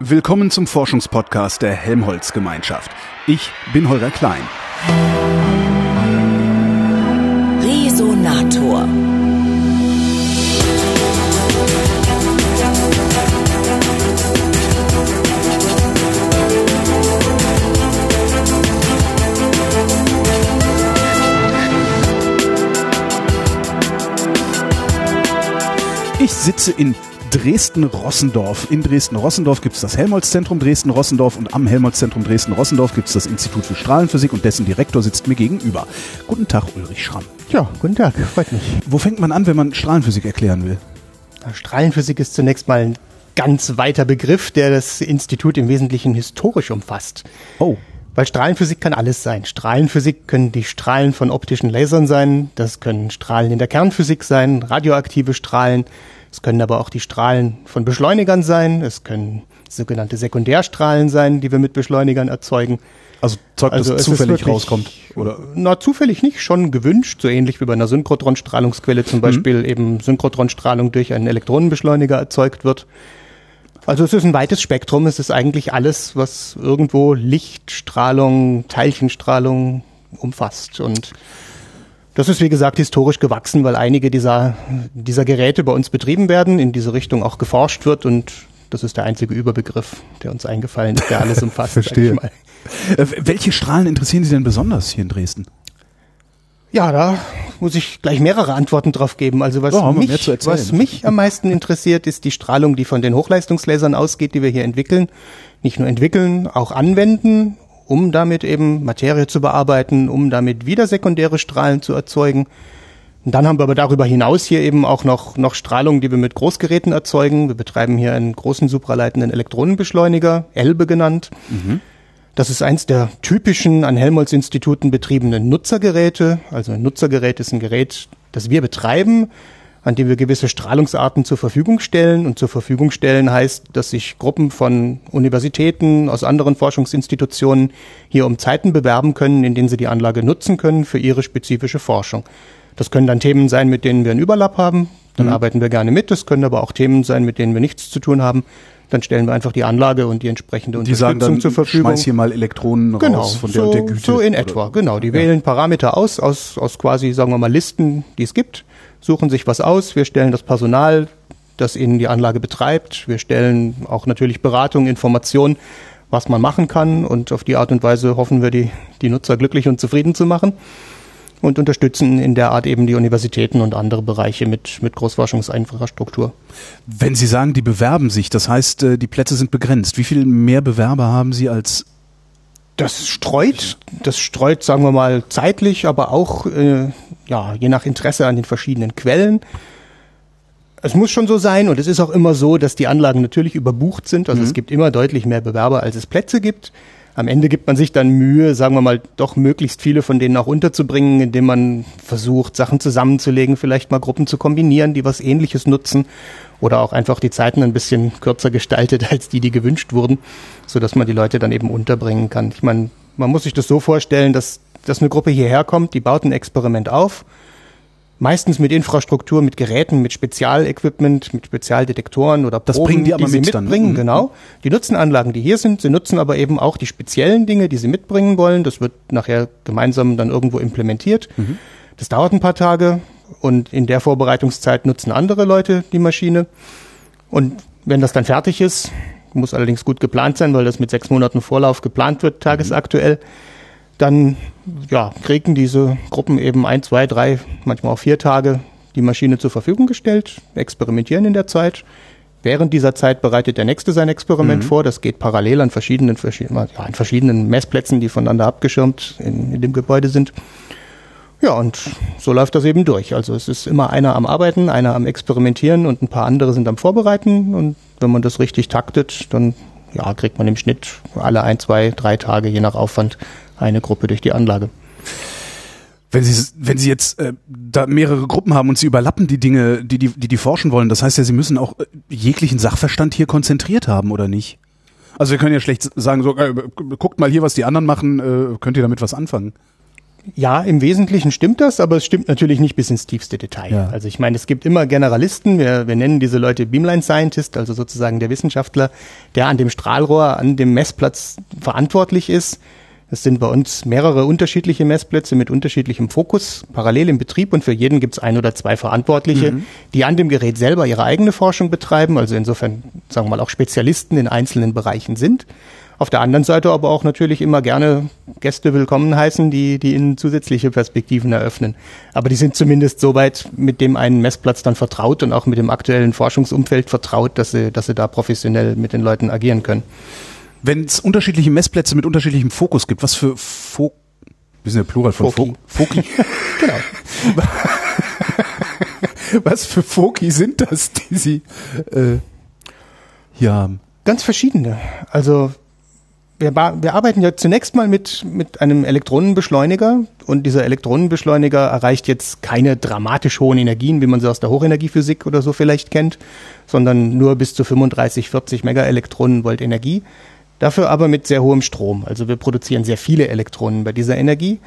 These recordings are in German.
Willkommen zum Forschungspodcast der Helmholtz Gemeinschaft. Ich bin Holger Klein. Resonator. Ich sitze in Dresden-Rossendorf. In Dresden-Rossendorf gibt es das Helmholtz-Zentrum Dresden-Rossendorf und am Helmholtz-Zentrum Dresden-Rossendorf gibt es das Institut für Strahlenphysik und dessen Direktor sitzt mir gegenüber. Guten Tag, Ulrich Schramm. Ja, guten Tag, freut mich. Wo fängt man an, wenn man Strahlenphysik erklären will? Strahlenphysik ist zunächst mal ein ganz weiter Begriff, der das Institut im Wesentlichen historisch umfasst. Oh. Weil Strahlenphysik kann alles sein. Strahlenphysik können die Strahlen von optischen Lasern sein, das können Strahlen in der Kernphysik sein, radioaktive Strahlen, es können aber auch die Strahlen von Beschleunigern sein, es können sogenannte Sekundärstrahlen sein, die wir mit Beschleunigern erzeugen. Also Zeug, das Also zufällig wirklich- rauskommt. Oder? Na, zufällig nicht, schon gewünscht, so ähnlich wie bei einer Synchrotronstrahlungsquelle zum Beispiel eben Synchrotronstrahlung durch einen Elektronenbeschleuniger erzeugt wird. Also es ist ein weites Spektrum, es ist eigentlich alles, was irgendwo Lichtstrahlung, Teilchenstrahlung umfasst. Und das ist, wie gesagt, historisch gewachsen, weil einige dieser, dieser Geräte bei uns betrieben werden, in diese Richtung auch geforscht wird und das ist der einzige Überbegriff, der uns eingefallen ist, der alles umfasst. Verstehe. mal. Äh, welche Strahlen interessieren Sie denn besonders hier in Dresden? Ja, da muss ich gleich mehrere Antworten drauf geben. Also was, Ja, mich, was mich am meisten interessiert, ist die Strahlung, die von den Hochleistungslasern ausgeht, die wir hier entwickeln. Nicht nur entwickeln, auch anwenden, um damit eben Materie zu bearbeiten, um damit wieder sekundäre Strahlen zu erzeugen. Und dann haben wir aber darüber hinaus hier eben auch noch, noch Strahlung, die wir mit Großgeräten erzeugen. Wir betreiben hier einen großen supraleitenden Elektronenbeschleuniger, ELBE genannt. Das ist eins der typischen an Helmholtz-Instituten betriebenen Nutzergeräte. Also ein Nutzergerät ist ein Gerät, das wir betreiben, an dem wir gewisse Strahlungsarten zur Verfügung stellen. Und zur Verfügung stellen heißt, dass sich Gruppen von Universitäten, aus anderen Forschungsinstitutionen hier um Zeiten bewerben können, in denen sie die Anlage nutzen können für ihre spezifische Forschung. Das können dann Themen sein, mit denen wir einen Überlapp haben. Dann arbeiten wir gerne mit. Das können aber auch Themen sein, mit denen wir nichts zu tun haben. Dann stellen wir einfach die Anlage und die entsprechende Die sagen Unterstützung dann, zur Verfügung. schmeiß hier mal Elektronen Genau, raus von der so, und der Güte. so in etwa, genau. Die wählen Parameter aus, aus, aus quasi, sagen wir mal, Listen, die es gibt, suchen sich was aus, wir stellen das Personal, das ihnen die Anlage betreibt, wir stellen auch natürlich Beratung, Information, was man machen kann und auf die Art und Weise hoffen wir, die, die Nutzer glücklich und zufrieden zu machen und unterstützen in der Art eben die Universitäten und andere Bereiche mit, mit Großforschungsinfrastruktur. Wenn Sie sagen, die bewerben sich, das heißt, äh, die Plätze sind begrenzt. Wie viel mehr Bewerber haben Sie als Das streut, das streut, sagen wir mal, zeitlich, aber auch äh, ja, je nach Interesse an den verschiedenen Quellen. Es muss schon so sein und es ist auch immer so, dass die Anlagen natürlich überbucht sind. Also es gibt immer deutlich mehr Bewerber, als es Plätze gibt. Am Ende gibt man sich dann Mühe, sagen wir mal, doch möglichst viele von denen auch unterzubringen, indem man versucht, Sachen zusammenzulegen, vielleicht mal Gruppen zu kombinieren, die was ähnliches nutzen oder auch einfach die Zeiten ein bisschen kürzer gestaltet als die, die gewünscht wurden, so dass man die Leute dann eben unterbringen kann. Ich meine, man muss sich das so vorstellen, dass, dass eine Gruppe hierher kommt, die baut ein Experiment auf, meistens mit Infrastruktur, mit Geräten, mit Spezialequipment, mit Spezialdetektoren oder Das Proben, bringen die aber sie mit ne? mitbringen, Mhm. genau. Die nutzen Anlagen, die hier sind, sie nutzen aber eben auch die speziellen Dinge, die sie mitbringen wollen. Das wird nachher gemeinsam dann irgendwo implementiert. Mhm. Das dauert ein paar Tage und in der Vorbereitungszeit nutzen andere Leute die Maschine. Und wenn das dann fertig ist, muss allerdings gut geplant sein, weil das mit sechs Monaten Vorlauf geplant wird, tagesaktuell, dann ja, kriegen diese Gruppen eben ein, zwei, drei, manchmal auch vier Tage die Maschine zur Verfügung gestellt, experimentieren in der Zeit. Während dieser Zeit bereitet der Nächste sein Experiment vor. Das geht parallel an verschiedenen, verschiedenen, ja, an verschiedenen Messplätzen, die voneinander abgeschirmt in, in dem Gebäude sind. Ja, und so läuft das eben durch. Also es ist immer einer am Arbeiten, einer am Experimentieren und ein paar andere sind am Vorbereiten. Und wenn man das richtig taktet, dann ja, kriegt man im Schnitt alle ein, zwei, drei Tage, je nach Aufwand, eine Gruppe durch die Anlage. Wenn Sie, wenn Sie jetzt äh, da mehrere Gruppen haben und Sie überlappen die Dinge, die die, die die forschen wollen, das heißt ja, Sie müssen auch äh, jeglichen Sachverstand hier konzentriert haben, oder nicht? Also wir können ja schlecht sagen, so, äh, guckt mal hier, was die anderen machen, äh, könnt ihr damit was anfangen? Ja, im Wesentlichen stimmt das, aber es stimmt natürlich nicht bis ins tiefste Detail. Ja. Also ich meine, es gibt immer Generalisten, wir, wir nennen diese Leute Beamline Scientist, also sozusagen der Wissenschaftler, der an dem Strahlrohr, an dem Messplatz verantwortlich ist. Es sind bei uns mehrere unterschiedliche Messplätze mit unterschiedlichem Fokus, parallel im Betrieb und für jeden gibt es ein oder zwei Verantwortliche, die an dem Gerät selber ihre eigene Forschung betreiben, also insofern, sagen wir mal, auch Spezialisten in einzelnen Bereichen sind. Auf der anderen Seite aber auch natürlich immer gerne Gäste willkommen heißen, die, die ihnen zusätzliche Perspektiven eröffnen. Aber die sind zumindest soweit mit dem einen Messplatz dann vertraut und auch mit dem aktuellen Forschungsumfeld vertraut, dass sie, dass sie da professionell mit den Leuten agieren können. Wenn es unterschiedliche Messplätze mit unterschiedlichem Fokus gibt, was für Fo wir sind ja Plural von Foki. Fo Foki. Genau. was für Foki sind das, die Sie äh, hier haben? Ganz verschiedene. Also wir, wir arbeiten ja zunächst mal mit, mit einem Elektronenbeschleuniger und dieser Elektronenbeschleuniger erreicht jetzt keine dramatisch hohen Energien, wie man sie aus der Hochenergiephysik oder so vielleicht kennt, sondern nur bis zu 35, 40 Megaelektronenvolt Energie. Dafür aber mit sehr hohem Strom. Also wir produzieren sehr viele Elektronen bei dieser Energie.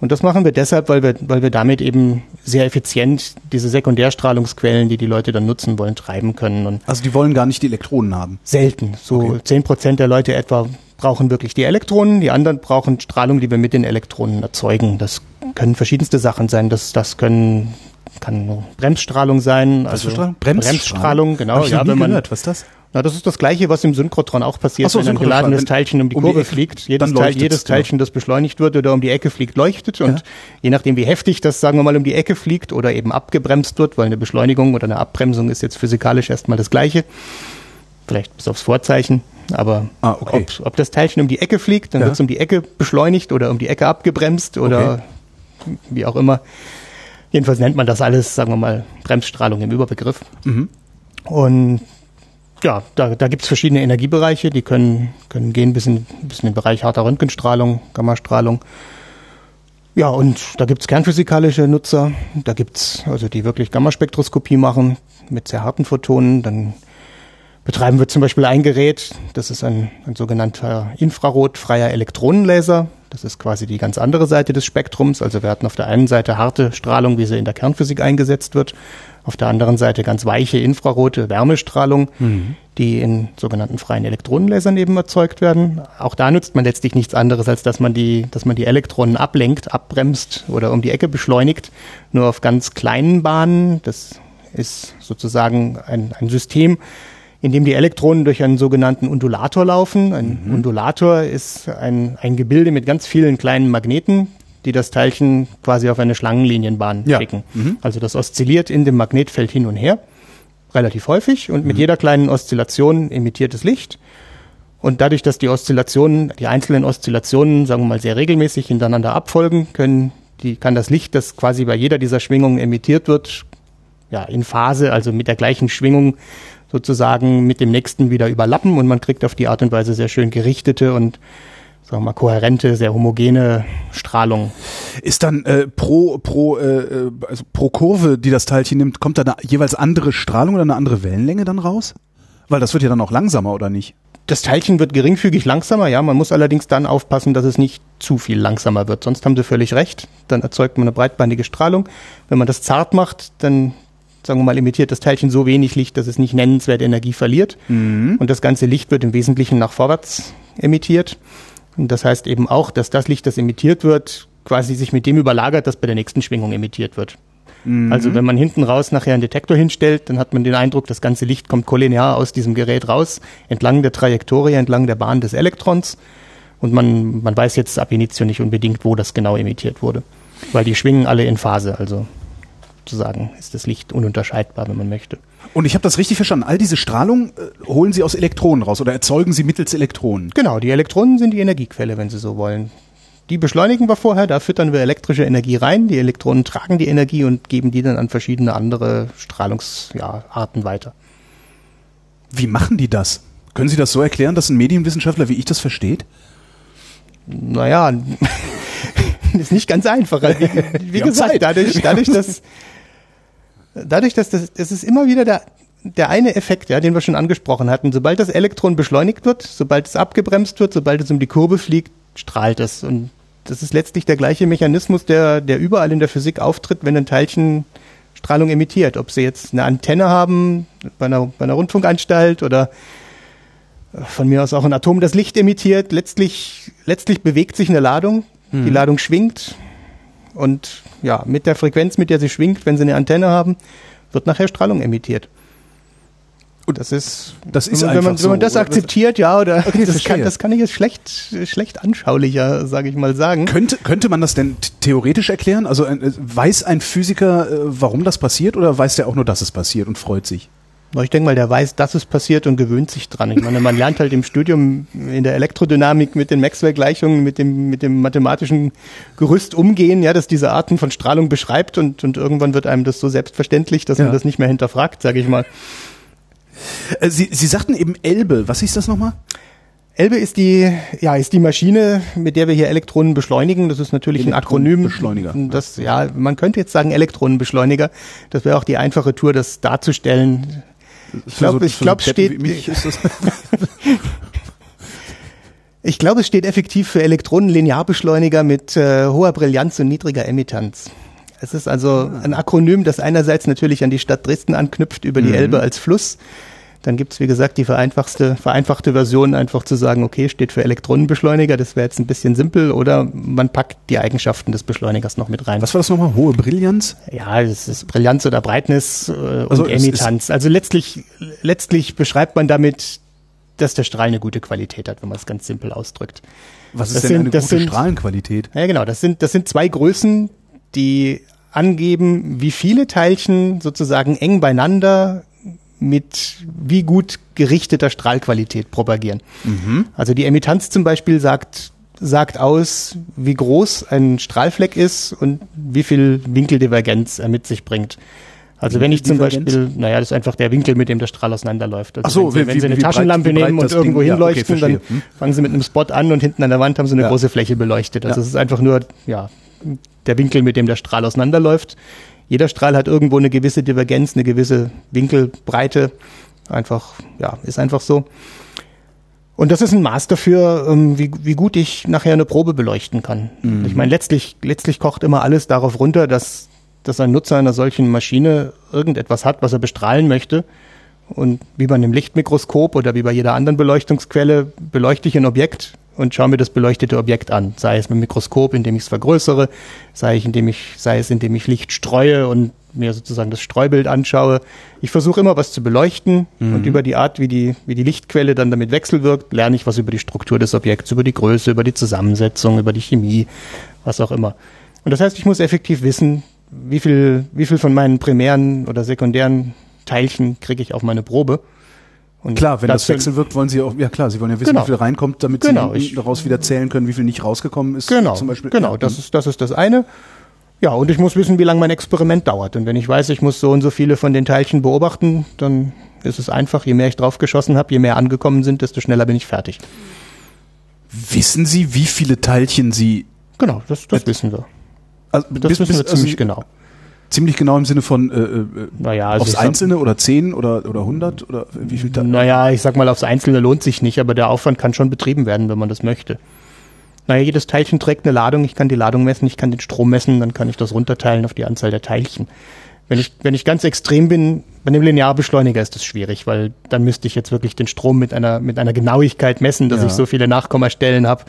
Und das machen wir deshalb, weil wir, weil wir damit eben sehr effizient diese Sekundärstrahlungsquellen, die die Leute dann nutzen wollen, treiben können. Und Also die wollen gar nicht die Elektronen haben. Selten. So Okay. zehn Prozent der Leute etwa brauchen wirklich die Elektronen, die anderen brauchen Strahlung, die wir mit den Elektronen erzeugen. Das können verschiedenste Sachen sein. Das, das können kann Bremsstrahlung sein. also für Strahlung? Bremsstrahlung, genau. Hab ich ja, wenn man, gehört. Was ist das? Na, das ist das Gleiche, was im Synchrotron auch passiert, so, wenn ein geladenes Teilchen um die um die Kurve Ecke- fliegt. Jedes, Teil, jedes. Teilchen, das beschleunigt wird oder um die Ecke fliegt, leuchtet. Und je nachdem, wie heftig das, sagen wir mal, um die Ecke fliegt oder eben abgebremst wird, weil eine Beschleunigung oder eine Abbremsung ist jetzt physikalisch erstmal das Gleiche. Vielleicht bis aufs Vorzeichen. Aber Ah, okay. ob, ob das Teilchen um die Ecke fliegt, dann Ja. wird es um die Ecke beschleunigt oder um die Ecke abgebremst oder wie auch immer. Jedenfalls nennt man das alles, sagen wir mal, Bremsstrahlung im Überbegriff. Mhm. Und ja, da, da gibt es verschiedene Energiebereiche, die können, können gehen bis in, bis in den Bereich harter Röntgenstrahlung, Gammastrahlung. Ja, und da gibt es kernphysikalische Nutzer, da gibt's also die wirklich Gammaspektroskopie machen mit sehr harten Photonen. Dann betreiben wir zum Beispiel ein Gerät, das ist ein, ein sogenannter infrarotfreier Elektronenlaser. Das ist quasi die ganz andere Seite des Spektrums. Also wir hatten auf der einen Seite harte Strahlung, wie sie in der Kernphysik eingesetzt wird, auf der anderen Seite ganz weiche infrarote Wärmestrahlung, die in sogenannten freien Elektronenlasern eben erzeugt werden. Auch da nutzt man letztlich nichts anderes, als dass man die, dass man die Elektronen ablenkt, abbremst oder um die Ecke beschleunigt, nur auf ganz kleinen Bahnen. Das ist sozusagen ein, ein System, in dem die Elektronen durch einen sogenannten Undulator laufen. Ein Undulator ist ein, ein Gebilde mit ganz vielen kleinen Magneten, die das Teilchen quasi auf eine Schlangenlinienbahn Ja. schicken. Also das oszilliert in dem Magnetfeld hin und her, relativ häufig und mit jeder kleinen Oszillation emittiert es Licht. Und dadurch, dass die Oszillationen, die einzelnen Oszillationen, sagen wir mal, sehr regelmäßig hintereinander abfolgen, können die, kann das Licht, das quasi bei jeder dieser Schwingungen emittiert wird, ja, in Phase, also mit der gleichen Schwingung sozusagen mit dem nächsten wieder überlappen und man kriegt auf die Art und Weise sehr schön gerichtete und sagen wir mal kohärente, sehr homogene Strahlung. Ist dann äh, pro pro äh, also pro Kurve, die das Teilchen nimmt, kommt da eine jeweils andere Strahlung oder eine andere Wellenlänge dann raus? Weil das wird ja dann auch langsamer oder nicht? Das Teilchen wird geringfügig langsamer, ja, man muss allerdings dann aufpassen, dass es nicht zu viel langsamer wird. Sonst haben Sie völlig recht, dann erzeugt man eine breitbandige Strahlung. Wenn man das zart macht, dann sagen wir mal, emittiert das Teilchen so wenig Licht, dass es nicht nennenswert Energie verliert. Und das ganze Licht wird im Wesentlichen nach vorwärts emittiert. Und das heißt eben auch, dass das Licht, das emittiert wird, quasi sich mit dem überlagert, das bei der nächsten Schwingung emittiert wird. Also wenn man hinten raus nachher einen Detektor hinstellt, dann hat man den Eindruck, das ganze Licht kommt kollinear aus diesem Gerät raus, entlang der Trajektorie, entlang der Bahn des Elektrons. Und man, man weiß jetzt ab Initio nicht unbedingt, wo das genau emittiert wurde. Weil die schwingen alle in Phase, also sozusagen ist das Licht ununterscheidbar, wenn man möchte. Und ich habe das richtig verstanden. All diese Strahlung äh, holen Sie aus Elektronen raus oder erzeugen Sie mittels Elektronen. Genau, die Elektronen sind die Energiequelle, wenn Sie so wollen. Die beschleunigen wir vorher, da füttern wir elektrische Energie rein. Die Elektronen tragen die Energie und geben die dann an verschiedene andere Strahlungsarten ja, weiter. Wie machen die das? Können Sie das so erklären, dass ein Medienwissenschaftler wie ich das versteht? Naja, ist nicht ganz einfach. Wie, wie gesagt, dadurch, dadurch, dass, dadurch, dass das, es ist immer wieder der, der eine Effekt, ja, den wir schon angesprochen hatten. Sobald das Elektron beschleunigt wird, sobald es abgebremst wird, sobald es um die Kurve fliegt, strahlt es. Und das ist letztlich der gleiche Mechanismus, der, der überall in der Physik auftritt, wenn ein Teilchen Strahlung emittiert. Ob sie jetzt eine Antenne haben bei einer, bei einer Rundfunkanstalt oder von mir aus auch ein Atom, das Licht emittiert. Letztlich, letztlich bewegt sich eine Ladung. Mhm. Die Ladung schwingt und ja, mit der Frequenz, mit der sie schwingt, wenn sie eine Antenne haben, wird nachher Strahlung emittiert. Und das ist, das ist wenn, man, wenn man, so, wenn man das akzeptiert, ja, oder okay, das, kann, das kann ich jetzt schlecht, schlecht anschaulicher, sage ich mal, sagen. Könnte, könnte man das denn theoretisch erklären? Also äh, weiß ein Physiker, äh, warum das passiert, oder weiß der auch nur, dass es passiert und freut sich? Ich denke mal, der weiß, dass es passiert und gewöhnt sich dran. Ich meine, man lernt halt im Studium in der Elektrodynamik mit den Maxwell-Gleichungen, mit dem, mit dem mathematischen Gerüst umgehen, ja, das diese Arten von Strahlung beschreibt und, und irgendwann wird einem das so selbstverständlich, dass ja. man das nicht mehr hinterfragt, sage ich mal. Äh, Sie, Sie sagten eben Elbe. Was ist das nochmal? Elbe ist die, ja, ist die Maschine, mit der wir hier Elektronen beschleunigen. Das ist natürlich ein Akronym. Beschleuniger. Das, ja, man könnte jetzt sagen Elektronenbeschleuniger. Das wäre auch die einfache Tour, das darzustellen. Ich glaube, so, ich glaube, steht. ich glaube, es steht effektiv für Elektronenlinearbeschleuniger mit äh, hoher Brillanz und niedriger Emittanz. Es ist also ein Akronym, das einerseits natürlich an die Stadt Dresden anknüpft über die mhm. Elbe als Fluss dann gibt es, wie gesagt, die vereinfachte, vereinfachte Version, einfach zu sagen, okay, steht für Elektronenbeschleuniger, das wäre jetzt ein bisschen simpel, oder man packt die Eigenschaften des Beschleunigers noch mit rein. Was war das nochmal? Hohe Brillanz? Ja, das ist Brillanz oder Breitnis äh, also und Emittanz. Also letztlich, letztlich beschreibt man damit, dass der Strahl eine gute Qualität hat, wenn man es ganz simpel ausdrückt. Was ist das denn sind, eine gute sind, Strahlenqualität? Ja, genau. Das sind, das sind zwei Größen, die angeben, wie viele Teilchen sozusagen eng beieinander mit wie gut gerichteter Strahlqualität propagieren. Mhm. Also die Emittanz zum Beispiel sagt, sagt aus, wie groß ein Strahlfleck ist und wie viel Winkeldivergenz er mit sich bringt. Also wenn ich zum Beispiel, naja, das ist einfach der Winkel, mit dem der Strahl auseinanderläuft. Also Ach so, wenn, Sie, wenn Sie eine Taschenlampe breit, nehmen und irgendwo Ding, hinleuchten, ja, okay, dann hm. fangen Sie mit einem Spot an und hinten an der Wand haben Sie eine ja. große Fläche beleuchtet. Also ja. es ist einfach nur, ja, der Winkel, mit dem der Strahl auseinanderläuft. Jeder Strahl hat irgendwo eine gewisse Divergenz, eine gewisse Winkelbreite. Einfach, ja, ist einfach so. Und das ist ein Maß dafür, ähm, wie, wie gut ich nachher eine Probe beleuchten kann. Mhm. Ich meine, letztlich, letztlich kocht immer alles darauf runter, dass, dass ein Nutzer einer solchen Maschine irgendetwas hat, was er bestrahlen möchte. Und wie bei einem Lichtmikroskop oder wie bei jeder anderen Beleuchtungsquelle beleuchte ich ein Objekt und schaue mir das beleuchtete Objekt an. Sei es mit dem Mikroskop, indem ich es vergrößere, sei, ich, indem ich, sei es, indem ich Licht streue und mir sozusagen das Streubild anschaue. Ich versuche immer was zu beleuchten mhm. und über die Art, wie die, wie die Lichtquelle dann damit wechselwirkt, lerne ich was über die Struktur des Objekts, über die Größe, über die Zusammensetzung, über die Chemie, was auch immer. Und das heißt, ich muss effektiv wissen, wie viel, wie viel von meinen primären oder sekundären Teilchen kriege ich auf meine Probe. Und klar, wenn das wechselwirkt, wollen Sie auch, ja klar, Sie wollen ja wissen, genau. wie viel reinkommt, damit genau, Sie daraus wieder zählen können, wie viel nicht rausgekommen ist. Genau, zum Beispiel. genau, das ist, das ist das eine. Ja, und ich muss wissen, wie lange mein Experiment dauert. Und wenn ich weiß, ich muss so und so viele von den Teilchen beobachten, dann ist es einfach, je mehr ich draufgeschossen habe, je mehr angekommen sind, desto schneller bin ich fertig. Wissen Sie, wie viele Teilchen Sie... Genau, das, das wissen wir. Also, das bis, wissen wir ziemlich also, genau. Ziemlich genau im Sinne von äh, äh, naja, also aufs Einzelne oder zehn oder, oder hundert oder wie viel? Naja, ich sag mal, aufs Einzelne lohnt sich nicht, aber der Aufwand kann schon betrieben werden, wenn man das möchte. Naja, jedes Teilchen trägt eine Ladung, ich kann die Ladung messen, ich kann den Strom messen, dann kann ich das runterteilen auf die Anzahl der Teilchen. Wenn ich, wenn ich ganz extrem bin, bei einem Linearbeschleuniger ist das schwierig, weil dann müsste ich jetzt wirklich den Strom mit einer, mit einer Genauigkeit messen, dass ja. ich so viele Nachkommastellen habe,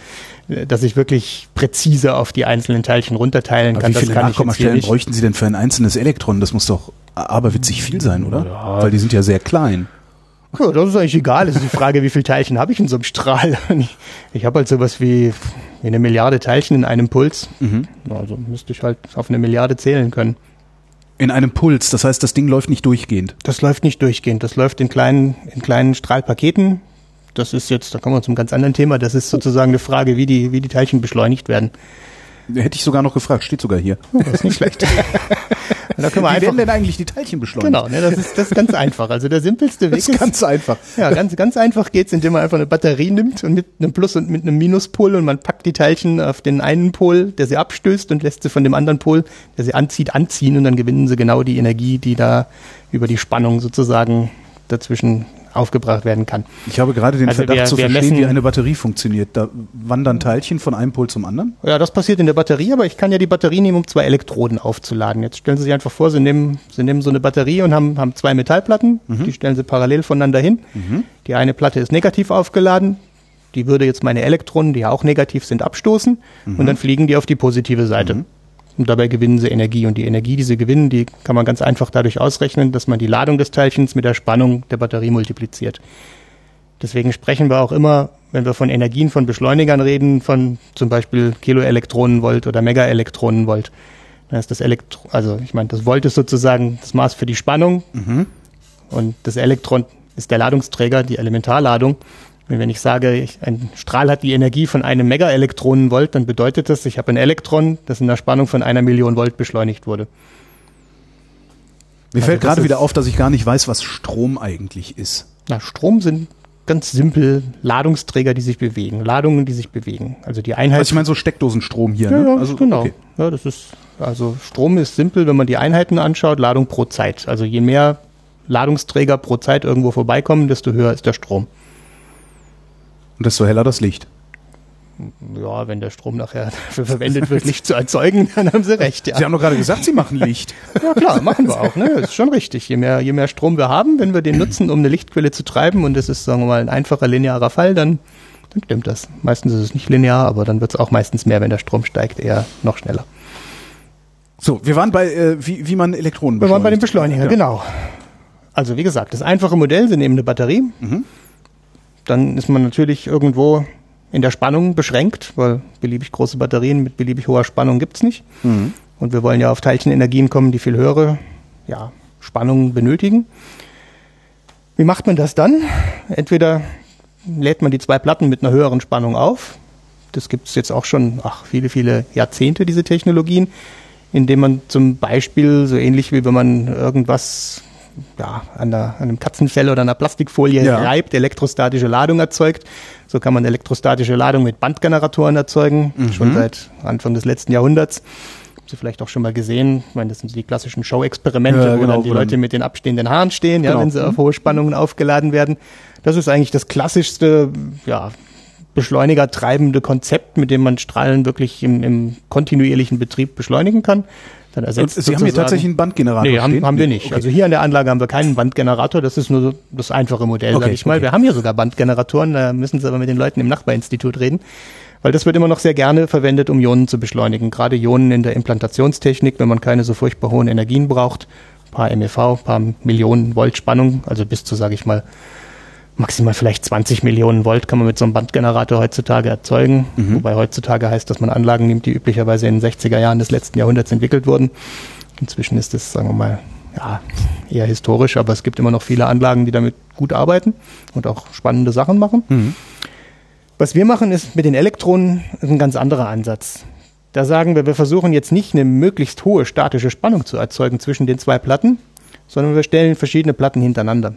dass ich wirklich präzise auf die einzelnen Teilchen runterteilen aber kann. Wie viele Nachkommastellen bräuchten Sie denn für ein einzelnes Elektron? Das muss doch aberwitzig viel sein, oder? Ja. Weil die sind ja sehr klein. Ja, das ist eigentlich egal. Es ist die Frage, wie viele Teilchen habe ich in so einem Strahl? Ich, ich habe halt sowas wie eine Milliarde Teilchen in einem Puls. Mhm. Also müsste ich halt auf eine Milliarde zählen können. In einem Puls, das heißt, das Ding läuft nicht durchgehend. Das läuft nicht durchgehend. Das läuft in kleinen, in kleinen Strahlpaketen. Das ist jetzt, da kommen wir zum ganz anderen Thema. Das ist sozusagen eine Frage, wie die, wie die Teilchen beschleunigt werden. Hätte ich sogar noch gefragt, steht sogar hier. Oh, das ist nicht schlecht. da können wir Wie einfach, werden denn eigentlich die Teilchen beschleunigt? Genau, ne, das, ist, das ist ganz einfach. Also der simpelste Weg das ist, ist ganz einfach. Ja, ganz, ganz einfach geht's, indem man einfach eine Batterie nimmt und mit einem Plus- und mit einem Minuspol und man packt die Teilchen auf den einen Pol, der sie abstößt und lässt sie von dem anderen Pol, der sie anzieht, anziehen und dann gewinnen sie genau die Energie, die da über die Spannung sozusagen dazwischen aufgebracht werden kann. Ich habe gerade den Also Verdacht wir- zu wir verstehen, wie eine Batterie funktioniert. Da wandern Teilchen von einem Pol zum anderen. Ja, das passiert in der Batterie, aber ich kann ja die Batterie nehmen, um zwei Elektroden aufzuladen. Jetzt stellen Sie sich einfach vor, Sie nehmen, Sie nehmen so eine Batterie und haben, haben zwei Metallplatten, die stellen Sie parallel voneinander hin. Die eine Platte ist negativ aufgeladen, die würde jetzt meine Elektronen, die ja auch negativ sind, abstoßen und dann fliegen die auf die positive Seite. Und dabei gewinnen sie Energie. Und die Energie, die sie gewinnen, die kann man ganz einfach dadurch ausrechnen, dass man die Ladung des Teilchens mit der Spannung der Batterie multipliziert. Deswegen sprechen wir auch immer, wenn wir von Energien von Beschleunigern reden, von zum Beispiel Kiloelektronenvolt oder Megaelektronenvolt. Dann ist das Elektro, also ich meine, das Volt ist sozusagen das Maß für die Spannung und das Elektron ist der Ladungsträger, die Elementarladung. Wenn ich sage, ich, ein Strahl hat die Energie von einem Megaelektronenvolt, dann bedeutet das, ich habe ein Elektron, das in der Spannung von einer Million Volt beschleunigt wurde. Mir Also fällt gerade wieder auf, dass ich gar nicht weiß, was Strom eigentlich ist. Na, Strom sind ganz simpel Ladungsträger, die sich bewegen, Ladungen, die sich bewegen. Also die Einheit. Also ich meine so Steckdosenstrom hier. ja, ne? ja, also, genau. okay. Ja, das ist also Strom ist simpel, wenn man die Einheiten anschaut, Ladung pro Zeit. Also je mehr Ladungsträger pro Zeit irgendwo vorbeikommen, desto höher ist der Strom. Und desto heller das Licht. Ja, wenn der Strom nachher dafür verwendet wird, Licht zu erzeugen, dann haben Sie recht, ja. Sie haben doch gerade gesagt, Sie machen Licht. Ja klar, machen wir auch. Ne? Das ist schon richtig. Je mehr, je mehr Strom wir haben, wenn wir den nutzen, um eine Lichtquelle zu treiben, und das ist, sagen wir mal, ein einfacher linearer Fall, dann, dann stimmt das. Meistens ist es nicht linear, aber dann wird es auch meistens mehr, wenn der Strom steigt, eher noch schneller. So, wir waren bei, äh, wie, wie man Elektronen Wir waren bei dem beschleunigt. Beschleuniger, genau. Also wie gesagt, das einfache Modell, Sie nehmen eine Batterie, dann ist man natürlich irgendwo in der Spannung beschränkt, weil beliebig große Batterien mit beliebig hoher Spannung gibt's nicht. Und wir wollen ja auf Teilchenenergien kommen, die viel höhere ja, Spannungen benötigen. Wie macht man das dann? Entweder lädt man die zwei Platten mit einer höheren Spannung auf. Das gibt's jetzt auch schon ach, viele, viele Jahrzehnte, diese Technologien, indem man zum Beispiel, so ähnlich wie wenn man irgendwas ja, an, der, an einem Katzenfell oder einer Plastikfolie Ja. reibt, elektrostatische Ladung erzeugt. So kann man elektrostatische Ladung mit Bandgeneratoren erzeugen, schon seit Anfang des letzten Jahrhunderts. Haben Sie vielleicht auch schon mal gesehen. Ich meine, das sind so die klassischen Show-Experimente, Ja, wo genau, dann die wo dann- Leute mit den abstehenden Haaren stehen, ja, Genau. wenn sie auf hohe Spannungen aufgeladen werden. Das ist eigentlich das klassischste, ja, Beschleuniger treibende Konzept, mit dem man Strahlen wirklich im, im kontinuierlichen Betrieb beschleunigen kann. Dann ersetzt Sie haben hier tatsächlich einen Bandgenerator Nee, haben, stehen? haben wir nicht. okay. Also hier an der Anlage haben wir keinen Bandgenerator, das ist nur das einfache Modell, Okay, sag ich mal. okay. Wir haben hier sogar Bandgeneratoren, da müssen Sie aber mit den Leuten im Nachbarinstitut reden, weil das wird immer noch sehr gerne verwendet, um Ionen zu beschleunigen. Gerade Ionen in der Implantationstechnik, wenn man keine so furchtbar hohen Energien braucht, paar MeV, paar Millionen Volt Spannung, also bis zu, sage ich mal, maximal vielleicht 20 Millionen Volt kann man mit so einem Bandgenerator heutzutage erzeugen. Wobei heutzutage heißt, dass man Anlagen nimmt, die üblicherweise in den 60er Jahren des letzten Jahrhunderts entwickelt wurden. Inzwischen ist das, sagen wir mal, ja, eher historisch, aber es gibt immer noch viele Anlagen, die damit gut arbeiten und auch spannende Sachen machen. Was wir machen, ist mit den Elektronen ein ganz anderer Ansatz. Da sagen wir, wir versuchen jetzt nicht eine möglichst hohe statische Spannung zu erzeugen zwischen den zwei Platten, sondern wir stellen verschiedene Platten hintereinander.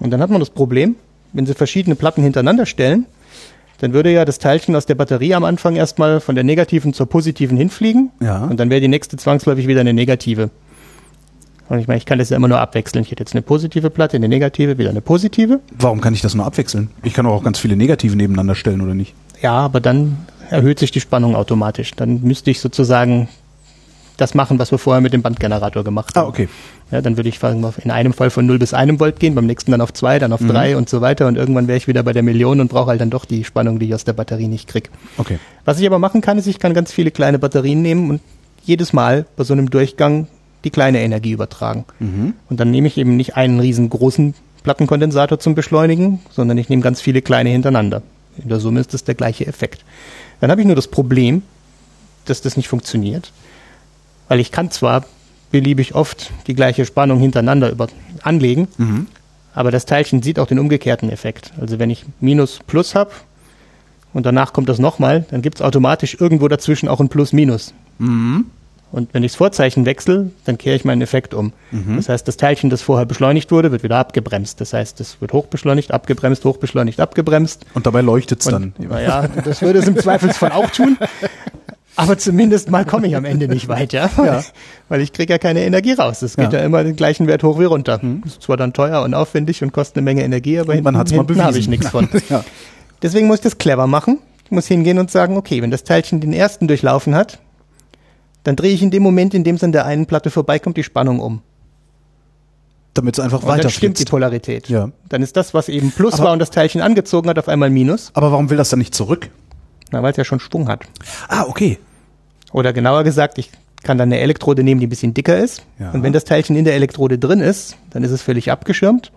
Und dann hat man das Problem, wenn Sie verschiedene Platten hintereinander stellen, dann würde ja das Teilchen aus der Batterie am Anfang erstmal von der negativen zur positiven hinfliegen. Ja. Und dann wäre die nächste zwangsläufig wieder eine negative. Und ich meine, ich kann das ja immer nur abwechseln. Ich hätte jetzt eine positive Platte, eine negative, wieder eine positive. Warum kann ich das nur abwechseln? Ich kann auch ganz viele Negative nebeneinander stellen, oder nicht? Ja, aber dann erhöht sich die Spannung automatisch. Dann müsste ich sozusagen das machen, was wir vorher mit dem Bandgenerator gemacht haben. Ah, okay. Ja, dann würde ich in einem Fall von 0 bis 1 Volt gehen, beim nächsten dann auf 2, dann auf Mhm. 3 und so weiter. Und irgendwann wäre ich wieder bei der Million und brauche halt dann doch die Spannung, die ich aus der Batterie nicht krieg. Okay. Was ich aber machen kann, ist, ich kann ganz viele kleine Batterien nehmen und jedes Mal bei so einem Durchgang die kleine Energie übertragen. Und dann nehme ich eben nicht einen riesengroßen Plattenkondensator zum Beschleunigen, sondern ich nehme ganz viele kleine hintereinander. In der Summe ist das der gleiche Effekt. Dann habe ich nur das Problem, dass das nicht funktioniert, weil ich kann zwar beliebig oft die gleiche Spannung hintereinander über anlegen, aber das Teilchen sieht auch den umgekehrten Effekt. Also wenn ich Minus Plus habe und danach kommt das nochmal, dann gibt es automatisch irgendwo dazwischen auch ein Plus-Minus. Und wenn ich das Vorzeichen wechsle, dann kehre ich meinen Effekt um. Das heißt, das Teilchen, das vorher beschleunigt wurde, wird wieder abgebremst. Das heißt, es wird hochbeschleunigt, abgebremst, hochbeschleunigt, abgebremst. Und dabei leuchtet's dann. Und, naja, das würde es im Zweifelsfall auch tun. Aber zumindest mal komme ich am Ende nicht weiter, ja. weil ich kriege ja keine Energie raus. Es geht ja. ja. immer den gleichen Wert hoch wie runter. Mhm. Ist zwar dann teuer und aufwendig und kostet eine Menge Energie, aber hinten, hinten habe ich nichts von. ja. Deswegen muss ich das clever machen. Ich muss hingehen und sagen, okay, wenn das Teilchen den ersten durchlaufen hat, dann drehe ich in dem Moment, in dem es an der einen Platte vorbeikommt, die Spannung um. Damit es einfach weiter Dann stimmt die Polarität. Ja. Dann ist das, was eben Plus aber, war und das Teilchen angezogen hat, auf einmal Minus. Aber warum will das dann nicht zurück? Na, weil es ja schon Schwung hat. Ah, okay. Oder genauer gesagt, ich kann dann eine Elektrode nehmen, die ein bisschen dicker ist. Ja. Und wenn das Teilchen in der Elektrode drin ist, dann ist es völlig abgeschirmt,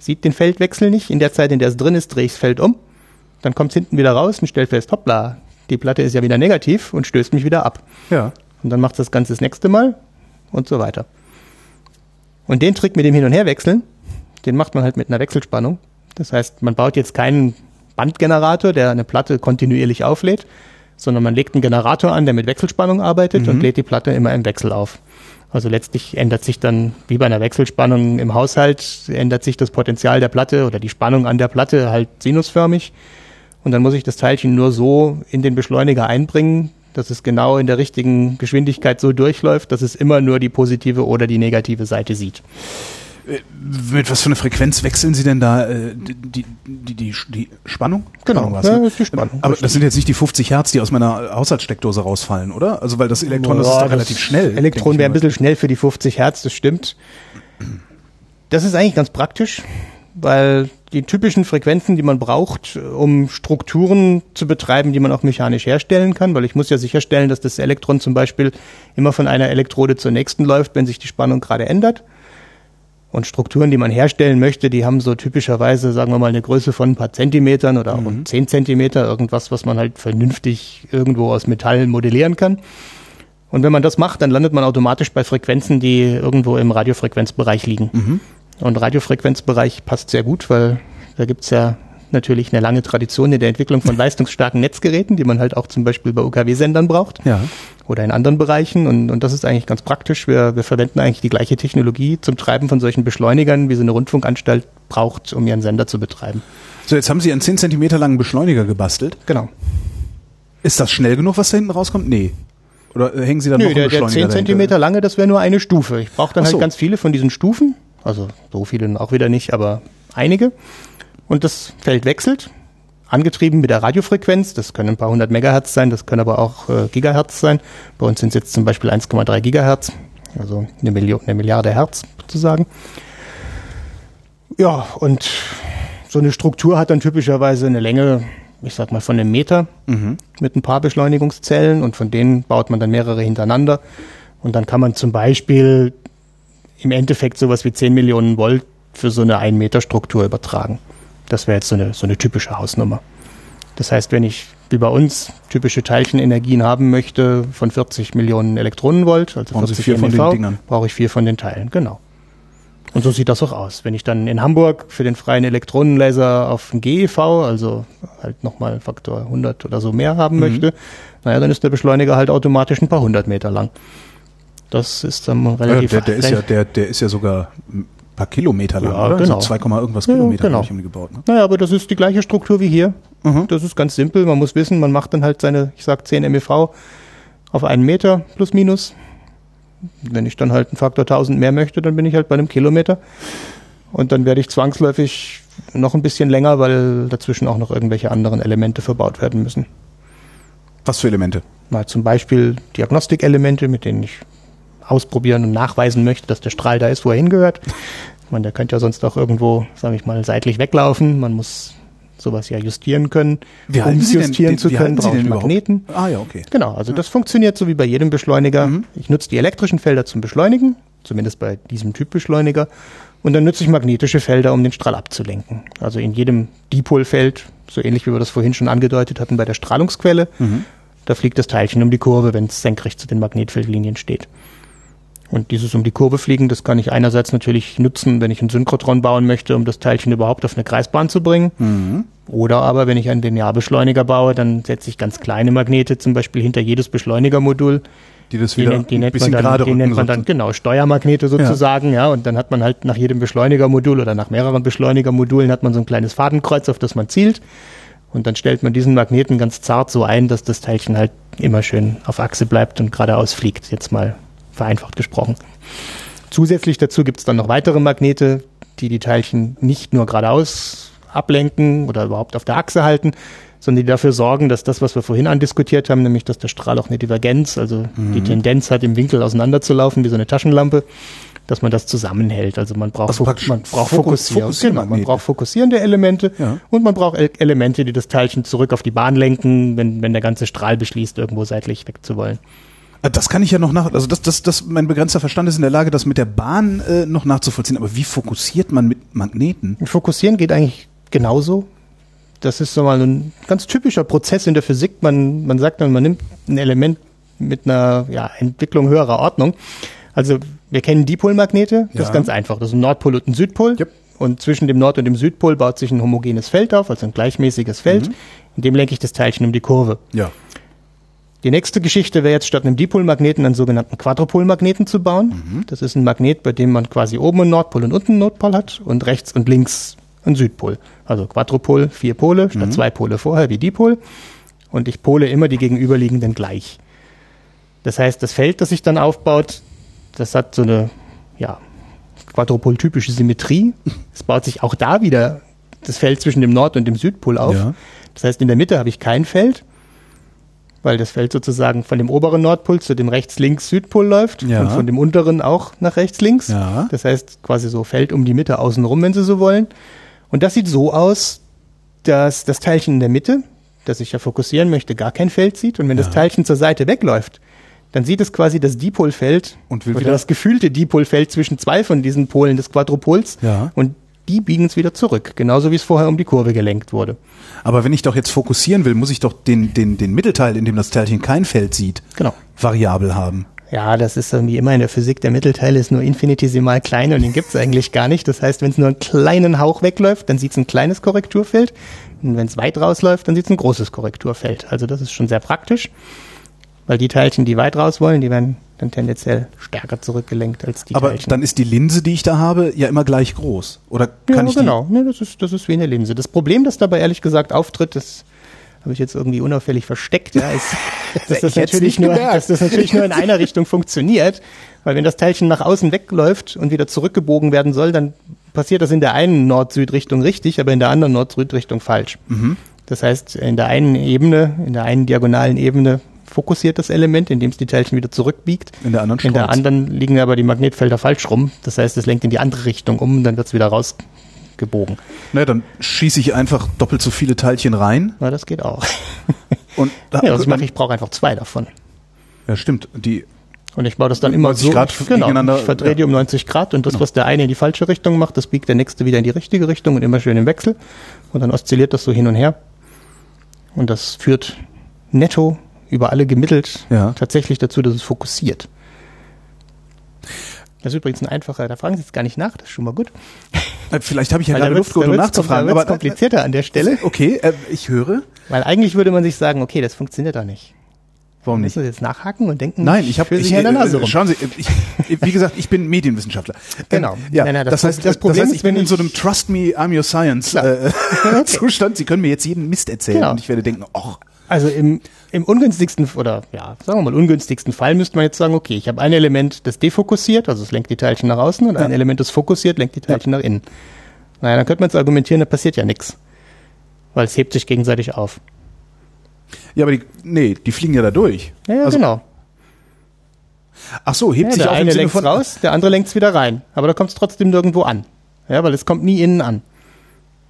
sieht den Feldwechsel nicht. In der Zeit, in der es drin ist, drehe ich das Feld um. Dann kommt es hinten wieder raus und stellt fest, hoppla, die Platte ist ja wieder negativ und stößt mich wieder ab. Ja. Und dann macht es das Ganze das nächste Mal und so weiter. Und den Trick mit dem Hin- und Herwechseln, den macht man halt mit einer Wechselspannung. Das heißt, man baut jetzt keinen Bandgenerator, der eine Platte kontinuierlich auflädt, sondern man legt einen Generator an, der mit Wechselspannung arbeitet mhm. und lädt die Platte immer im Wechsel auf. Also letztlich ändert sich dann, wie bei einer Wechselspannung im Haushalt, ändert sich das Potenzial der Platte oder die Spannung an der Platte halt sinusförmig. Und dann muss ich das Teilchen nur so in den Beschleuniger einbringen, dass es genau in der richtigen Geschwindigkeit so durchläuft, dass es immer nur die positive oder die negative Seite sieht. Äh, mit was für einer Frequenz wechseln Sie denn da äh, die, die, die, die Spannung? Genau, was, ja, ne? ist die Spannung. Aber das sind jetzt nicht die 50 Hertz, die aus meiner Haushaltssteckdose rausfallen, oder? Also weil das Elektron, ja, das ist doch relativ schnell. Elektron wäre ein bisschen schnell für die 50 Hertz, das stimmt. Das ist eigentlich ganz praktisch, weil die typischen Frequenzen, die man braucht, um Strukturen zu betreiben, die man auch mechanisch herstellen kann, weil ich muss ja sicherstellen, dass das Elektron zum Beispiel immer von einer Elektrode zur nächsten läuft, wenn sich die Spannung gerade ändert. Und Strukturen, die man herstellen möchte, die haben so typischerweise, sagen wir mal, eine Größe von ein paar Zentimetern oder mhm. zehn Zentimeter, irgendwas, was man halt vernünftig irgendwo aus Metall modellieren kann. Und wenn man das macht, dann landet man automatisch bei Frequenzen, die irgendwo im Radiofrequenzbereich liegen. Mhm. Und Radiofrequenzbereich passt sehr gut, weil da gibt's ja natürlich eine lange Tradition in der Entwicklung von leistungsstarken Netzgeräten, die man halt auch zum Beispiel bei UKW-Sendern braucht. Ja. Oder in anderen Bereichen. Und, und das ist eigentlich ganz praktisch. Wir, wir verwenden eigentlich die gleiche Technologie zum Treiben von solchen Beschleunigern, wie so eine Rundfunkanstalt braucht, um ihren Sender zu betreiben. So, jetzt haben Sie einen 10 Zentimeter langen Beschleuniger gebastelt. Genau. Ist das schnell genug, was da hinten rauskommt? Nee. Oder hängen Sie da Nö, noch der, der 10 Zentimeter lange, das wäre nur eine Stufe. Ich brauche dann halt so. ganz viele von diesen Stufen. Also so viele auch wieder nicht, aber einige. Und das Feld wechselt, angetrieben mit der Radiofrequenz. Das können ein paar hundert Megahertz sein, das können aber auch äh, Gigahertz sein. Bei uns sind es jetzt zum Beispiel 1,3 Gigahertz, also eine, Million, eine Milliarde Hertz sozusagen. Ja, und so eine Struktur hat dann typischerweise eine Länge, ich sag mal, von einem Meter mhm. mit ein paar Beschleunigungszellen und von denen baut man dann mehrere hintereinander. Und dann kann man zum Beispiel im Endeffekt sowas wie 10 Millionen Volt für so eine 1 Meter Struktur übertragen. Das wäre jetzt so eine, so eine typische Hausnummer. Das heißt, wenn ich wie bei uns typische Teilchenenergien haben möchte von 40 Millionen Elektronenvolt, also Brauchen 40 vier von den Dingern. brauche ich vier von den Teilen, genau. Und so sieht das auch aus. Wenn ich dann in Hamburg für den freien Elektronenlaser auf ein GeV, also halt nochmal Faktor 100 oder so mehr haben mhm. möchte, naja, dann ist der Beschleuniger halt automatisch ein paar hundert Meter lang. Das ist dann relativ... Ja, der, der, ist ja, der, der ist ja sogar paar Kilometer lang, ja, oder? Genau. Also 2, irgendwas Kilometer ja, genau. ich gebaut. Ne? Naja, aber das ist die gleiche Struktur wie hier. Mhm. Das ist ganz simpel. Man muss wissen, man macht dann halt seine, ich sag 10 MeV auf einen Meter plus minus. Wenn ich dann halt einen Faktor 1000 mehr möchte, dann bin ich halt bei einem Kilometer. Und dann werde ich zwangsläufig noch ein bisschen länger, weil dazwischen auch noch irgendwelche anderen Elemente verbaut werden müssen. Was für Elemente? Mal zum Beispiel Diagnostikelemente, mit denen ich ausprobieren und nachweisen möchte, dass der Strahl da ist, wo er hingehört. Man, der könnte ja sonst auch irgendwo, sage ich mal, seitlich weglaufen. Man muss sowas ja justieren können. Wie um es justieren denn, zu können, brauche ich Magneten. Ah ja, okay. Genau, also ja. das funktioniert so wie bei jedem Beschleuniger. Mhm. Ich nutze die elektrischen Felder zum Beschleunigen, zumindest bei diesem Typ Beschleuniger. Und dann nutze ich magnetische Felder, um den Strahl abzulenken. Also in jedem Dipolfeld, so ähnlich wie wir das vorhin schon angedeutet hatten bei der Strahlungsquelle, mhm. da fliegt das Teilchen um die Kurve, wenn es senkrecht zu den Magnetfeldlinien steht. Und dieses um die Kurve fliegen, das kann ich einerseits natürlich nutzen, wenn ich einen Synchrotron bauen möchte, um das Teilchen überhaupt auf eine Kreisbahn zu bringen. Mhm. Oder aber, wenn ich einen Linearbeschleuniger baue, dann setze ich ganz kleine Magnete zum Beispiel hinter jedes Beschleunigermodul. Die das wieder die, die nennt man dann, die nennt man dann genau Steuermagnete sozusagen, ja. ja. Und dann hat man halt nach jedem Beschleunigermodul oder nach mehreren Beschleunigermodulen hat man so ein kleines Fadenkreuz, auf das man zielt. Und dann stellt man diesen Magneten ganz zart so ein, dass das Teilchen halt immer schön auf Achse bleibt und geradeaus fliegt, jetzt mal vereinfacht gesprochen. Zusätzlich dazu gibt es dann noch weitere Magnete, die die Teilchen nicht nur geradeaus ablenken oder überhaupt auf der Achse halten, sondern die dafür sorgen, dass das, was wir vorhin andiskutiert haben, nämlich dass der Strahl auch eine Divergenz, also mhm. die Tendenz hat, im Winkel auseinanderzulaufen, wie so eine Taschenlampe, dass man das zusammenhält. Also man braucht, also man braucht Fokus, fokussieren, genau, man braucht fokussierende Elemente ja. und man braucht Elemente, die das Teilchen zurück auf die Bahn lenken, wenn, wenn der ganze Strahl beschließt, irgendwo seitlich wegzuwollen. Das kann ich ja noch nach, also das, das, das, mein begrenzter Verstand ist in der Lage, das mit der Bahn äh, noch nachzuvollziehen. Aber wie fokussiert man mit Magneten? Fokussieren geht eigentlich genauso. Das ist so mal ein ganz typischer Prozess in der Physik. Man, man sagt dann, man nimmt ein Element mit einer ja, Entwicklung höherer Ordnung. Also wir kennen Dipolmagnete, das ja. ist ganz einfach. Das ist ein Nordpol und ein Südpol. Yep. Und zwischen dem Nord- und dem Südpol baut sich ein homogenes Feld auf, also ein gleichmäßiges Feld. Mhm. In dem lenke ich das Teilchen um die Kurve. Ja. Die nächste Geschichte wäre jetzt statt einem Dipolmagneten einen sogenannten Quadrupolmagneten zu bauen. Mhm. Das ist ein Magnet, bei dem man quasi oben einen Nordpol und unten einen Nordpol hat und rechts und links einen Südpol. Also Quadrupol, vier Pole, statt mhm. zwei Pole vorher wie Dipol. Und ich pole immer die gegenüberliegenden gleich. Das heißt, das Feld, das sich dann aufbaut, das hat so eine, ja, Quadrupol-typische Symmetrie. Es baut sich auch da wieder das Feld zwischen dem Nord- und dem Südpol auf. Ja. Das heißt, in der Mitte habe ich kein Feld weil das Feld sozusagen von dem oberen Nordpol zu dem rechts-links-Südpol läuft ja. und von dem unteren auch nach rechts-links. Ja. Das heißt quasi so Feld um die Mitte außenrum, wenn Sie so wollen. Und das sieht so aus, dass das Teilchen in der Mitte, das ich ja fokussieren möchte, gar kein Feld sieht. Und wenn ja. das Teilchen zur Seite wegläuft, dann sieht es quasi das Dipolfeld und oder das gefühlte Dipolfeld zwischen zwei von diesen Polen des Quadrupols. Ja. Und die biegen es wieder zurück, genauso wie es vorher um die Kurve gelenkt wurde. Aber wenn ich doch jetzt fokussieren will, muss ich doch den, den, den Mittelteil, in dem das Teilchen kein Feld sieht, genau. variabel haben. Ja, das ist irgendwie immer in der Physik. Der Mittelteil ist nur infinitesimal klein und den gibt es eigentlich gar nicht. Das heißt, wenn es nur einen kleinen Hauch wegläuft, dann sieht es ein kleines Korrekturfeld. Und wenn es weit rausläuft, dann sieht es ein großes Korrekturfeld. Also das ist schon sehr praktisch, weil die Teilchen, die weit raus wollen, die werden dann tendenziell stärker zurückgelenkt als die Aber Teilchen. dann ist die Linse, die ich da habe, ja immer gleich groß. Oder kann ja, ich genau. Nee, das ist, das ist wie eine Linse. Das Problem, das dabei ehrlich gesagt auftritt, das habe ich jetzt irgendwie unauffällig versteckt, ja, ist, dass, das natürlich nur, dass das natürlich nur in einer Richtung funktioniert. Weil wenn das Teilchen nach außen wegläuft und wieder zurückgebogen werden soll, dann passiert das in der einen Nord-Süd-Richtung richtig, aber in der anderen Nord-Süd-Richtung falsch. Mhm. Das heißt, in der einen Ebene, in der einen diagonalen Ebene fokussiert das Element, indem es die Teilchen wieder zurückbiegt. In der anderen In der anderen liegen aber die Magnetfelder falsch rum. Das heißt, es lenkt in die andere Richtung um, dann wird es wieder rausgebogen. Na, dann schieße ich einfach doppelt so viele Teilchen rein. Na, das geht auch. Und da, ja, was ich mache, ich brauche einfach zwei davon. Ja, stimmt. Die und ich baue das dann immer so. Grad genau, ich verdrehe ja. die um 90 Grad und das, genau. was der eine in die falsche Richtung macht, das biegt der nächste wieder in die richtige Richtung und immer schön im Wechsel. Und dann oszilliert das so hin und her. Und das führt netto über alle gemittelt ja. tatsächlich dazu, dass es fokussiert. Das ist übrigens ein einfacher, da fragen Sie jetzt gar nicht nach, das ist schon mal gut. Äh, vielleicht habe ich ja gerade Luft, um nachzufragen. Aber komplizierter an der Stelle. Okay, äh, ich höre. Weil eigentlich würde man sich sagen, okay, das funktioniert doch nicht. Warum nicht? Müssen Sie jetzt nachhaken und denken? Nein, ich habe ich, äh, Nase Schauen Sie, ich, wie gesagt, ich bin Medienwissenschaftler. Genau. Ja, nein, nein, das, das, heißt, das Problem das heißt, ich bin in so einem Trust me, I'm your science äh, okay. Zustand. Sie können mir jetzt jeden Mist erzählen genau. und ich werde denken, ach, also im, im ungünstigsten oder ja, sagen wir mal ungünstigsten Fall müsste man jetzt sagen, okay, ich habe ein Element, das defokussiert, also es lenkt die Teilchen nach außen und ja. ein Element, das fokussiert, lenkt die Teilchen ja. nach innen. Naja, dann könnte man jetzt argumentieren, da passiert ja nichts. Weil es hebt sich gegenseitig auf. Ja, aber die, nee, die fliegen ja da durch. Ja, ja also, genau. Ach so, hebt ja, sich der auf eine lenkt raus, der andere lenkt es wieder rein. Aber da kommt es trotzdem nirgendwo an. Ja, weil es kommt nie innen an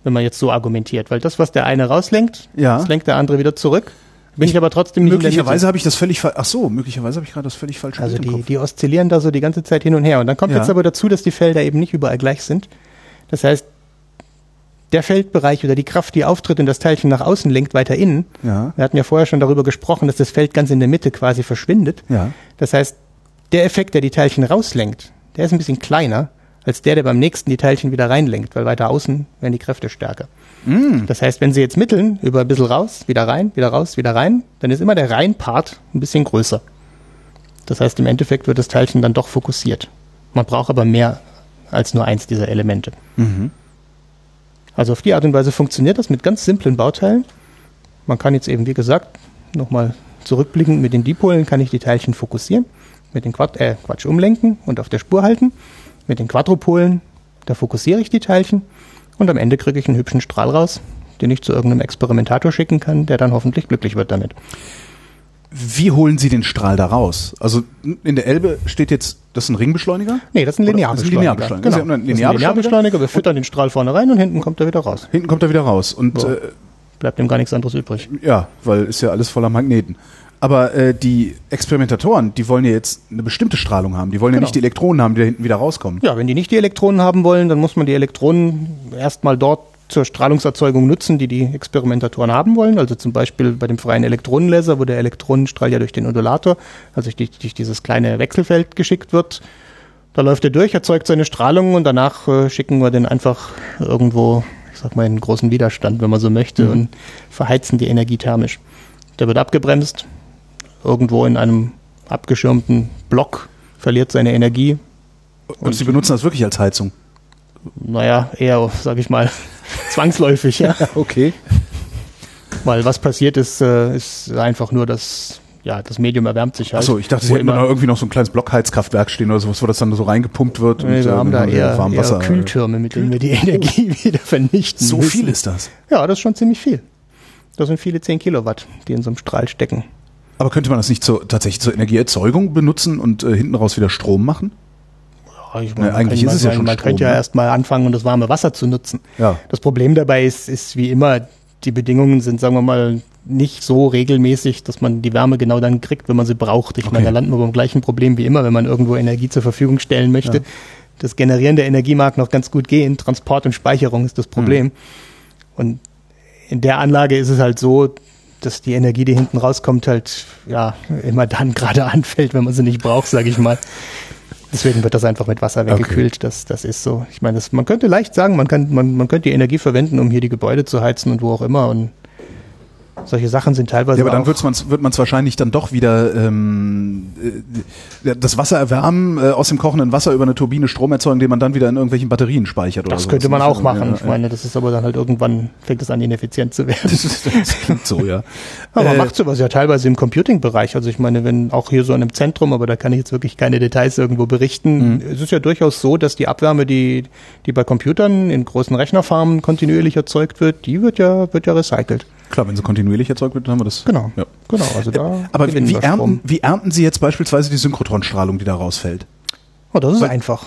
wenn man jetzt so argumentiert. Weil das, was der eine rauslenkt, ja. das lenkt der andere wieder zurück. Bin ich aber trotzdem nicht Möglicherweise habe ich das völlig falsch. Ach so, möglicherweise habe ich gerade das völlig falsch Also die, die oszillieren da so die ganze Zeit hin und her. Und dann kommt ja. jetzt aber dazu, dass die Felder eben nicht überall gleich sind. Das heißt, der Feldbereich oder die Kraft, die auftritt und das Teilchen nach außen lenkt, weiter innen. Ja. Wir hatten ja vorher schon darüber gesprochen, dass das Feld ganz in der Mitte quasi verschwindet. Ja. Das heißt, der Effekt, der die Teilchen rauslenkt, der ist ein bisschen kleiner als der, der beim nächsten die Teilchen wieder reinlenkt, weil weiter außen werden die Kräfte stärker. Mm. Das heißt, wenn Sie jetzt mitteln, über ein bisschen raus, wieder rein, wieder raus, wieder rein, dann ist immer der Rein-Part ein bisschen größer. Das heißt, im Endeffekt wird das Teilchen dann doch fokussiert. Man braucht aber mehr als nur eins dieser Elemente. Mhm. Also auf die Art und Weise funktioniert das mit ganz simplen Bauteilen. Man kann jetzt eben, wie gesagt, nochmal Zurückblickend mit den Dipolen kann ich die Teilchen fokussieren, mit den Quad äh, Quatsch umlenken und auf der Spur halten. Mit den Quadrupolen, da fokussiere ich die Teilchen und am Ende kriege ich einen hübschen Strahl raus, den ich zu irgendeinem Experimentator schicken kann, der dann hoffentlich glücklich wird damit. Wie holen Sie den Strahl da raus? Also in der Elbe steht jetzt, das ist ein Ringbeschleuniger? Nee, das ist ein Linearbeschleuniger. Linearbeschleuniger. Genau. Das ist ein Das ist ein Linearbeschleuniger. Linearbeschleuniger. Wir füttern den Strahl vorne rein und hinten kommt er wieder raus. Hinten kommt er wieder raus. Und So. äh, Bleibt ihm gar nichts anderes übrig. ja, weil ist ja alles voller Magneten. Aber äh, die Experimentatoren, die wollen ja jetzt eine bestimmte Strahlung haben. Die wollen ja Genau. nicht die Elektronen haben, die da hinten wieder rauskommen. Ja, wenn die nicht die Elektronen haben wollen, dann muss man die Elektronen erstmal dort zur Strahlungserzeugung nutzen, die die Experimentatoren haben wollen. Also zum Beispiel bei dem freien Elektronenlaser, wo der Elektronenstrahl ja durch den Undulator, also durch, durch dieses kleine Wechselfeld geschickt wird. Da läuft er durch, erzeugt seine Strahlung und danach äh, schicken wir den einfach irgendwo, ich sag mal, in einen großen Widerstand, wenn man so möchte, und verheizen die Energie thermisch. Der wird abgebremst, irgendwo in einem abgeschirmten Block, verliert seine Energie, Und, sie benutzen das wirklich als Heizung. naja, eher, sag ich mal, zwangsläufig, ja. Okay. Weil was passiert ist, äh, ist einfach nur, dass ja, das Medium erwärmt sich halt. Achso, ich dachte, sie hätten da immer- noch irgendwie noch so ein kleines Blockheizkraftwerk stehen oder sowas, wo das dann so reingepumpt wird. Nee, und, wir äh, haben da eher, warm eher Wasser. Kühltürme, mit denen wir die Energie wieder vernichten So müssen. viel ist das. Ja, das ist schon ziemlich viel. Das sind viele 10 Kilowatt, die in so einem Strahl stecken. Aber könnte man das nicht zur, tatsächlich zur Energieerzeugung benutzen und äh, hinten raus wieder Strom machen? Ja, ich Na, eigentlich ist es ja schon Man Strom, könnte ja ne? erstmal anfangen, um das warme Wasser zu nutzen. Ja. Das Problem dabei ist, ist wie immer, die Bedingungen sind, sagen wir mal, nicht so regelmäßig, dass man die Wärme genau dann kriegt, wenn man sie braucht. Ich Okay. meine, da landen wir beim gleichen Problem wie immer, wenn man irgendwo Energie zur Verfügung stellen möchte. Ja. Das Generieren der Energie mag noch ganz gut gehen, Transport und Speicherung ist das Problem. Mhm. Und in der Anlage ist es halt so, dass die Energie, die hinten rauskommt, halt ja immer dann gerade anfällt, wenn man sie nicht braucht, sage ich mal. Deswegen wird das einfach mit Wasser weggekühlt. Das, das ist so. Ich meine, das, man könnte leicht sagen, man, kann, man, man könnte die Energie verwenden, um hier die Gebäude zu heizen und wo auch immer. Und solche Sachen sind teilweise Ja, aber dann wird's man's, wird man es wahrscheinlich dann doch wieder ähm, äh, das Wasser erwärmen, äh, aus dem kochenden Wasser über eine Turbine Strom erzeugen, den man dann wieder in irgendwelchen Batterien speichert. Oder das sowas. könnte man auch machen. Ja, Ich meine, das ist aber dann halt irgendwann fängt es an, ineffizient zu werden. das, ist, das klingt so, ja. Aber man Äh, macht sowas ja teilweise im Computing-Bereich. Also ich meine, wenn auch hier so in einem Zentrum, aber da kann ich jetzt wirklich keine Details irgendwo berichten. Mhm. Es ist ja durchaus so, dass die Abwärme, die, die bei Computern in großen Rechnerfarmen kontinuierlich erzeugt wird, die wird ja, wird ja recycelt. Klar, wenn sie kontinuierlich erzeugt wird, dann haben wir das. Genau. Ja. Genau. Also da Aber wie wir ernten, wie ernten Sie jetzt beispielsweise die Synchrotronstrahlung, die da rausfällt? Oh, das ist Weil- einfach.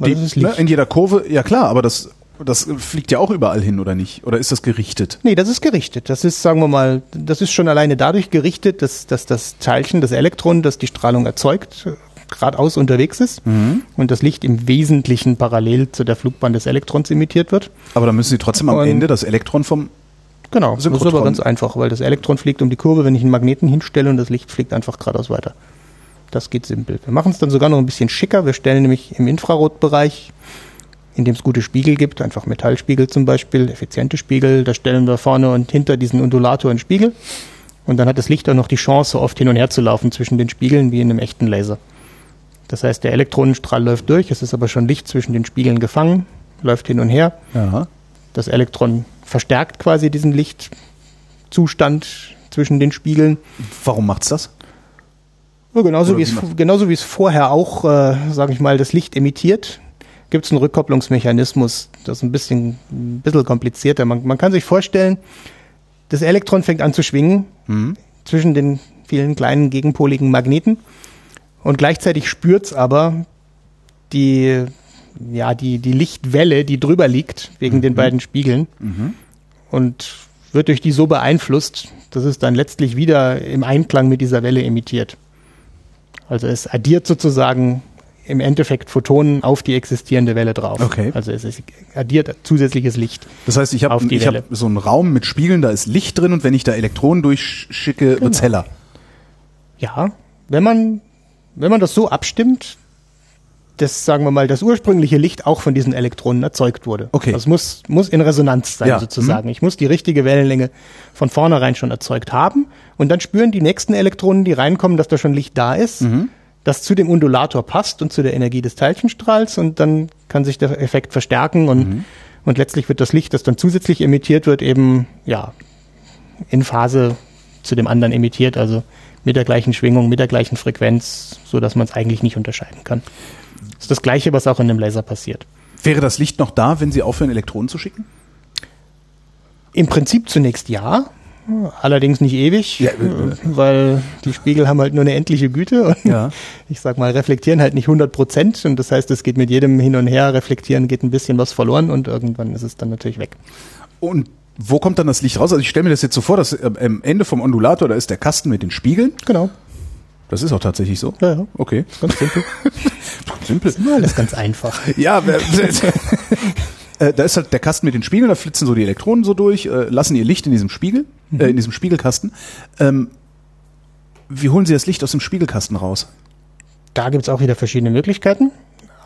Die, das ist ne, in jeder Kurve, ja klar, aber das, das fliegt ja auch überall hin, oder nicht? Oder ist das gerichtet? Nee, das ist gerichtet. Das ist, sagen wir mal, das ist schon alleine dadurch gerichtet, dass, dass das Teilchen, das Elektron, das die Strahlung erzeugt, geradeaus unterwegs ist und das Licht im Wesentlichen parallel zu der Flugbahn des Elektrons emittiert wird. Aber dann müssen Sie trotzdem am Und- Ende das Elektron vom. Genau, das ist aber ganz einfach, weil das Elektron fliegt um die Kurve, wenn ich einen Magneten hinstelle und das Licht fliegt einfach geradeaus weiter. Das geht simpel. Wir machen es dann sogar noch ein bisschen schicker. Wir stellen nämlich im Infrarotbereich, in dem es gute Spiegel gibt, einfach Metallspiegel zum Beispiel, effiziente Spiegel, da stellen wir vorne und hinter diesen Undulator einen Spiegel. Und dann hat das Licht auch noch die Chance, oft hin und her zu laufen zwischen den Spiegeln wie in einem echten Laser. Das heißt, der Elektronenstrahl läuft durch, es ist aber schon Licht zwischen den Spiegeln gefangen, läuft hin und her. Ja. Das Elektron verstärkt quasi diesen Lichtzustand zwischen den Spiegeln. Warum macht's das? Ja, genauso, wie es, macht- genauso wie es vorher auch, äh, sage ich mal, das Licht emittiert, gibt es einen Rückkopplungsmechanismus. Das ist ein bisschen, ein bisschen komplizierter. Man, man kann sich vorstellen, das Elektron fängt an zu schwingen Mhm. zwischen den vielen kleinen gegenpoligen Magneten und gleichzeitig spürt's aber die, ja, die, die Lichtwelle, die drüber liegt, wegen den beiden Spiegeln und wird durch die so beeinflusst, dass es dann letztlich wieder im Einklang mit dieser Welle emittiert. Also es addiert sozusagen im Endeffekt Photonen auf die existierende Welle drauf. Okay. Also es addiert zusätzliches Licht. Das heißt, ich habe hab so einen Raum mit Spiegeln, da ist Licht drin und wenn ich da Elektronen durchschicke, Genau. wird's heller. Ja, wenn man, wenn man das so abstimmt, dass, sagen wir mal, das ursprüngliche Licht auch von diesen Elektronen erzeugt wurde. Okay. Das muss, muss in Resonanz sein, Ja, sozusagen. Ich muss die richtige Wellenlänge von vornherein schon erzeugt haben und dann spüren die nächsten Elektronen, die reinkommen, dass da schon Licht da ist, das zu dem Undulator passt und zu der Energie des Teilchenstrahls und dann kann sich der Effekt verstärken und, und letztlich wird das Licht, das dann zusätzlich emittiert wird, eben, ja, in Phase zu dem anderen emittiert, also mit der gleichen Schwingung, mit der gleichen Frequenz, so dass man es eigentlich nicht unterscheiden kann. Das ist das Gleiche, was auch in dem Laser passiert. Wäre das Licht noch da, wenn Sie aufhören, Elektronen zu schicken? Im Prinzip zunächst ja, allerdings nicht ewig, ja, weil die Spiegel haben halt nur eine endliche Güte und ja. ich sag mal, reflektieren halt nicht 100 Prozent und das heißt, es geht mit jedem hin und her, reflektieren geht ein bisschen was verloren und irgendwann ist es dann natürlich weg. Und wo kommt dann das Licht raus? Also ich stelle mir das jetzt so vor, dass am ähm, Ende vom Ondulator, da ist der Kasten mit den Spiegeln. Genau. Das ist auch tatsächlich so? Ja, ja. Okay. Ganz simpel. simpel. Das ist immer alles ganz einfach. Ja, äh, da ist halt der Kasten mit den Spiegeln, da flitzen so die Elektronen so durch, äh, lassen ihr Licht in diesem Spiegel, mhm. äh, in diesem Spiegelkasten. Ähm, wie holen Sie das Licht aus dem Spiegelkasten raus? Da gibt es auch wieder verschiedene Möglichkeiten.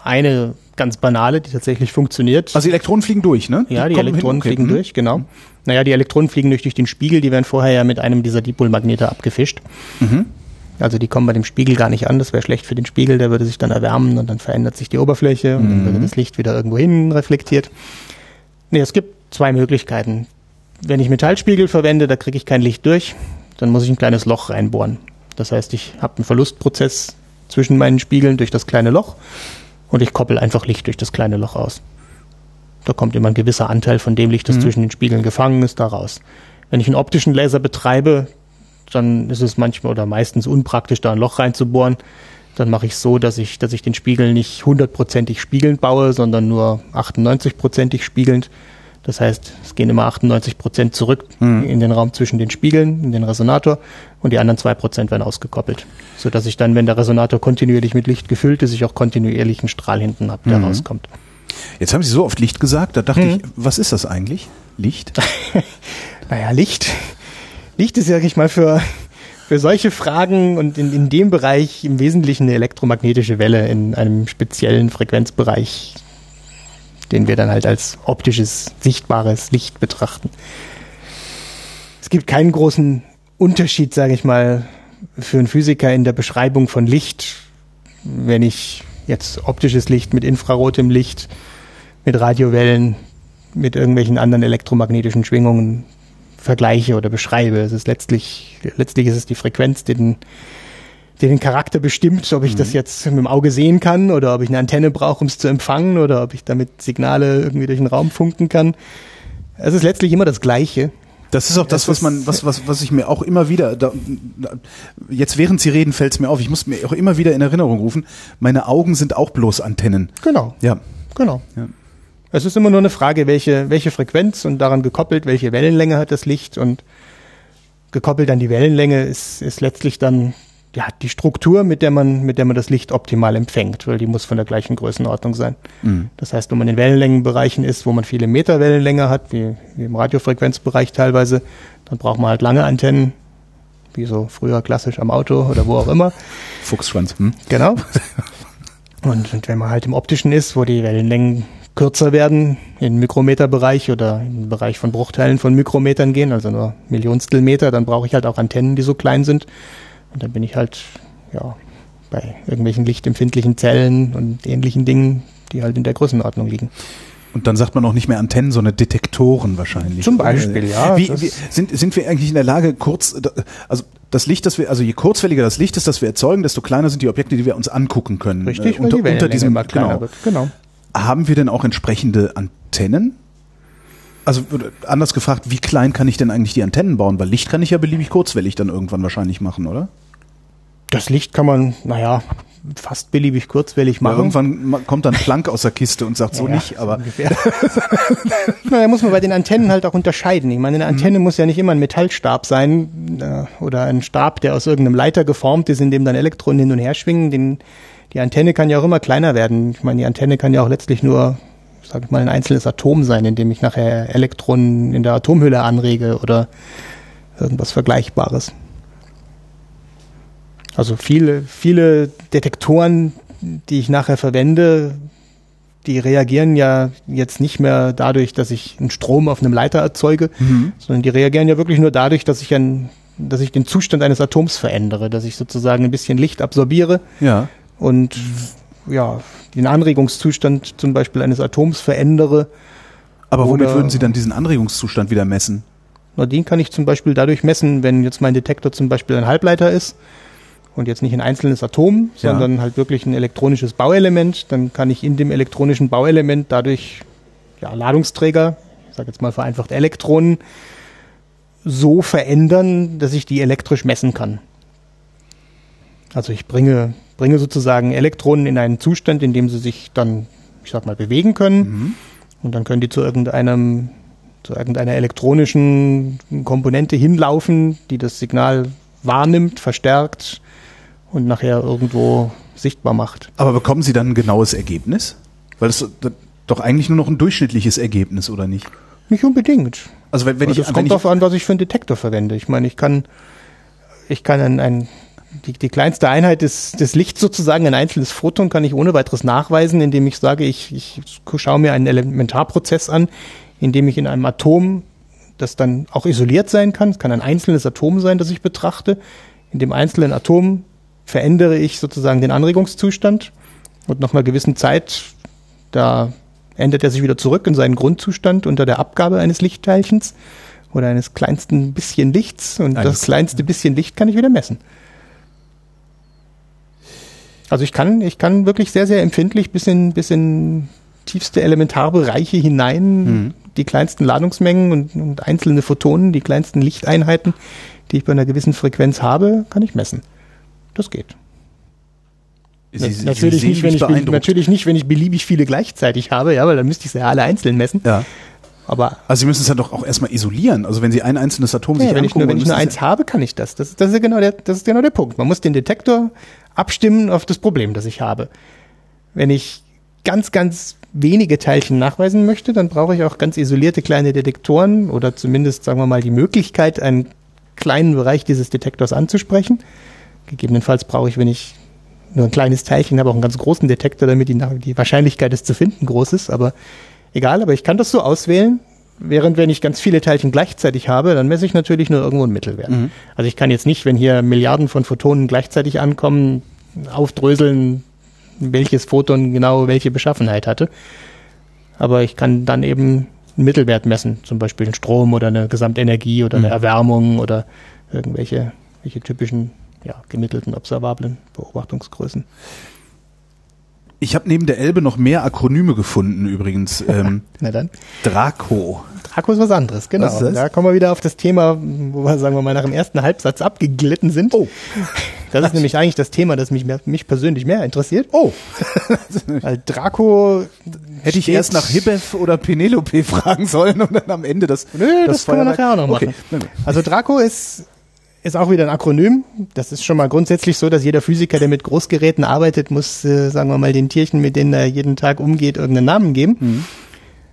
Eine ganz banale, die tatsächlich funktioniert. Also die Elektronen fliegen durch, ne? Die ja, die Elektronen fliegen mhm. durch, genau. Mhm. Naja, die Elektronen fliegen durch, durch den Spiegel, die werden vorher ja mit einem dieser Dipolmagnete abgefischt. Mhm. Also die kommen bei dem Spiegel gar nicht an, das wäre schlecht für den Spiegel, der würde sich dann erwärmen und dann verändert sich die Oberfläche und dann würde mhm. das Licht wieder irgendwo hin reflektiert. Nee, es gibt zwei Möglichkeiten. Wenn ich Metallspiegel verwende, da kriege ich kein Licht durch, dann muss ich ein kleines Loch reinbohren. Das heißt, ich habe einen Verlustprozess zwischen meinen Spiegeln durch das kleine Loch und ich koppel einfach Licht durch das kleine Loch aus. Da kommt immer ein gewisser Anteil von dem Licht, das mhm. zwischen den Spiegeln gefangen ist, da raus. Wenn ich einen optischen Laser betreibe, dann ist es manchmal oder meistens unpraktisch, da ein Loch reinzubohren. Dann mache ich so, dass ich, dass ich den Spiegel nicht hundertprozentig spiegelnd baue, sondern nur 98-prozentig spiegelnd. Das heißt, es gehen immer 98 Prozent zurück mhm. in den Raum zwischen den Spiegeln, in den Resonator und die anderen zwei Prozent werden ausgekoppelt. So dass ich dann, wenn der Resonator kontinuierlich mit Licht gefüllt ist, ich auch kontinuierlich einen Strahl hinten habe, der mhm. rauskommt. Jetzt haben Sie so oft Licht gesagt, da dachte mhm. ich, was ist das eigentlich? Licht? naja, Licht Licht ist, sag ich mal, für, für solche Fragen und in, in dem Bereich im Wesentlichen eine elektromagnetische Welle in einem speziellen Frequenzbereich, den wir dann halt als optisches, sichtbares Licht betrachten. Es gibt keinen großen Unterschied, sage ich mal, für einen Physiker in der Beschreibung von Licht, wenn ich jetzt optisches Licht mit infrarotem Licht, mit Radiowellen, mit irgendwelchen anderen elektromagnetischen Schwingungen vergleiche oder beschreibe. Es ist letztlich, letztlich ist es die Frequenz, die den, die den Charakter bestimmt, ob ich mhm. das jetzt mit dem Auge sehen kann oder ob ich eine Antenne brauche, um es zu empfangen oder ob ich damit Signale irgendwie durch den Raum funken kann. Es ist letztlich immer das Gleiche. Das ist auch das, was man, was, was, was ich mir auch immer wieder, da, jetzt während Sie reden, fällt es mir auf. Ich muss mir auch immer wieder in Erinnerung rufen. Meine Augen sind auch bloß Antennen. Genau. Ja. Genau. Ja. Es ist immer nur eine Frage, welche, welche Frequenz und daran gekoppelt, welche Wellenlänge hat das Licht und gekoppelt an die Wellenlänge ist, ist letztlich dann ja, die Struktur, mit der man, mit der man das Licht optimal empfängt, weil die muss von der gleichen Größenordnung sein. Mhm. Das heißt, wenn man in Wellenlängenbereichen ist, wo man viele Meter Wellenlänge hat, wie, wie im Radiofrequenzbereich teilweise, dann braucht man halt lange Antennen, wie so früher klassisch am Auto oder wo auch immer. Fuchsschwanz. Hm? Genau. Und, und wenn man halt im optischen ist, wo die Wellenlängen kürzer werden, im Mikrometerbereich oder im Bereich von Bruchteilen von Mikrometern gehen, also nur Millionstel Meter, dann brauche ich halt auch Antennen, die so klein sind. Und dann bin ich halt, ja, bei irgendwelchen lichtempfindlichen Zellen und ähnlichen Dingen, die halt in der Größenordnung liegen. Und dann sagt man auch nicht mehr Antennen, sondern Detektoren wahrscheinlich. Zum Beispiel, ja. Wie, wie, sind, sind wir eigentlich in der Lage, kurz, also das Licht, das wir, also je kurzfälliger das Licht ist, das wir erzeugen, desto kleiner sind die Objekte, die wir uns angucken können. Richtig, äh, unter, die unter diesem, genau. Wird. genau. Haben wir denn auch entsprechende Antennen? Also anders gefragt, wie klein kann ich denn eigentlich die Antennen bauen? Weil Licht kann ich ja beliebig kurzwellig dann irgendwann wahrscheinlich machen, oder? Das Licht kann man, naja, fast beliebig kurzwellig machen. Ja, irgendwann kommt dann Planck aus der Kiste und sagt so ja, nicht, aber. naja, muss man bei den Antennen halt auch unterscheiden. Ich meine, eine Antenne mhm. muss ja nicht immer ein Metallstab sein äh, oder ein Stab, der aus irgendeinem Leiter geformt ist, in dem dann Elektronen hin und her schwingen. Den, die Antenne kann ja auch immer kleiner werden. Ich meine, die Antenne kann ja auch letztlich nur, sag ich mal, ein einzelnes Atom sein, in dem ich nachher Elektronen in der Atomhülle anrege oder irgendwas Vergleichbares. Also viele, viele Detektoren, die ich nachher verwende, die reagieren ja jetzt nicht mehr dadurch, dass ich einen Strom auf einem Leiter erzeuge, mhm. sondern die reagieren ja wirklich nur dadurch, dass ich ein, dass ich den Zustand eines Atoms verändere, dass ich sozusagen ein bisschen Licht absorbiere ja und ja, den Anregungszustand zum Beispiel eines Atoms verändere. Aber womit würden Sie dann diesen Anregungszustand wieder messen? Nur den kann ich zum Beispiel dadurch messen, wenn jetzt mein Detektor zum Beispiel ein Halbleiter ist und jetzt nicht ein einzelnes Atom, Ja. sondern halt wirklich ein elektronisches Bauelement, dann kann ich in dem elektronischen Bauelement dadurch ja, Ladungsträger, ich sage jetzt mal vereinfacht Elektronen, so verändern, dass ich die elektrisch messen kann. Also ich bringe, bringe sozusagen Elektronen in einen Zustand, in dem sie sich dann, ich sag mal, bewegen können. Und dann können die zu irgendeinem, zu irgendeiner elektronischen Komponente hinlaufen, die das Signal wahrnimmt, verstärkt und nachher irgendwo sichtbar macht. Aber bekommen Sie dann ein genaues Ergebnis? Weil das, das doch eigentlich nur noch ein durchschnittliches Ergebnis, oder nicht? Nicht unbedingt. Also wenn, wenn Also ich, es kommt darauf an, was ich für einen Detektor verwende. Ich meine, ich kann, ich kann ein, ein die, die kleinste Einheit des, des Lichts sozusagen, ein einzelnes Photon, kann ich ohne weiteres nachweisen, indem ich sage, ich, ich schaue mir einen Elementarprozess an, in dem ich in einem Atom, das dann auch isoliert sein kann, es kann ein einzelnes Atom sein, das ich betrachte, in dem einzelnen Atom verändere ich sozusagen den Anregungszustand und nach einer gewissen Zeit, da ändert er sich wieder zurück in seinen Grundzustand unter der Abgabe eines Lichtteilchens oder eines kleinsten bisschen Lichts und Eines- das kleinste bisschen Licht kann ich wieder messen. Also ich kann, ich kann wirklich sehr, sehr empfindlich bis in, bis in tiefste Elementarbereiche hinein Mhm. die kleinsten Ladungsmengen und, und einzelne Photonen, die kleinsten Lichteinheiten, die ich bei einer gewissen Frequenz habe, kann ich messen. Das geht. Sie, Sie, natürlich, Sie nicht, wenn ich, natürlich nicht, wenn ich beliebig viele gleichzeitig habe, ja, weil dann müsste ich sie ja alle einzeln messen. Ja. Aber Also Sie müssen es ja doch auch erstmal isolieren. Also wenn Sie ein einzelnes Atom sich ja, wenn ich angucken, nur, wenn ich nur eins habe, kann ich das. Das, das, ist ja genau der, das ist genau der Punkt. Man muss den Detektor abstimmen auf das Problem, das ich habe. Wenn ich ganz, ganz wenige Teilchen nachweisen möchte, dann brauche ich auch ganz isolierte kleine Detektoren oder zumindest, sagen wir mal, die Möglichkeit, einen kleinen Bereich dieses Detektors anzusprechen. Gegebenenfalls brauche ich, wenn ich nur ein kleines Teilchen habe, auch einen ganz großen Detektor, damit die, die Wahrscheinlichkeit, es zu finden, groß ist. Aber egal, aber ich kann das so auswählen. Während wenn ich ganz viele Teilchen gleichzeitig habe, dann messe ich natürlich nur irgendwo einen Mittelwert. Also ich kann jetzt nicht, wenn hier Milliarden von Photonen gleichzeitig ankommen, aufdröseln, welches Photon genau welche Beschaffenheit hatte. Aber ich kann dann eben einen Mittelwert messen, zum Beispiel einen Strom oder eine Gesamtenergie oder eine Erwärmung oder irgendwelche welche typischen ja, gemittelten observablen Beobachtungsgrößen. Ich habe neben der Elbe noch mehr Akronyme gefunden übrigens. Ähm, Na dann. Draco. Draco ist was anderes, genau. Was das? Da kommen wir wieder auf das Thema, wo wir, sagen wir mal, nach dem ersten Halbsatz abgeglitten sind. Oh. Das ist nämlich eigentlich das Thema, das mich, mehr, mich persönlich mehr interessiert. Oh, Weil Draco hätte ich erst nach Hibbev oder Penelope fragen sollen und dann am Ende das. Nö, das, können wir nachher auch noch Okay. machen. Also Draco ist, ist auch wieder ein Akronym. Das ist schon mal grundsätzlich so, dass jeder Physiker, der mit Großgeräten arbeitet, muss, äh, sagen wir mal, den Tierchen, mit denen er jeden Tag umgeht, irgendeinen Namen geben.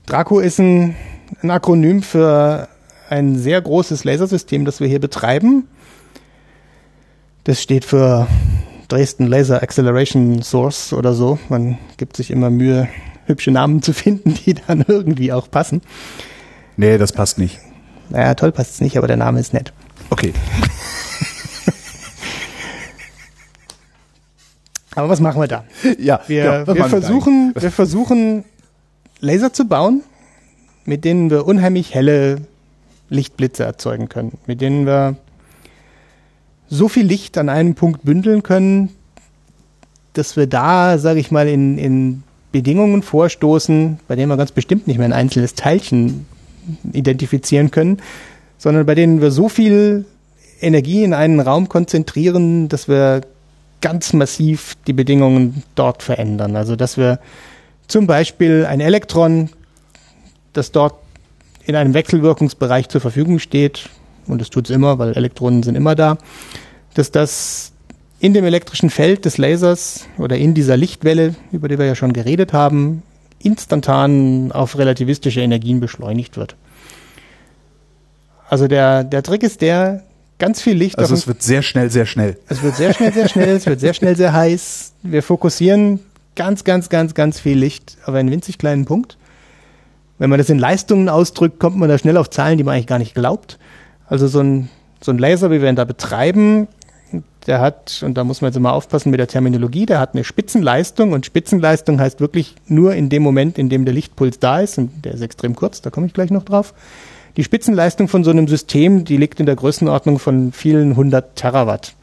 Draco ist ein, ein Akronym für ein sehr großes Lasersystem, das wir hier betreiben. Das steht für Dresden Laser Acceleration Source oder so. Man gibt sich immer Mühe, hübsche Namen zu finden, die dann irgendwie auch passen. Nee, das passt nicht. Naja, toll passt's nicht, aber der Name ist nett. Okay. Aber was machen wir da? Ja, Wir, ja, wir versuchen, wir versuchen Laser zu bauen, mit denen wir unheimlich helle Lichtblitze erzeugen können, mit denen wir so viel Licht an einem Punkt bündeln können, dass wir da, sage ich mal, in, in Bedingungen vorstoßen, bei denen wir ganz bestimmt nicht mehr ein einzelnes Teilchen identifizieren können, sondern bei denen wir so viel Energie in einen Raum konzentrieren, dass wir ganz massiv die Bedingungen dort verändern. Also dass wir zum Beispiel ein Elektron, das dort in einem Wechselwirkungsbereich zur Verfügung steht, und das tut es immer, weil Elektronen sind immer da, dass das in dem elektrischen Feld des Lasers oder in dieser Lichtwelle, über die wir ja schon geredet haben, instantan auf relativistische Energien beschleunigt wird. Also der, der Trick ist der, ganz viel Licht Also es wird sehr schnell, sehr schnell. es wird sehr schnell, sehr schnell, es wird sehr schnell, sehr heiß. Wir fokussieren ganz, ganz, ganz, ganz viel Licht auf einen winzig kleinen Punkt. Wenn man das in Leistungen ausdrückt, kommt man da schnell auf Zahlen, die man eigentlich gar nicht glaubt. Also so ein, so ein Laser, wie wir ihn da betreiben, der hat, und da muss man jetzt immer aufpassen mit der Terminologie, der hat eine Spitzenleistung und Spitzenleistung heißt wirklich nur in dem Moment, in dem der Lichtpuls da ist, und der ist extrem kurz, da komme ich gleich noch drauf. Die Spitzenleistung von so einem System, die liegt in der Größenordnung von vielen hundert Terawatt.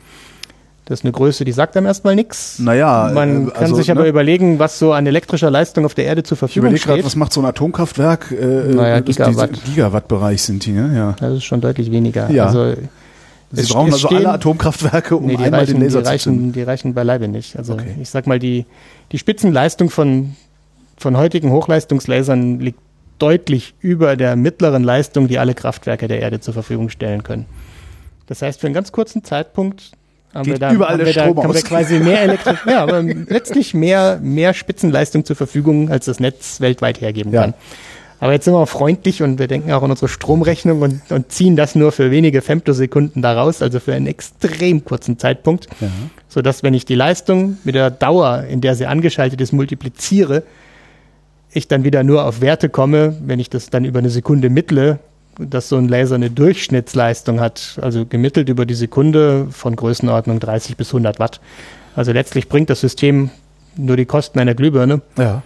Das ist eine Größe, die sagt einem erstmal nichts. Naja, Man äh, kann also, sich aber ne? überlegen, was so an elektrischer Leistung auf der Erde zur Ich Verfügung überlege gerade, steht. was macht so ein Atomkraftwerk? Äh, Naja, das- Gigawatt. Gigawatt-Bereich sind die, ne? Ja. Das ist schon deutlich weniger. Ja. Also, Sie es- brauchen also stehen- alle Atomkraftwerke, um nee, die einmal reichen, den Laser die zu zünden. reichen, die reichen beileibe nicht. Also Okay. ich sag mal, die, die Spitzenleistung von, von heutigen Hochleistungslasern liegt deutlich über der mittleren Leistung, die alle Kraftwerke der Erde zur Verfügung stellen können. Das heißt, für einen ganz kurzen Zeitpunkt haben Geht wir da, überall haben wir da Strom haben wir quasi mehr Elektro ja, aber letztlich mehr, mehr Spitzenleistung zur Verfügung, als das Netz weltweit hergeben Ja. kann. Aber jetzt sind wir auch freundlich und wir denken auch an unsere Stromrechnung und, und ziehen das nur für wenige Femtosekunden daraus, also für einen extrem kurzen Zeitpunkt, Ja. sodass wenn ich die Leistung mit der Dauer, in der sie angeschaltet ist, multipliziere, ich dann wieder nur auf Werte komme, wenn ich das dann über eine Sekunde mittle, dass so ein Laser eine Durchschnittsleistung hat, also gemittelt über die Sekunde von Größenordnung 30 bis 100 Watt. Also letztlich bringt das System nur die Kosten einer Glühbirne, Ja.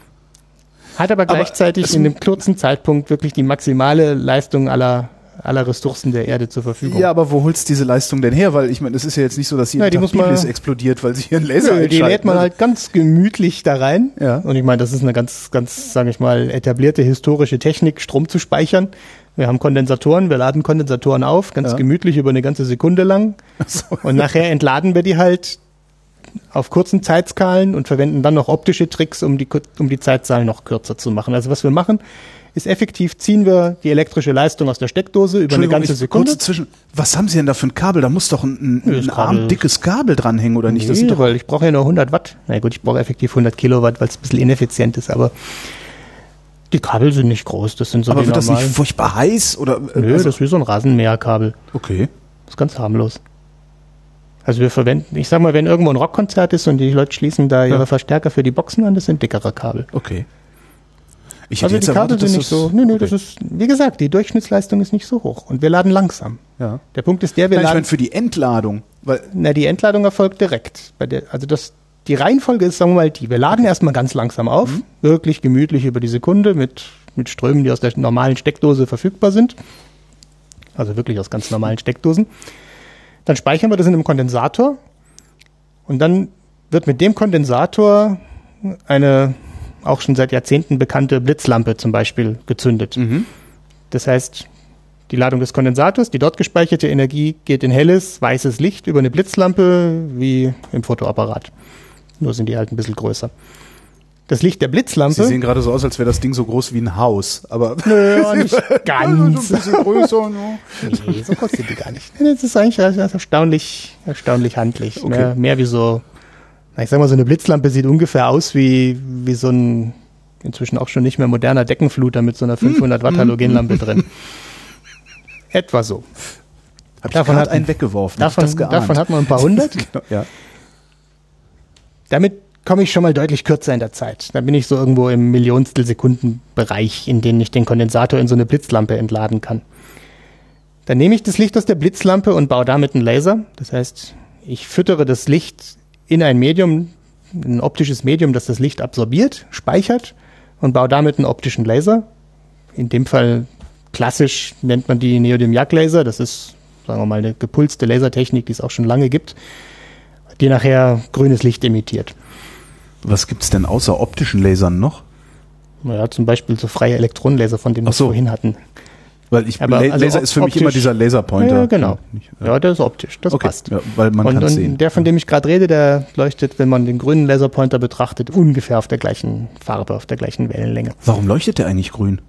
hat aber Aber gleichzeitig es- in einem kurzen Zeitpunkt wirklich die maximale Leistung aller, aller Ressourcen der Erde zur Verfügung. Ja, aber wo holst diese Leistung denn her? Weil ich meine, es ist ja jetzt nicht so, dass Ja, die muss man- explodiert, weil sie hier einen Laser Nö, die lädt man ne? halt ganz gemütlich da rein. Ja. Und ich meine, das ist eine ganz, ganz, sage ich mal, etablierte historische Technik, Strom zu speichern. Wir haben Kondensatoren, wir laden Kondensatoren auf, ganz Ja. gemütlich über eine ganze Sekunde lang. So. Und nachher entladen wir die halt auf kurzen Zeitskalen und verwenden dann noch optische Tricks, um die, um die Zeitzahl noch kürzer zu machen. Also was wir machen, ist effektiv ziehen wir die elektrische Leistung aus der Steckdose über eine ganze Sekunde. kurz zwischen. Was haben Sie denn da für ein Kabel? Da muss doch ein, ein, das ein Kabel- armdickes Kabel dranhängen, oder nicht? Das Nee, doch, weil ich brauche ja nur 100 Watt. Na gut, ich brauche effektiv 100 Kilowatt, weil es ein bisschen ineffizient ist, aber die Kabel sind nicht groß. Das sind so aber wird das normalen. nicht furchtbar heiß? Oder, äh, Nö, also- das ist wie so ein Rasenmäherkabel. okay. Das ist ganz harmlos. Also wir verwenden, ich sag mal, wenn irgendwo ein Rockkonzert ist und die Leute schließen da ihre Ja. Verstärker für die Boxen an, das sind dickere Kabel. Okay. Ich Also die Kabel sind dass nicht so, nö, nö, okay. das ist, wie gesagt, die Durchschnittsleistung ist nicht so hoch und wir laden langsam. Ja. Der Punkt ist der, wir Nein, ich laden, meine für die Entladung, weil na, die Entladung erfolgt direkt. Bei der, also das, die Reihenfolge ist, sagen wir mal, die. Wir laden erstmal ganz langsam auf, Mhm. wirklich gemütlich über die Sekunde mit, mit Strömen, die aus der normalen Steckdose verfügbar sind. Also wirklich aus ganz normalen Steckdosen. Dann speichern wir das in einem Kondensator und dann wird mit dem Kondensator eine auch schon seit Jahrzehnten bekannte Blitzlampe zum Beispiel gezündet. Das heißt, die Ladung des Kondensators, die dort gespeicherte Energie geht in helles, weißes Licht über eine Blitzlampe wie im Fotoapparat. Nur sind die halt ein bisschen größer. Das Licht der Sie Blitzlampe. sehen gerade so aus, als wäre das Ding so groß wie ein Haus, aber Nö, nicht ganz. so ein bisschen größer. ne? Nee, so groß sind die gar nicht. Das ist eigentlich erstaunlich, erstaunlich handlich. Okay. Mehr, mehr wie so, na, ich sag mal, so eine Blitzlampe sieht ungefähr aus wie, wie so ein inzwischen auch schon nicht mehr moderner Deckenfluter mit so einer 500 Watt Halogenlampe drin. Etwa so. Hab Davon hat- einen weggeworfen. Davon, davon hat man ein paar hundert. ja. Damit komme ich schon mal deutlich kürzer in der Zeit. Da bin ich so irgendwo im Millionstel Sekundenbereich, in dem ich den Kondensator in so eine Blitzlampe entladen kann. Dann nehme ich das Licht aus der Blitzlampe und baue damit einen Laser. Das heißt, ich füttere das Licht in ein Medium, ein optisches Medium, das das Licht absorbiert, speichert und baue damit einen optischen Laser. In dem Fall klassisch nennt man die Neodym-Jagd-Laser. Das ist, sagen wir mal, eine gepulste Lasertechnik, die es auch schon lange gibt, die nachher grünes Licht emittiert. Was gibt's denn außer optischen Lasern noch? Naja, zum Beispiel so freie Elektronenlaser, von denen Ach wir so. vorhin hatten. Weil ich Aber also Laser ist für mich optisch- immer dieser Laserpointer. Ja, genau. Ja, der ist optisch, das okay, passt. ja, weil man und kann und sehen. der, von dem ich gerade rede, der leuchtet, wenn man den grünen Laserpointer betrachtet, ungefähr auf der gleichen Farbe, auf der gleichen Wellenlänge. Warum leuchtet der eigentlich grün?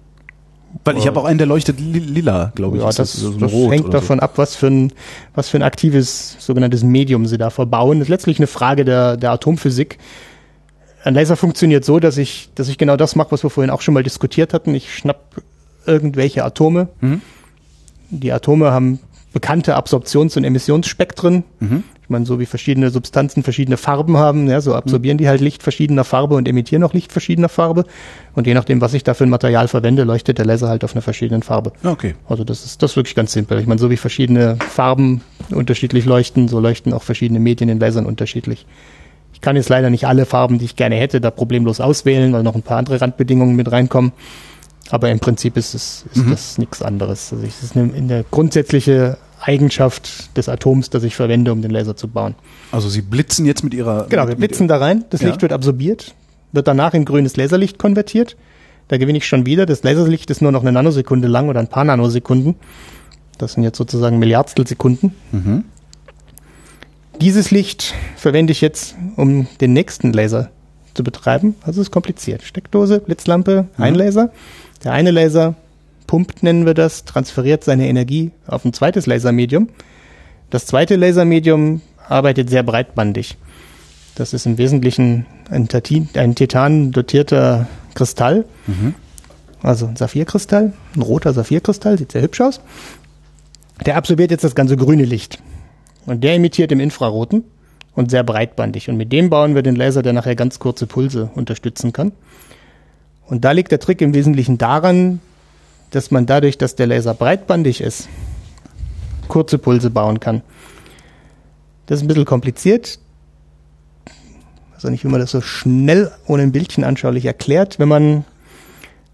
Weil ich habe auch einen, der leuchtet li lila, glaube ich. Ja, Ist das, so das hängt davon ab, was für, ein, was für ein aktives sogenanntes Medium sie da verbauen. Das ist letztlich eine Frage der, der Atomphysik. Ein Laser funktioniert so, dass ich, dass ich genau das mache, was wir vorhin auch schon mal diskutiert hatten. Ich schnapp irgendwelche Atome. Mhm. Die Atome haben bekannte Absorptions- und Emissionsspektren. Mhm. Ich meine, so wie verschiedene Substanzen verschiedene Farben haben, ja, so absorbieren die halt Licht verschiedener Farbe und emittieren auch Licht verschiedener Farbe. Und je nachdem, was ich da für ein Material verwende, leuchtet der Laser halt auf einer verschiedenen Farbe. Okay. Also das ist das ist wirklich ganz simpel. Ich meine, so wie verschiedene Farben unterschiedlich leuchten, so leuchten auch verschiedene Medien in Lasern unterschiedlich. Ich kann jetzt leider nicht alle Farben, die ich gerne hätte, da problemlos auswählen, weil noch ein paar andere Randbedingungen mit reinkommen. Aber im Prinzip ist, es, ist mhm. das nichts anderes. Also es ist eine, eine grundsätzliche Eigenschaft des Atoms, das ich verwende, um den Laser zu bauen. Also Sie blitzen jetzt mit Ihrer... Genau, wir blitzen da rein, das ja. Licht wird absorbiert, wird danach in grünes Laserlicht konvertiert. Da gewinne ich schon wieder. Das Laserlicht ist nur noch eine Nanosekunde lang oder ein paar Nanosekunden. Das sind jetzt sozusagen Milliardstel Mhm. Dieses Licht verwende ich jetzt, um den nächsten Laser zu betreiben. Also ist kompliziert. Steckdose, Blitzlampe, mhm. ein Laser. Der eine Laser pumpt, nennen wir das, transferiert seine Energie auf ein zweites Lasermedium. Das zweite Lasermedium arbeitet sehr breitbandig. Das ist im Wesentlichen ein, Tatin, ein Titan dotierter Kristall, mhm. also ein Saphirkristall, ein roter Saphirkristall, sieht sehr hübsch aus. Der absorbiert jetzt das ganze grüne Licht. Und der imitiert im Infraroten und sehr breitbandig. Und mit dem bauen wir den Laser, der nachher ganz kurze Pulse unterstützen kann. Und da liegt der Trick im Wesentlichen daran, dass man dadurch, dass der Laser breitbandig ist, kurze Pulse bauen kann. Das ist ein bisschen kompliziert also nicht, wie man das so schnell ohne ein Bildchen anschaulich erklärt. Wenn man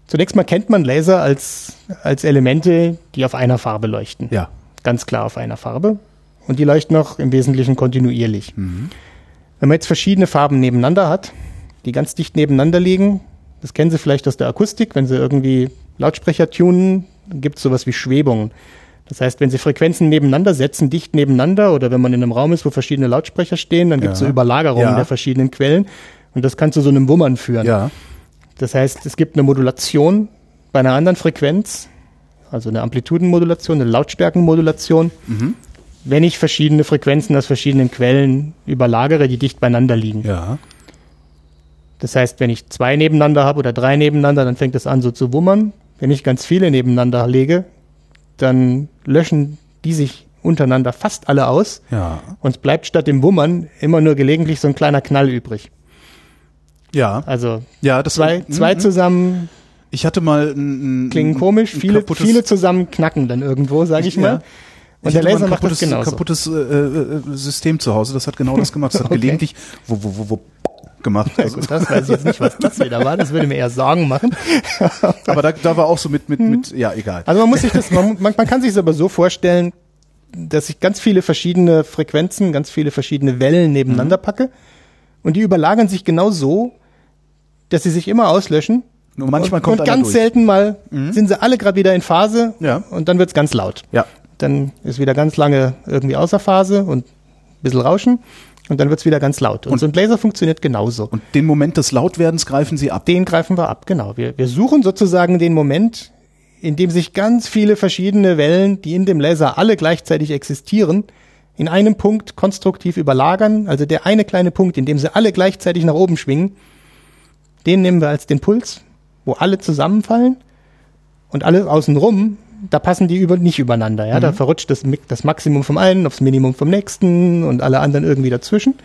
zunächst mal kennt man Laser als, als Elemente, die auf einer Farbe leuchten. Ja. Ganz klar auf einer Farbe. Und die leuchten auch im Wesentlichen kontinuierlich. Mhm. Wenn man jetzt verschiedene Farben nebeneinander hat, die ganz dicht nebeneinander liegen, das kennen Sie vielleicht aus der Akustik, wenn Sie irgendwie Lautsprecher tunen, gibt es sowas wie Schwebungen. Das heißt, wenn Sie Frequenzen nebeneinander setzen, dicht nebeneinander, oder wenn man in einem Raum ist, wo verschiedene Lautsprecher stehen, dann gibt es ja. so Überlagerungen ja. der verschiedenen Quellen. Und das kann zu so einem Wummern führen. Ja. Das heißt, es gibt eine Modulation bei einer anderen Frequenz, also eine Amplitudenmodulation, eine Lautstärkenmodulation. Mhm. Wenn ich verschiedene Frequenzen aus verschiedenen Quellen überlagere, die dicht beieinander liegen. Ja. Das heißt, wenn ich zwei nebeneinander habe oder drei nebeneinander, dann fängt es an so zu wummern. Wenn ich ganz viele nebeneinander lege, dann löschen die sich untereinander fast alle aus. Ja. Und es bleibt statt dem Wummern immer nur gelegentlich so ein kleiner Knall übrig. Ja. Also ja, das zwei, war, zwei zusammen. Ich hatte mal ein, klingen komisch, viele, viele zusammen knacken dann irgendwo, sage ich, ich, mal. Ja. Und der Laser macht das genauso. kaputtes äh, äh, System zu Hause, das hat genau das gemacht. Das hat okay. gelegentlich wo, wo, wo, wo gemacht. Also. Gut, das weiß ich jetzt nicht, was das wieder war. Das würde mir eher Sorgen machen. aber da, da war auch so mit, mit, mit, ja, egal. Also man muss sich das, man, man, man kann sich es aber so vorstellen, dass ich ganz viele verschiedene Frequenzen, ganz viele verschiedene Wellen nebeneinander mhm. packe. Und die überlagern sich genau so, dass sie sich immer auslöschen. Nur manchmal und, kommt und ganz durch. selten mal mhm. sind sie alle gerade wieder in Phase ja. und dann wird's ganz laut. Ja. Dann ist wieder ganz lange irgendwie außer Phase und ein bisschen Rauschen und dann wird's wieder ganz laut. Und, und, so ein Laser funktioniert genauso. Und den Moment des Lautwerdens greifen Sie ab? Den greifen wir ab, genau. Wir, wir suchen sozusagen den Moment, in dem sich ganz viele verschiedene Wellen, die in dem Laser alle gleichzeitig existieren, in einem Punkt konstruktiv überlagern. Also der eine kleine Punkt, in dem sie alle gleichzeitig nach oben schwingen, den nehmen wir als den Puls, wo alle zusammenfallen und alle außenrum da passen die über, nicht übereinander. Ja? Mhm. Da verrutscht das, das Maximum vom einen aufs Minimum vom nächsten und alle anderen irgendwie dazwischen.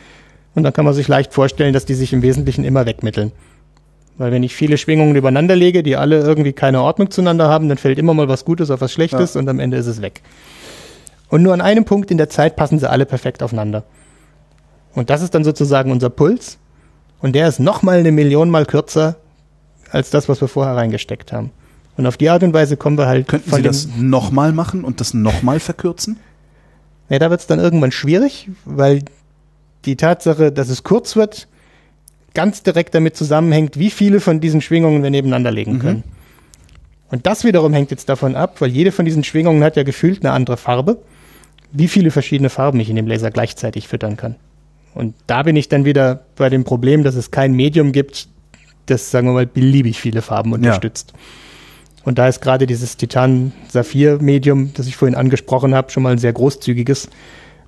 Und dann kann man sich leicht vorstellen, dass die sich im Wesentlichen immer wegmitteln. Weil wenn ich viele Schwingungen übereinander lege, die alle irgendwie keine Ordnung zueinander haben, dann fällt immer mal was Gutes auf was Schlechtes ja. und am Ende ist es weg. Und nur an einem Punkt in der Zeit passen sie alle perfekt aufeinander. Und das ist dann sozusagen unser Puls. Und der ist nochmal eine Million mal kürzer als das, was wir vorher reingesteckt haben. Und auf die Art und Weise kommen wir halt. Könnten Sie das nochmal machen und das nochmal verkürzen? Ja, da wird es dann irgendwann schwierig, weil die Tatsache, dass es kurz wird, ganz direkt damit zusammenhängt, wie viele von diesen Schwingungen wir nebeneinander legen mhm. können. Und das wiederum hängt jetzt davon ab, weil jede von diesen Schwingungen hat ja gefühlt eine andere Farbe, wie viele verschiedene Farben ich in dem Laser gleichzeitig füttern kann. Und da bin ich dann wieder bei dem Problem, dass es kein Medium gibt, das, sagen wir mal, beliebig viele Farben unterstützt. Ja. Und da ist gerade dieses Titan-Saphir-Medium, das ich vorhin angesprochen habe, schon mal ein sehr großzügiges,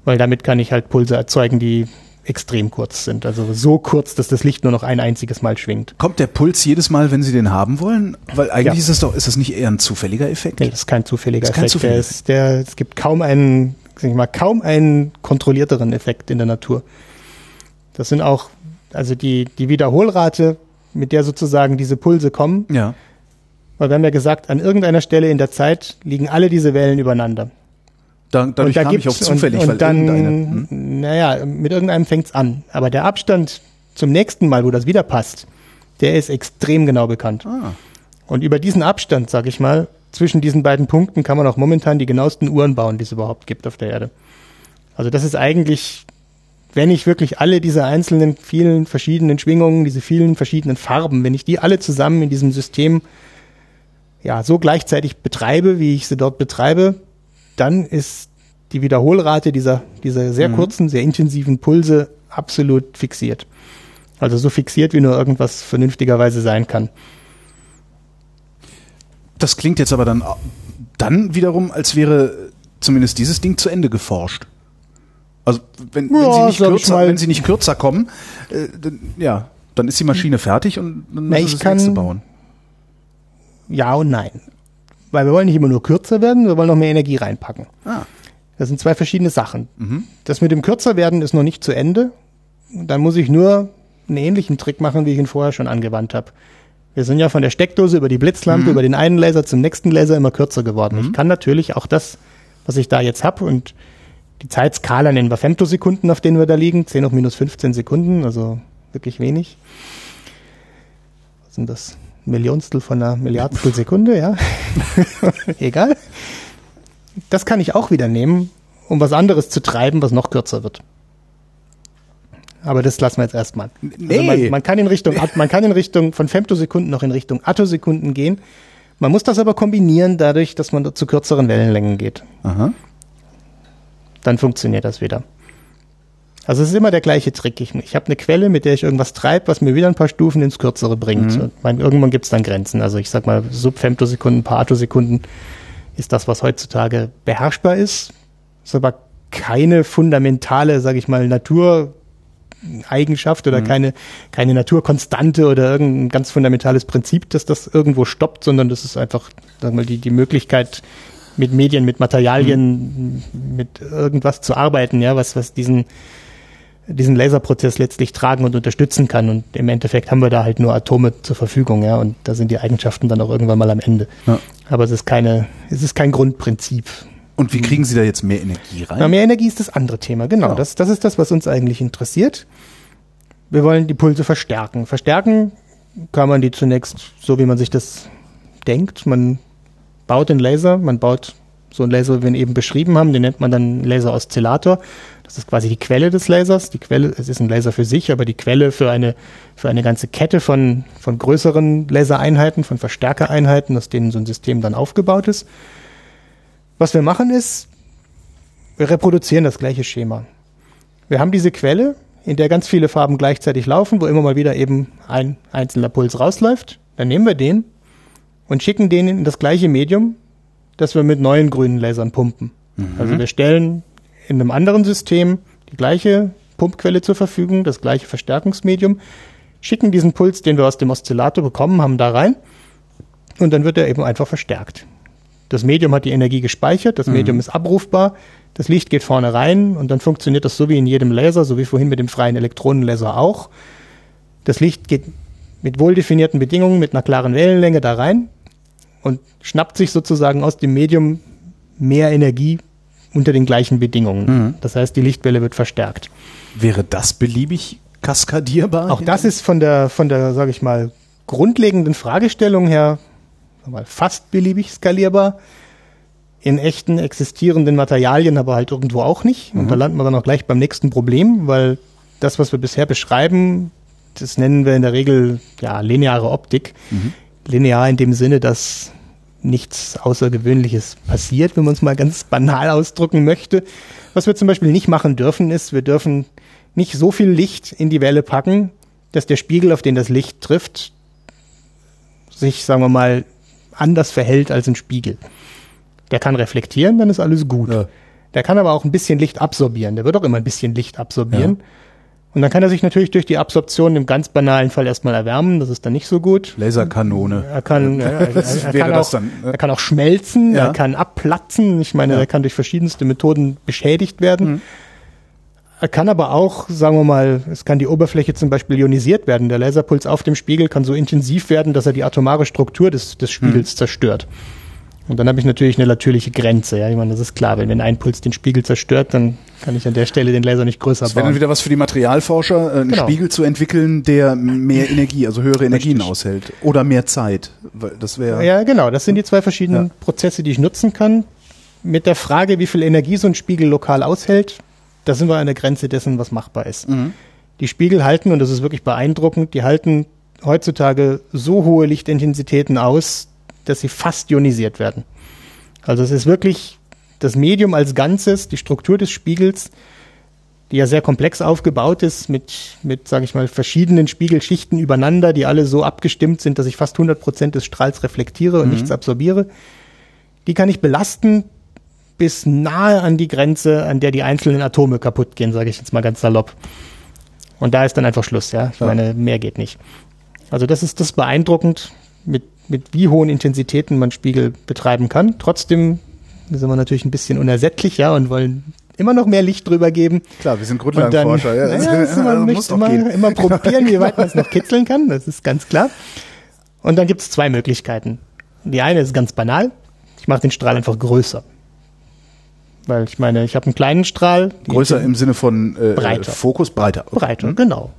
weil damit kann ich halt Pulse erzeugen, die extrem kurz sind. Also so kurz, dass das Licht nur noch ein einziges Mal schwingt. Kommt der Puls jedes Mal, wenn Sie den haben wollen? Weil eigentlich ja. ist es doch, ist das nicht eher ein zufälliger Effekt? Nee, das ist kein zufälliger ist Effekt. Kein zufälliger der ist, der, es gibt kaum einen, sag ich mal, kaum einen kontrollierteren Effekt in der Natur. Das sind auch, also die, die Wiederholrate, mit der sozusagen diese Pulse kommen, ja weil wir haben ja gesagt, an irgendeiner Stelle in der Zeit liegen alle diese Wellen übereinander. Da, dadurch und da kam ich auch zufällig, und, und dann, hm? naja, mit irgendeinem fängt's an. Aber der Abstand zum nächsten Mal, wo das wieder passt, der ist extrem genau bekannt. Ah. Und über diesen Abstand, sag ich mal, zwischen diesen beiden Punkten kann man auch momentan die genauesten Uhren bauen, die es überhaupt gibt auf der Erde. Also das ist eigentlich, wenn ich wirklich alle diese einzelnen vielen verschiedenen Schwingungen, diese vielen verschiedenen Farben, wenn ich die alle zusammen in diesem System ja so gleichzeitig betreibe, wie ich sie dort betreibe, dann ist die Wiederholrate dieser, dieser sehr mhm. kurzen, sehr intensiven Pulse absolut fixiert. Also so fixiert, wie nur irgendwas vernünftigerweise sein kann. Das klingt jetzt aber dann, dann wiederum, als wäre zumindest dieses Ding zu Ende geforscht. Also wenn, ja, wenn, sie, nicht kürzer, wenn sie nicht kürzer kommen, äh, dann, ja, dann ist die Maschine fertig und dann Na, ich das kann, nächste bauen. Ja und nein. Weil wir wollen nicht immer nur kürzer werden, wir wollen noch mehr Energie reinpacken. Ah. Das sind zwei verschiedene Sachen. Mhm. Das mit dem kürzer werden ist noch nicht zu Ende. Dann muss ich nur einen ähnlichen Trick machen, wie ich ihn vorher schon angewandt habe. Wir sind ja von der Steckdose über die Blitzlampe, mhm. über den einen Laser zum nächsten Laser immer kürzer geworden. Mhm. Ich kann natürlich auch das, was ich da jetzt habe und die Zeitskala nennen wir Femtosekunden, auf denen wir da liegen, 10 hoch minus 15 Sekunden, also wirklich wenig. Was sind das? Millionstel von einer Milliardstel Sekunde, ja. Egal. Das kann ich auch wieder nehmen, um was anderes zu treiben, was noch kürzer wird. Aber das lassen wir jetzt erstmal. Nee. Also man, man, kann in Richtung, man kann in Richtung von Femtosekunden noch in Richtung Attosekunden gehen. Man muss das aber kombinieren dadurch, dass man zu kürzeren Wellenlängen geht. Aha. Dann funktioniert das wieder. Also es ist immer der gleiche Trick. Ich, ich habe eine Quelle, mit der ich irgendwas treibe, was mir wieder ein paar Stufen ins Kürzere bringt. Mhm. Mein, irgendwann gibt es dann Grenzen. Also ich sag mal, Subfemtosekunden, paar Attosekunden ist das, was heutzutage beherrschbar ist. Ist aber keine fundamentale, sage ich mal, Natur Eigenschaft oder mhm. keine, keine Naturkonstante oder irgendein ganz fundamentales Prinzip, dass das irgendwo stoppt, sondern das ist einfach, sag mal, die, die Möglichkeit, mit Medien, mit Materialien, mhm. mit irgendwas zu arbeiten, ja, was, was diesen, diesen Laserprozess letztlich tragen und unterstützen kann. Und im Endeffekt haben wir da halt nur Atome zur Verfügung, ja, und da sind die Eigenschaften dann auch irgendwann mal am Ende. Ja. Aber es ist keine, es ist kein Grundprinzip. Und wie kriegen Sie da jetzt mehr Energie rein? Na, mehr Energie ist das andere Thema, genau. genau. Das, das ist das, was uns eigentlich interessiert. Wir wollen die Pulse verstärken. Verstärken kann man die zunächst so, wie man sich das denkt. Man baut den Laser, man baut so einen Laser, wie wir ihn eben beschrieben haben, den nennt man dann Laser-Oszillator. Das ist quasi die Quelle des Lasers. Die Quelle, es ist ein Laser für sich, aber die Quelle für eine, für eine ganze Kette von, von größeren Lasereinheiten, von Verstärkereinheiten, aus denen so ein System dann aufgebaut ist. Was wir machen ist, wir reproduzieren das gleiche Schema. Wir haben diese Quelle, in der ganz viele Farben gleichzeitig laufen, wo immer mal wieder eben ein einzelner Puls rausläuft. Dann nehmen wir den und schicken den in das gleiche Medium, das wir mit neuen grünen Lasern pumpen. Mhm. Also wir stellen in einem anderen System die gleiche Pumpquelle zur Verfügung, das gleiche Verstärkungsmedium, schicken diesen Puls, den wir aus dem Oszillator bekommen haben, da rein und dann wird er eben einfach verstärkt. Das Medium hat die Energie gespeichert, das mhm. Medium ist abrufbar, das Licht geht vorne rein und dann funktioniert das so wie in jedem Laser, so wie vorhin mit dem freien Elektronenlaser auch. Das Licht geht mit wohldefinierten Bedingungen, mit einer klaren Wellenlänge da rein und schnappt sich sozusagen aus dem Medium mehr Energie unter den gleichen Bedingungen. Mhm. Das heißt, die Lichtwelle wird verstärkt. Wäre das beliebig kaskadierbar? Auch das ist von der, von der, sage ich mal, grundlegenden Fragestellung her mal, fast beliebig skalierbar. In echten existierenden Materialien aber halt irgendwo auch nicht. Und mhm. da landen wir dann auch gleich beim nächsten Problem, weil das, was wir bisher beschreiben, das nennen wir in der Regel ja lineare Optik. Mhm. Linear in dem Sinne, dass nichts Außergewöhnliches passiert, wenn man es mal ganz banal ausdrücken möchte. Was wir zum Beispiel nicht machen dürfen, ist, wir dürfen nicht so viel Licht in die Welle packen, dass der Spiegel, auf den das Licht trifft, sich, sagen wir mal, anders verhält als ein Spiegel. Der kann reflektieren, dann ist alles gut. Ja. Der kann aber auch ein bisschen Licht absorbieren. Der wird auch immer ein bisschen Licht absorbieren. Ja. Und dann kann er sich natürlich durch die Absorption im ganz banalen Fall erstmal erwärmen. Das ist dann nicht so gut. Laserkanone. Er kann, er, er, er kann, auch, dann, ne? er kann auch schmelzen, ja. er kann abplatzen. Ich meine, er kann durch verschiedenste Methoden beschädigt werden. Mhm. Er kann aber auch, sagen wir mal, es kann die Oberfläche zum Beispiel ionisiert werden. Der Laserpuls auf dem Spiegel kann so intensiv werden, dass er die atomare Struktur des, des Spiegels hm. zerstört. Und dann habe ich natürlich eine natürliche Grenze. Ja, ich meine, das ist klar. Wenn, wenn ein Puls den Spiegel zerstört, dann kann ich an der Stelle den Laser nicht größer Das wäre dann bauen. wieder was für die Materialforscher, äh, einen Genau. Spiegel zu entwickeln, der mehr Energie, also höhere Energien Richtig. aushält. Oder mehr Zeit. Das wäre. Ja, genau. Das sind die zwei verschiedenen Ja. Prozesse, die ich nutzen kann. Mit der Frage, wie viel Energie so ein Spiegel lokal aushält, da sind wir an der Grenze dessen, was machbar ist. Mhm. Die Spiegel halten, und das ist wirklich beeindruckend, die halten heutzutage so hohe Lichtintensitäten aus, dass sie fast ionisiert werden. Also es ist wirklich das Medium als Ganzes, die Struktur des Spiegels, die ja sehr komplex aufgebaut ist, mit, mit sage ich mal, verschiedenen Spiegelschichten übereinander, die alle so abgestimmt sind, dass ich fast 100 Prozent des Strahls reflektiere und nichts absorbiere. Die kann ich belasten bis nahe an die Grenze, an der die einzelnen Atome kaputt gehen, sage ich jetzt mal ganz salopp. Und da ist dann einfach Schluss, ja. Ich Ja. meine, mehr geht nicht. Also das ist das beeindruckend, mit, mit wie hohen Intensitäten man Spiegel betreiben kann. Trotzdem sind wir natürlich ein bisschen unersättlich, ja, und wollen immer noch mehr Licht drüber geben. Klar, wir sind Grundlagenforscher. ja. naja, das ist immer, man muss immer, gehen. immer probieren, wie weit man es noch kitzeln kann, das ist ganz klar. Und dann gibt es zwei Möglichkeiten. Die eine ist ganz banal, ich mache den Strahl einfach größer. Weil ich meine, ich habe einen kleinen Strahl. Größer im Sinne von äh, Breiter. Fokus, breiter. Okay. Breite, Mhm. genau.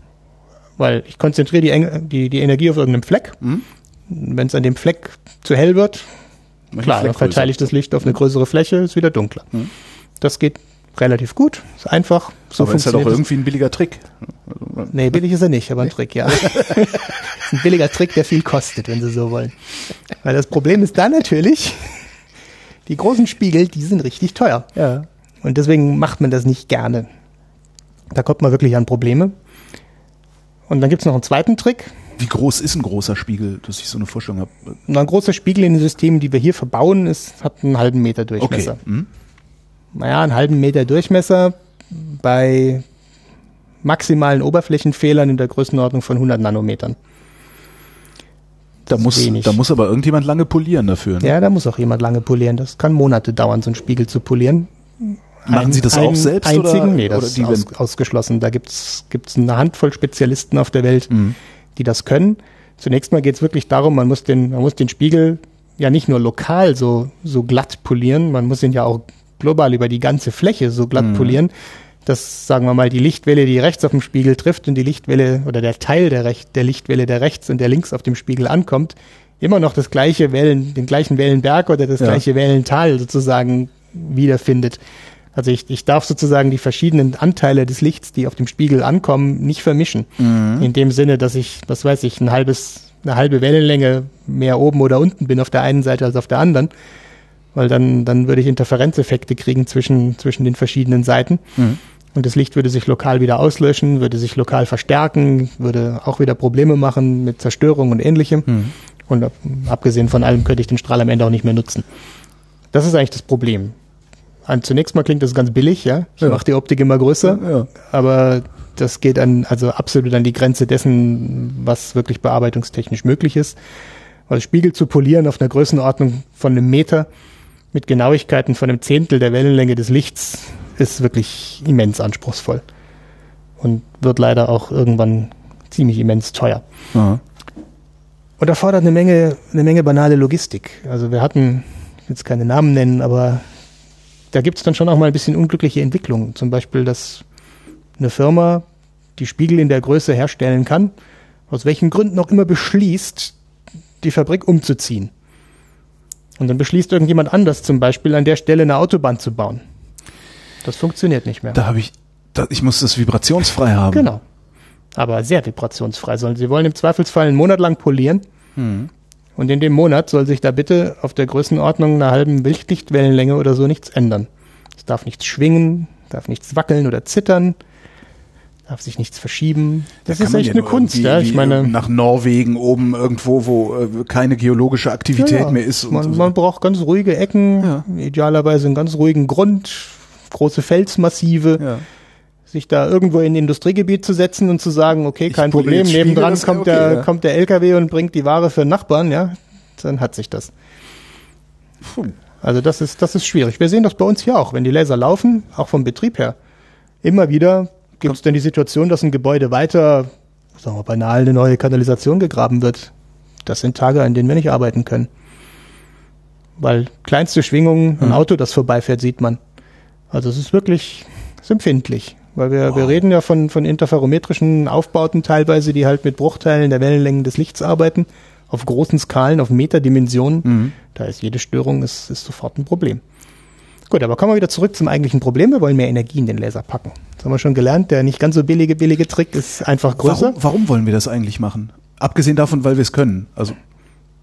Weil ich konzentriere die, die, die Energie auf irgendeinem Fleck. Mhm. Wenn es an dem Fleck zu hell wird, klar, dann verteile ich das Licht auf eine größere Fläche, ist wieder dunkler. Mhm. Das geht relativ gut, ist einfach. So Aber ist halt auch funktioniert das. irgendwie ein billiger Trick. Nee, billig ist er nicht, aber ein Trick, ja. ist ein billiger Trick, der viel kostet, wenn Sie so wollen. Weil das Problem ist da natürlich, die großen Spiegel, die sind richtig teuer. Ja. Und deswegen macht man das nicht gerne. Da kommt man wirklich an Probleme. Und dann gibt's noch einen zweiten Trick. Wie groß ist ein großer Spiegel, dass ich so eine Vorstellung habe? Und ein großer Spiegel in den Systemen, die wir hier verbauen, ist, hat einen halben Meter Durchmesser. Mhm. Naja, einen halben Meter Durchmesser bei maximalen Oberflächenfehlern in der Größenordnung von 100 Nanometern. Da ist muss, wenig. da muss aber irgendjemand lange polieren dafür. Ne? Ja, da muss auch jemand lange polieren. Das kann Monate dauern, so einen Spiegel zu polieren. Machen Sie das auch selbst Einzigen? oder, nee, das oder ist die aus, ausgeschlossen. Da gibt's gibt's eine Handvoll Spezialisten auf der Welt, Mhm. Die das können. Zunächst mal geht's wirklich darum, man muss den, man muss den Spiegel ja nicht nur lokal so, so glatt polieren, man muss ihn ja auch global über die ganze Fläche so glatt Mhm. polieren, dass, sagen wir mal, die Lichtwelle, die rechts auf dem Spiegel trifft und die Lichtwelle oder der Teil der, Rech der Lichtwelle, der rechts und der links auf dem Spiegel ankommt, immer noch das gleiche Wellen, den gleichen Wellenberg oder das Ja. gleiche Wellental sozusagen wiederfindet. Also ich, ich darf sozusagen die verschiedenen Anteile des Lichts, die auf dem Spiegel ankommen, nicht vermischen. In dem Sinne, dass ich, was weiß ich, ein halbes, eine halbe Wellenlänge mehr oben oder unten bin auf der einen Seite als auf der anderen. Weil dann, dann würde ich Interferenzeffekte kriegen zwischen, zwischen den verschiedenen Seiten. Mhm. Und das Licht würde sich lokal wieder auslöschen, würde sich lokal verstärken, würde auch wieder Probleme machen mit Zerstörung und ähnlichem. Mhm. Und ab, abgesehen von allem könnte ich den Strahl am Ende auch nicht mehr nutzen. Das ist eigentlich das Problem. An, zunächst mal klingt das ganz billig, ja. Ich Ja. mache die Optik immer größer, Ja. aber das geht an, also absolut an die Grenze dessen, was wirklich bearbeitungstechnisch möglich ist. Weil Spiegel zu polieren auf einer Größenordnung von einem Meter mit Genauigkeiten von einem Zehntel der Wellenlänge des Lichts ist wirklich immens anspruchsvoll. Und wird leider auch irgendwann ziemlich immens teuer. Aha. Und erfordert eine Menge, eine Menge banale Logistik. Also wir hatten, ich will jetzt keine Namen nennen, aber da gibt es dann schon auch mal ein bisschen unglückliche Entwicklungen. Zum Beispiel, dass eine Firma die Spiegel in der Größe herstellen kann, aus welchen Gründen auch immer beschließt, die Fabrik umzuziehen. Und dann beschließt irgendjemand anders zum Beispiel an der Stelle eine Autobahn zu bauen. Das funktioniert nicht mehr. Da habe ich, da, ich muss das vibrationsfrei haben. Genau. Aber sehr vibrationsfrei sollen. Sie wollen im Zweifelsfall einen Monat lang polieren. Mhm. Und in dem Monat soll sich da bitte auf der Größenordnung einer halben Lichtwellenlänge oder so nichts ändern. Es darf nichts schwingen, darf nichts wackeln oder zittern, darf sich nichts verschieben. Das Da ist echt ja eine Kunst, ja. Ich meine, nach Norwegen oben irgendwo, wo äh, keine geologische Aktivität ja, mehr ist. man, so. man braucht ganz ruhige Ecken, Ja. idealerweise einen ganz ruhigen Grund, große Felsmassive. Sich da irgendwo in ein Industriegebiet zu setzen und zu sagen, okay, kein Problem, nebendran kommt, okay, der, ja. kommt der LKW und bringt die Ware für Nachbarn, ja, dann hat sich das. Puh. Also das ist, das ist schwierig. Wir sehen das bei uns hier auch, wenn die Laser laufen, auch vom Betrieb her. Immer wieder gibt es dann die Situation, dass ein Gebäude weiter, sagen wir banal, eine neue Kanalisation gegraben wird. Das sind Tage, an denen wir nicht arbeiten können. Weil kleinste Schwingungen, ein Auto, das vorbeifährt, sieht man. Also es ist wirklich ist empfindlich. Weil wir, wow. wir reden ja von, von interferometrischen Aufbauten teilweise, die halt mit Bruchteilen der Wellenlängen des Lichts arbeiten, auf großen Skalen, auf Meterdimensionen. Mhm. Da ist jede Störung ist, ist sofort ein Problem. Gut, aber kommen wir wieder zurück zum eigentlichen Problem. Wir wollen mehr Energie in den Laser packen. Das haben wir schon gelernt. Der nicht ganz so billige, billige Trick ist einfach größer. Warum, warum wollen wir das eigentlich machen? Abgesehen davon, weil wir es können. Also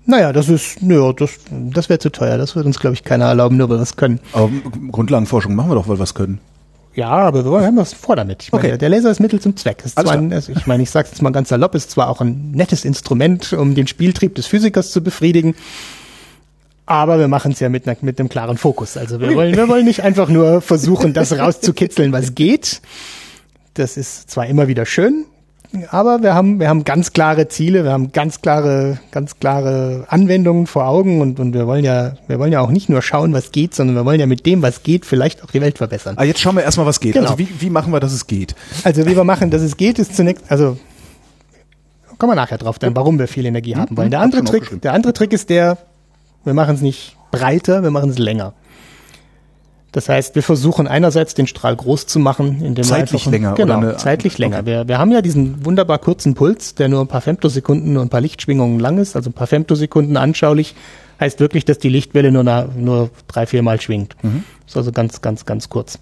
naja, das ist, nö, das, das wäre zu teuer. Das wird uns, glaube ich, keiner erlauben, nur weil wir es können. Aber Grundlagenforschung machen wir doch, weil wir es können. Ja, aber wir haben was vor damit. Ich okay. Meine, der Laser ist Mittel zum Zweck. Ist zwar ein, also ich meine, ich sage es jetzt mal ganz salopp, ist zwar auch ein nettes Instrument, um den Spieltrieb des Physikers zu befriedigen, aber wir machen es ja mit, mit einem klaren Fokus. Also wir wollen, wir wollen nicht einfach nur versuchen, das rauszukitzeln, was geht. Das ist zwar immer wieder schön, aber wir haben, wir haben ganz klare Ziele, wir haben ganz klare, ganz klare Anwendungen vor Augen und, und wir wollen ja, wir wollen ja auch nicht nur schauen, was geht, sondern wir wollen ja mit dem, was geht, vielleicht auch die Welt verbessern. Ah, jetzt schauen wir erstmal, was geht. Genau. Also wie, wie machen wir, dass es geht? Also wie wir machen, dass es geht, ist zunächst, also kommen wir nachher drauf, dann warum wir viel Energie haben wollen. Der andere Trick, der andere Trick ist der, wir machen es nicht breiter, wir machen es länger. Das heißt, wir versuchen einerseits den Strahl groß zu machen, indem zeitlich wir länger genau eine, zeitlich okay. länger. Wir, wir haben ja diesen wunderbar kurzen Puls, der nur ein paar Femtosekunden und ein paar Lichtschwingungen lang ist, also ein paar Femtosekunden anschaulich heißt wirklich, dass die Lichtwelle nur na, nur drei vier Mal schwingt. Mhm. Ist also ganz ganz ganz kurz.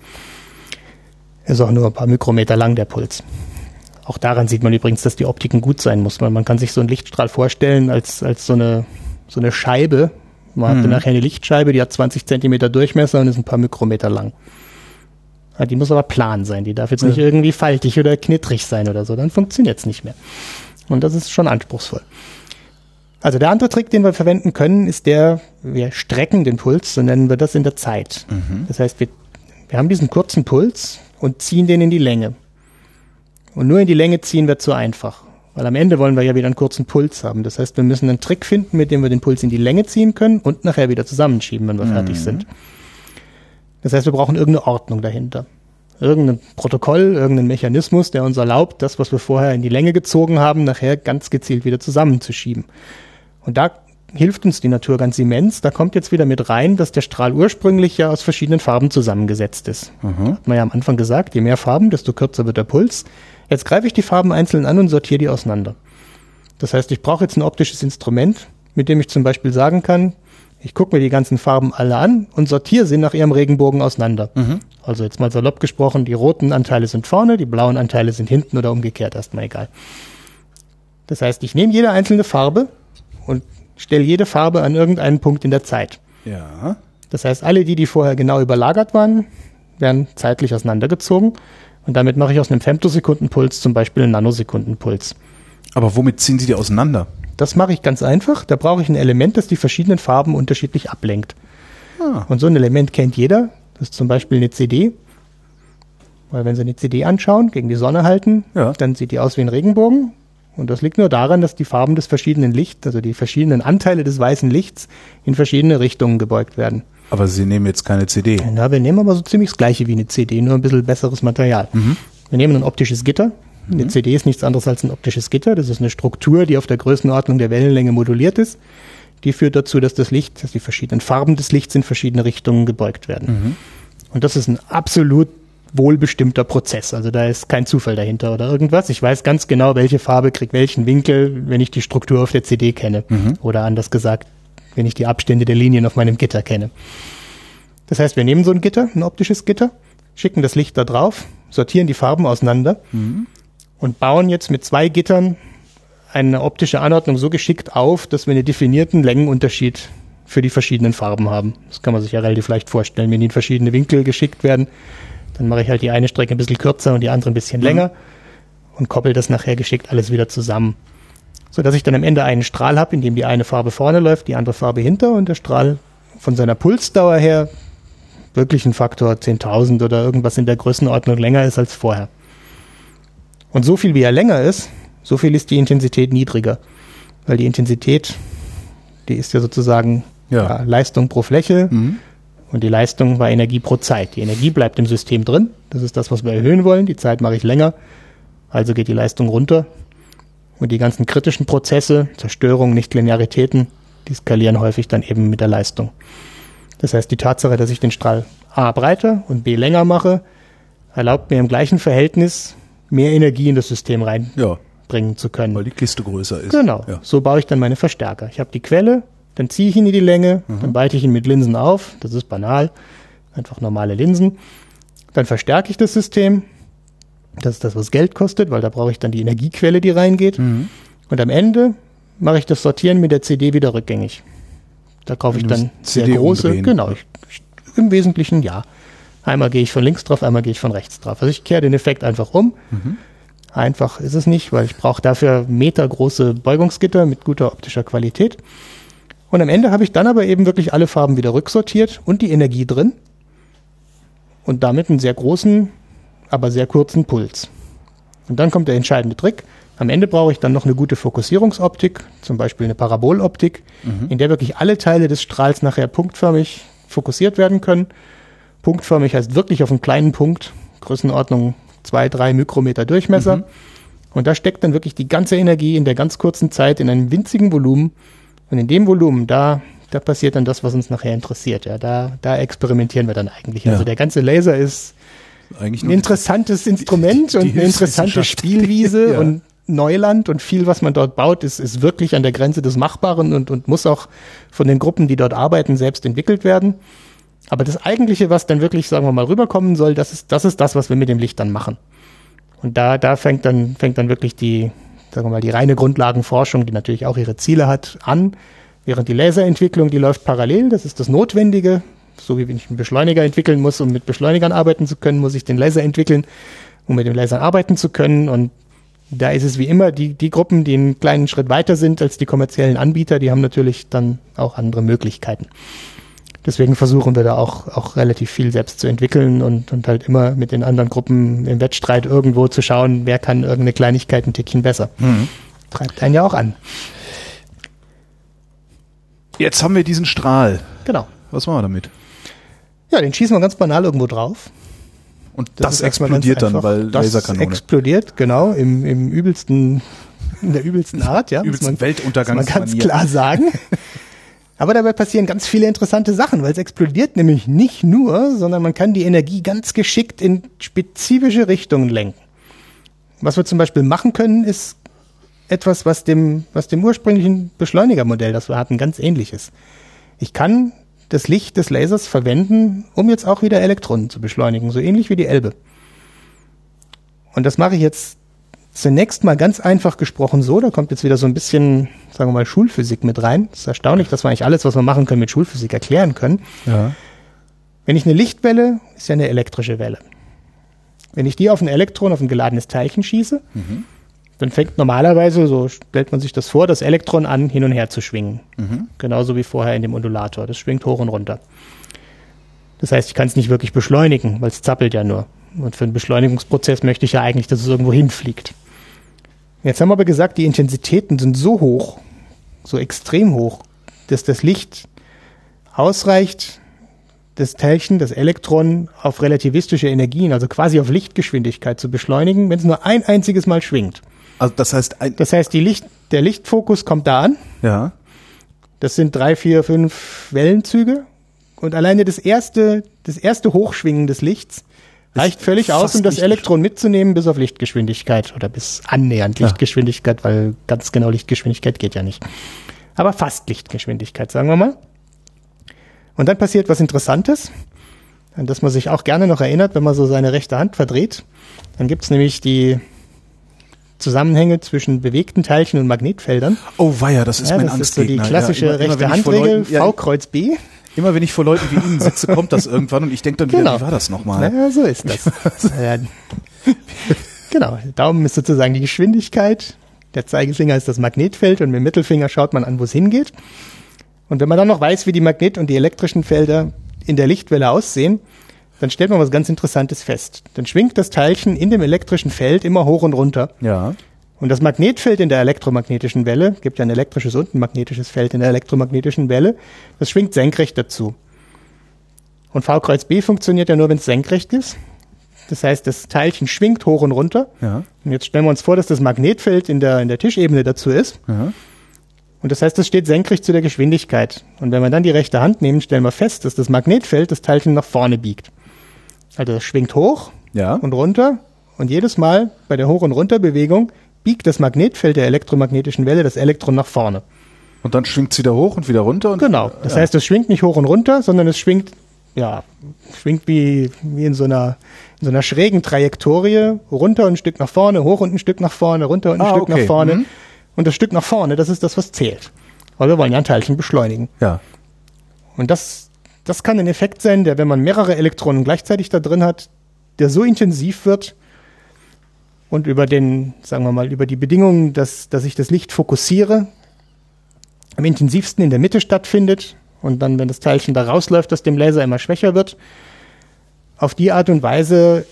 Ist auch nur ein paar Mikrometer lang der Puls. Auch daran sieht man übrigens, dass die Optiken gut sein muss. Man, man kann sich so einen Lichtstrahl vorstellen als als so eine so eine Scheibe, man mhm. hat nachher eine Lichtscheibe, die hat 20 Zentimeter Durchmesser und ist ein paar Mikrometer lang. Ja, die muss aber plan sein. Die darf jetzt ja. nicht irgendwie faltig oder knittrig sein oder so. Dann funktioniert es nicht mehr. Und das ist schon anspruchsvoll. Also der andere Trick, den wir verwenden können, ist der, wir strecken den Puls, so nennen wir das in der Zeit. Mhm. Das heißt, wir, wir haben diesen kurzen Puls und ziehen den in die Länge. Und nur in die Länge ziehen wird zu einfach. Weil am Ende wollen wir ja wieder einen kurzen Puls haben. Das heißt, wir müssen einen Trick finden, mit dem wir den Puls in die Länge ziehen können und nachher wieder zusammenschieben, wenn wir mhm. fertig sind. Das heißt, wir brauchen irgendeine Ordnung dahinter. Irgendein Protokoll, irgendeinen Mechanismus, der uns erlaubt, das, was wir vorher in die Länge gezogen haben, nachher ganz gezielt wieder zusammenzuschieben. Und da hilft uns die Natur ganz immens. Da kommt jetzt wieder mit rein, dass der Strahl ursprünglich ja aus verschiedenen Farben zusammengesetzt ist. Mhm. Hat man ja am Anfang gesagt, je mehr Farben, desto kürzer wird der Puls. Jetzt greife ich die Farben einzeln an und sortiere die auseinander. Das heißt, ich brauche jetzt ein optisches Instrument, mit dem ich zum Beispiel sagen kann, ich gucke mir die ganzen Farben alle an und sortiere sie nach ihrem Regenbogen auseinander. Mhm. Also jetzt mal salopp gesprochen, die roten Anteile sind vorne, die blauen Anteile sind hinten oder umgekehrt, erstmal egal. Das heißt, ich nehme jede einzelne Farbe und stelle jede Farbe an irgendeinen Punkt in der Zeit. Ja. Das heißt, alle die, die vorher genau überlagert waren, werden zeitlich auseinandergezogen und damit mache ich aus einem Femtosekundenpuls zum Beispiel einen Nanosekundenpuls. Aber womit ziehen Sie die auseinander? Das mache ich ganz einfach. Da brauche ich ein Element, das die verschiedenen Farben unterschiedlich ablenkt. Ah. Und so ein Element kennt jeder. Das ist zum Beispiel eine CD. Weil wenn Sie eine CD anschauen, gegen die Sonne halten, ja. dann sieht die aus wie ein Regenbogen. Und das liegt nur daran, dass die Farben des verschiedenen Lichts, also die verschiedenen Anteile des weißen Lichts, in verschiedene Richtungen gebeugt werden. Aber Sie nehmen jetzt keine CD. Na, wir nehmen aber so ziemlich das gleiche wie eine CD, nur ein bisschen besseres Material. Mhm. Wir nehmen ein optisches Gitter. Eine mhm. CD ist nichts anderes als ein optisches Gitter. Das ist eine Struktur, die auf der Größenordnung der Wellenlänge moduliert ist. Die führt dazu, dass das Licht, dass die verschiedenen Farben des Lichts in verschiedene Richtungen gebeugt werden. Mhm. Und das ist ein absolut wohlbestimmter Prozess. Also da ist kein Zufall dahinter oder irgendwas. Ich weiß ganz genau, welche Farbe kriegt welchen Winkel, wenn ich die Struktur auf der CD kenne. Mhm. Oder anders gesagt, wenn ich die Abstände der Linien auf meinem Gitter kenne. Das heißt, wir nehmen so ein Gitter, ein optisches Gitter, schicken das Licht da drauf, sortieren die Farben auseinander mhm. und bauen jetzt mit zwei Gittern eine optische Anordnung so geschickt auf, dass wir einen definierten Längenunterschied für die verschiedenen Farben haben. Das kann man sich ja relativ leicht vorstellen. Wenn die in verschiedene Winkel geschickt werden, dann mache ich halt die eine Strecke ein bisschen kürzer und die andere ein bisschen mhm. länger und koppel das nachher geschickt alles wieder zusammen so dass ich dann am Ende einen Strahl habe, in dem die eine Farbe vorne läuft, die andere Farbe hinter und der Strahl von seiner Pulsdauer her wirklich ein Faktor 10.000 oder irgendwas in der Größenordnung länger ist als vorher. Und so viel wie er länger ist, so viel ist die Intensität niedriger. Weil die Intensität, die ist ja sozusagen ja. Ja, Leistung pro Fläche mhm. und die Leistung war Energie pro Zeit. Die Energie bleibt im System drin, das ist das, was wir erhöhen wollen, die Zeit mache ich länger, also geht die Leistung runter und die ganzen kritischen Prozesse, Zerstörung, Nichtlinearitäten, Die skalieren häufig dann eben mit der Leistung. Das heißt, die Tatsache, dass ich den Strahl A breiter und B länger mache, erlaubt mir im gleichen Verhältnis mehr Energie in das System reinbringen ja, zu können. Weil die Kiste größer ist. Genau. Ja. So baue ich dann meine Verstärker. Ich habe die Quelle, dann ziehe ich ihn in die Länge, mhm. dann weite ich ihn mit Linsen auf. Das ist banal. Einfach normale Linsen. Dann verstärke ich das System. Das ist das, was Geld kostet, weil da brauche ich dann die Energiequelle, die reingeht. Mhm. Und am Ende mache ich das Sortieren mit der CD wieder rückgängig. Da kaufe ich dann sehr CD große. umdrehen. Genau. Ich, Im Wesentlichen ja. Einmal gehe ich von links drauf, einmal gehe ich von rechts drauf. Also ich kehre den Effekt einfach um. Einfach ist es nicht, weil ich brauche dafür metergroße Beugungsgitter mit guter optischer Qualität. Und am Ende habe ich dann aber eben wirklich alle Farben wieder rücksortiert und die Energie drin. Und damit einen sehr großen, aber sehr kurzen Puls. Und dann kommt der entscheidende Trick. Am Ende brauche ich dann noch eine gute Fokussierungsoptik, zum Beispiel eine Paraboloptik, in der wirklich alle Teile des Strahls nachher punktförmig fokussiert werden können. Punktförmig heißt wirklich auf einen kleinen Punkt, Größenordnung zwei, drei Mikrometer Durchmesser. Und da steckt dann wirklich die ganze Energie in der ganz kurzen Zeit in einem winzigen Volumen. Und in dem Volumen, da, da passiert dann das, was uns nachher interessiert. Ja, da, da experimentieren wir dann eigentlich. Ja. Also der ganze Laser ist Eigentlich ein interessantes Instrument die und eine interessante. Spielwiese Ja. und Neuland und viel, was man dort baut, ist, ist wirklich an der Grenze des Machbaren und, und muss auch von den Gruppen, die dort arbeiten, selbst entwickelt werden. Aber das Eigentliche, was dann wirklich, sagen wir mal, rüberkommen soll, das ist, das ist das, was wir mit dem Licht dann machen. Und da, da fängt dann, fängt dann wirklich die, sagen wir mal, die reine Grundlagenforschung, die natürlich auch ihre Ziele hat, an. Während die Laserentwicklung, die läuft parallel, das ist das Notwendige. So wie wenn ich einen Beschleuniger entwickeln muss, um mit Beschleunigern arbeiten zu können, muss ich den Laser entwickeln, um mit dem Laser arbeiten zu können. Und da ist es wie immer, die, die Gruppen, die einen kleinen Schritt weiter sind als die kommerziellen Anbieter, die haben natürlich dann auch andere Möglichkeiten. Deswegen versuchen wir da auch, auch relativ viel selbst zu entwickeln und, und halt immer mit den anderen Gruppen im Wettstreit irgendwo zu schauen, wer kann irgendeine Kleinigkeit ein Tickchen besser. Treibt einen ja auch an. Jetzt haben wir diesen Strahl. Genau. Was machen wir damit? Ja, den schießen wir ganz banal irgendwo drauf. Und das, ganz explodiert dann, weil das Laserkanone. explodiert, genau, im, im übelsten, in der übelsten Art, ja. Übelsten man- muss man ganz klar sagen. Aber dabei passieren ganz viele interessante Sachen, weil es explodiert nämlich nicht nur, sondern man kann die Energie ganz geschickt in spezifische Richtungen lenken. Was wir zum Beispiel machen können, ist etwas, was dem, was dem ursprünglichen Beschleunigermodell, das wir hatten, ganz ähnlich ist. Ich kann das Licht des Lasers verwenden, um jetzt auch wieder Elektronen zu beschleunigen, so ähnlich wie die Elbe. Und das mache ich jetzt zunächst mal ganz einfach gesprochen so, da kommt jetzt wieder so ein bisschen, sagen wir mal, Schulphysik mit rein. Es ist erstaunlich, dass wir eigentlich alles, was wir machen können, mit Schulphysik erklären können. Ja. Wenn ich eine Lichtwelle, ist ja eine elektrische Welle. Wenn ich die auf ein Elektron, auf ein geladenes Teilchen schieße, dann fängt normalerweise, so stellt man sich das vor, das Elektron an, hin und her zu schwingen. Genauso wie vorher in dem Undulator. Das schwingt hoch und runter. Das heißt, ich kann es nicht wirklich beschleunigen, weil es zappelt ja nur. Und für einen Beschleunigungsprozess möchte ich ja eigentlich, dass es irgendwo hinfliegt. Jetzt haben wir aber gesagt, die Intensitäten sind so hoch, so extrem hoch, dass das Licht ausreicht, das Teilchen, das Elektron auf relativistische Energien, also quasi auf Lichtgeschwindigkeit zu beschleunigen, wenn es nur ein einziges Mal schwingt. Also das heißt, ein, Das heißt, die Licht, der Lichtfokus kommt da an. ja. Das sind drei, vier, fünf Wellenzüge. Und alleine das erste, das erste Hochschwingen des Lichts reicht völlig aus, um das Elektron mitzunehmen bis auf Lichtgeschwindigkeit oder bis annähernd Ja. Lichtgeschwindigkeit, weil ganz genau Lichtgeschwindigkeit geht ja nicht. Aber fast Lichtgeschwindigkeit, sagen wir mal. Und dann passiert was Interessantes, an das man sich auch gerne noch erinnert, wenn man so seine rechte Hand verdreht. Dann gibt's nämlich die Zusammenhänge zwischen bewegten Teilchen und Magnetfeldern. Oh weia, das ist Ja, mein das ist so die Angstgegner. klassische ja, immer, immer, rechte vor Handregel, Leuten, ja, V Kreuz B. immer wenn ich vor Leuten wie Ihnen sitze, kommt das irgendwann und ich denke dann wieder, Genau. wie war das nochmal? Naja, so ist das. ja. Genau, der Daumen ist sozusagen die Geschwindigkeit, der Zeigefinger ist das Magnetfeld und mit dem Mittelfinger schaut man an, wo es hingeht. Und wenn man dann noch weiß, wie die Magnet- und die elektrischen Felder in der Lichtwelle aussehen, dann stellt man was ganz Interessantes fest. Dann schwingt das Teilchen in dem elektrischen Feld immer hoch und runter. Ja. Und das Magnetfeld in der elektromagnetischen Welle, gibt ja ein elektrisches und ein magnetisches Feld in der elektromagnetischen Welle, das schwingt senkrecht dazu. Und V Kreuz B funktioniert ja nur, wenn es senkrecht ist. Das heißt, das Teilchen schwingt hoch und runter. Ja. Und jetzt stellen wir uns vor, dass das Magnetfeld in der, in der Tischebene dazu ist. Ja. Und das heißt, das steht senkrecht zu der Geschwindigkeit. Und wenn wir dann die rechte Hand nehmen, stellen wir fest, dass das Magnetfeld das Teilchen nach vorne biegt. Also das schwingt hoch Ja. und runter und jedes Mal bei der Hoch- und Runterbewegung biegt das Magnetfeld der elektromagnetischen Welle das Elektron nach vorne. Und dann schwingt es wieder hoch und wieder runter. Und Genau. Das heißt, es schwingt nicht hoch und runter, sondern es schwingt, ja, schwingt wie, wie in so einer, in so einer schrägen Trajektorie, runter und ein Stück nach vorne, hoch und ein Stück nach vorne, runter und ein Ah, Stück okay. nach vorne. Mhm. Und das Stück nach vorne, das ist das, was zählt. Weil wir wollen ja ein Teilchen beschleunigen. Ja. Und das, das kann ein Effekt sein, der, wenn man mehrere Elektronen gleichzeitig da drin hat, der so intensiv wird und über den, sagen wir mal, über die Bedingungen, dass, dass ich das Licht fokussiere, am intensivsten in der Mitte stattfindet und dann, wenn das Teilchen da rausläuft, aus dem Laser immer schwächer wird. Auf die Art und Weise,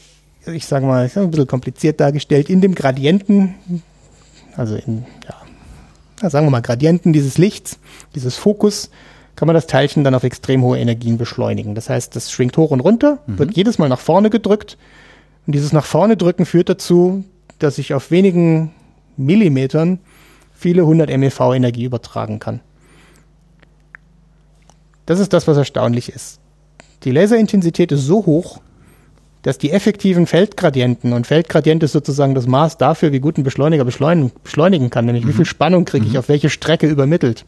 ich sage mal, ein bisschen kompliziert dargestellt, in dem Gradienten, also in, ja, sagen wir mal, Gradienten dieses Lichts, dieses Fokus, kann man das Teilchen dann auf extrem hohe Energien beschleunigen. Das heißt, das schwingt hoch und runter, wird jedes Mal nach vorne gedrückt. Und dieses nach vorne drücken führt dazu, dass ich auf wenigen Millimetern viele hundert MeV Energie übertragen kann. Das ist das, was erstaunlich ist. Die Laserintensität ist so hoch, dass die effektiven Feldgradienten, und Feldgradient ist sozusagen das Maß dafür, wie gut ein Beschleuniger beschleunigen, beschleunigen kann, nämlich wie viel Spannung kriege ich auf welche Strecke übermittelt.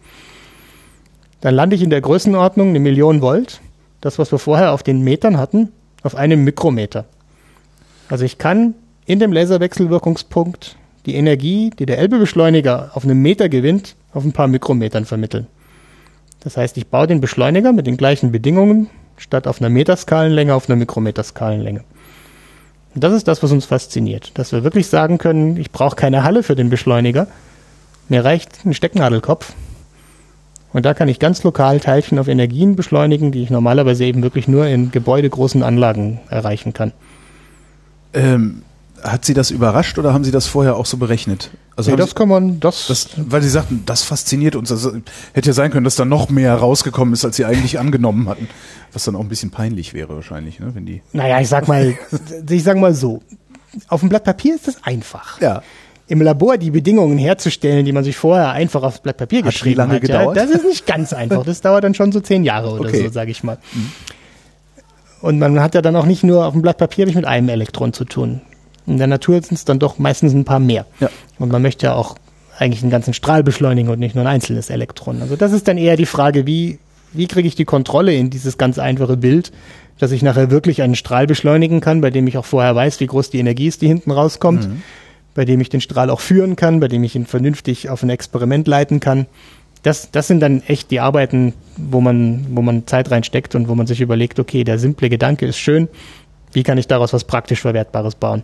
Dann lande ich in der Größenordnung eine Million Volt, das, was wir vorher auf den Metern hatten, auf einem Mikrometer. Also ich kann in dem Laserwechselwirkungspunkt die Energie, die der Elbe-Beschleuniger auf einem Meter gewinnt, auf ein paar Mikrometern vermitteln. Das heißt, ich baue den Beschleuniger mit den gleichen Bedingungen, statt auf einer Meterskalenlänge auf einer Mikrometerskalenlänge. Und das ist das, was uns fasziniert, dass wir wirklich sagen können, ich brauche keine Halle für den Beschleuniger, mir reicht ein Stecknadelkopf und da kann ich ganz lokal Teilchen auf Energien beschleunigen, die ich normalerweise eben wirklich nur in gebäudegroßen Anlagen erreichen kann. Ähm, hat Sie das überrascht oder haben Sie das vorher auch so berechnet? Also Nee, das kann man, das, Sie, das, weil Sie sagten, das fasziniert uns. Also, hätte ja sein können, dass da noch mehr rausgekommen ist, als Sie eigentlich angenommen hatten. Was dann auch ein bisschen peinlich wäre wahrscheinlich, ne? wenn die. naja, ich sag mal, ich sag mal so, auf dem Blatt Papier ist das einfach. Ja. Im Labor die Bedingungen herzustellen, die man sich vorher einfach aufs Blatt Papier Hat geschrieben lange hat, gedauert? Ja, das ist nicht ganz einfach. Das dauert dann schon so zehn Jahre oder Okay. so, sage ich mal. Und man hat ja dann auch nicht nur auf dem Blatt Papier ich mit einem Elektron zu tun. In der Natur sind es dann doch meistens ein paar mehr. Ja. Und man möchte ja auch eigentlich einen ganzen Strahl beschleunigen und nicht nur ein einzelnes Elektron. Also das ist dann eher die Frage, wie, wie kriege ich die Kontrolle in dieses ganz einfache Bild, dass ich nachher wirklich einen Strahl beschleunigen kann, bei dem ich auch vorher weiß, wie groß die Energie ist, die hinten rauskommt, bei dem ich den Strahl auch führen kann, bei dem ich ihn vernünftig auf ein Experiment leiten kann. Das, das sind dann echt die Arbeiten, wo man, wo man Zeit reinsteckt und wo man sich überlegt, okay, der simple Gedanke ist schön, wie kann ich daraus was praktisch Verwertbares bauen?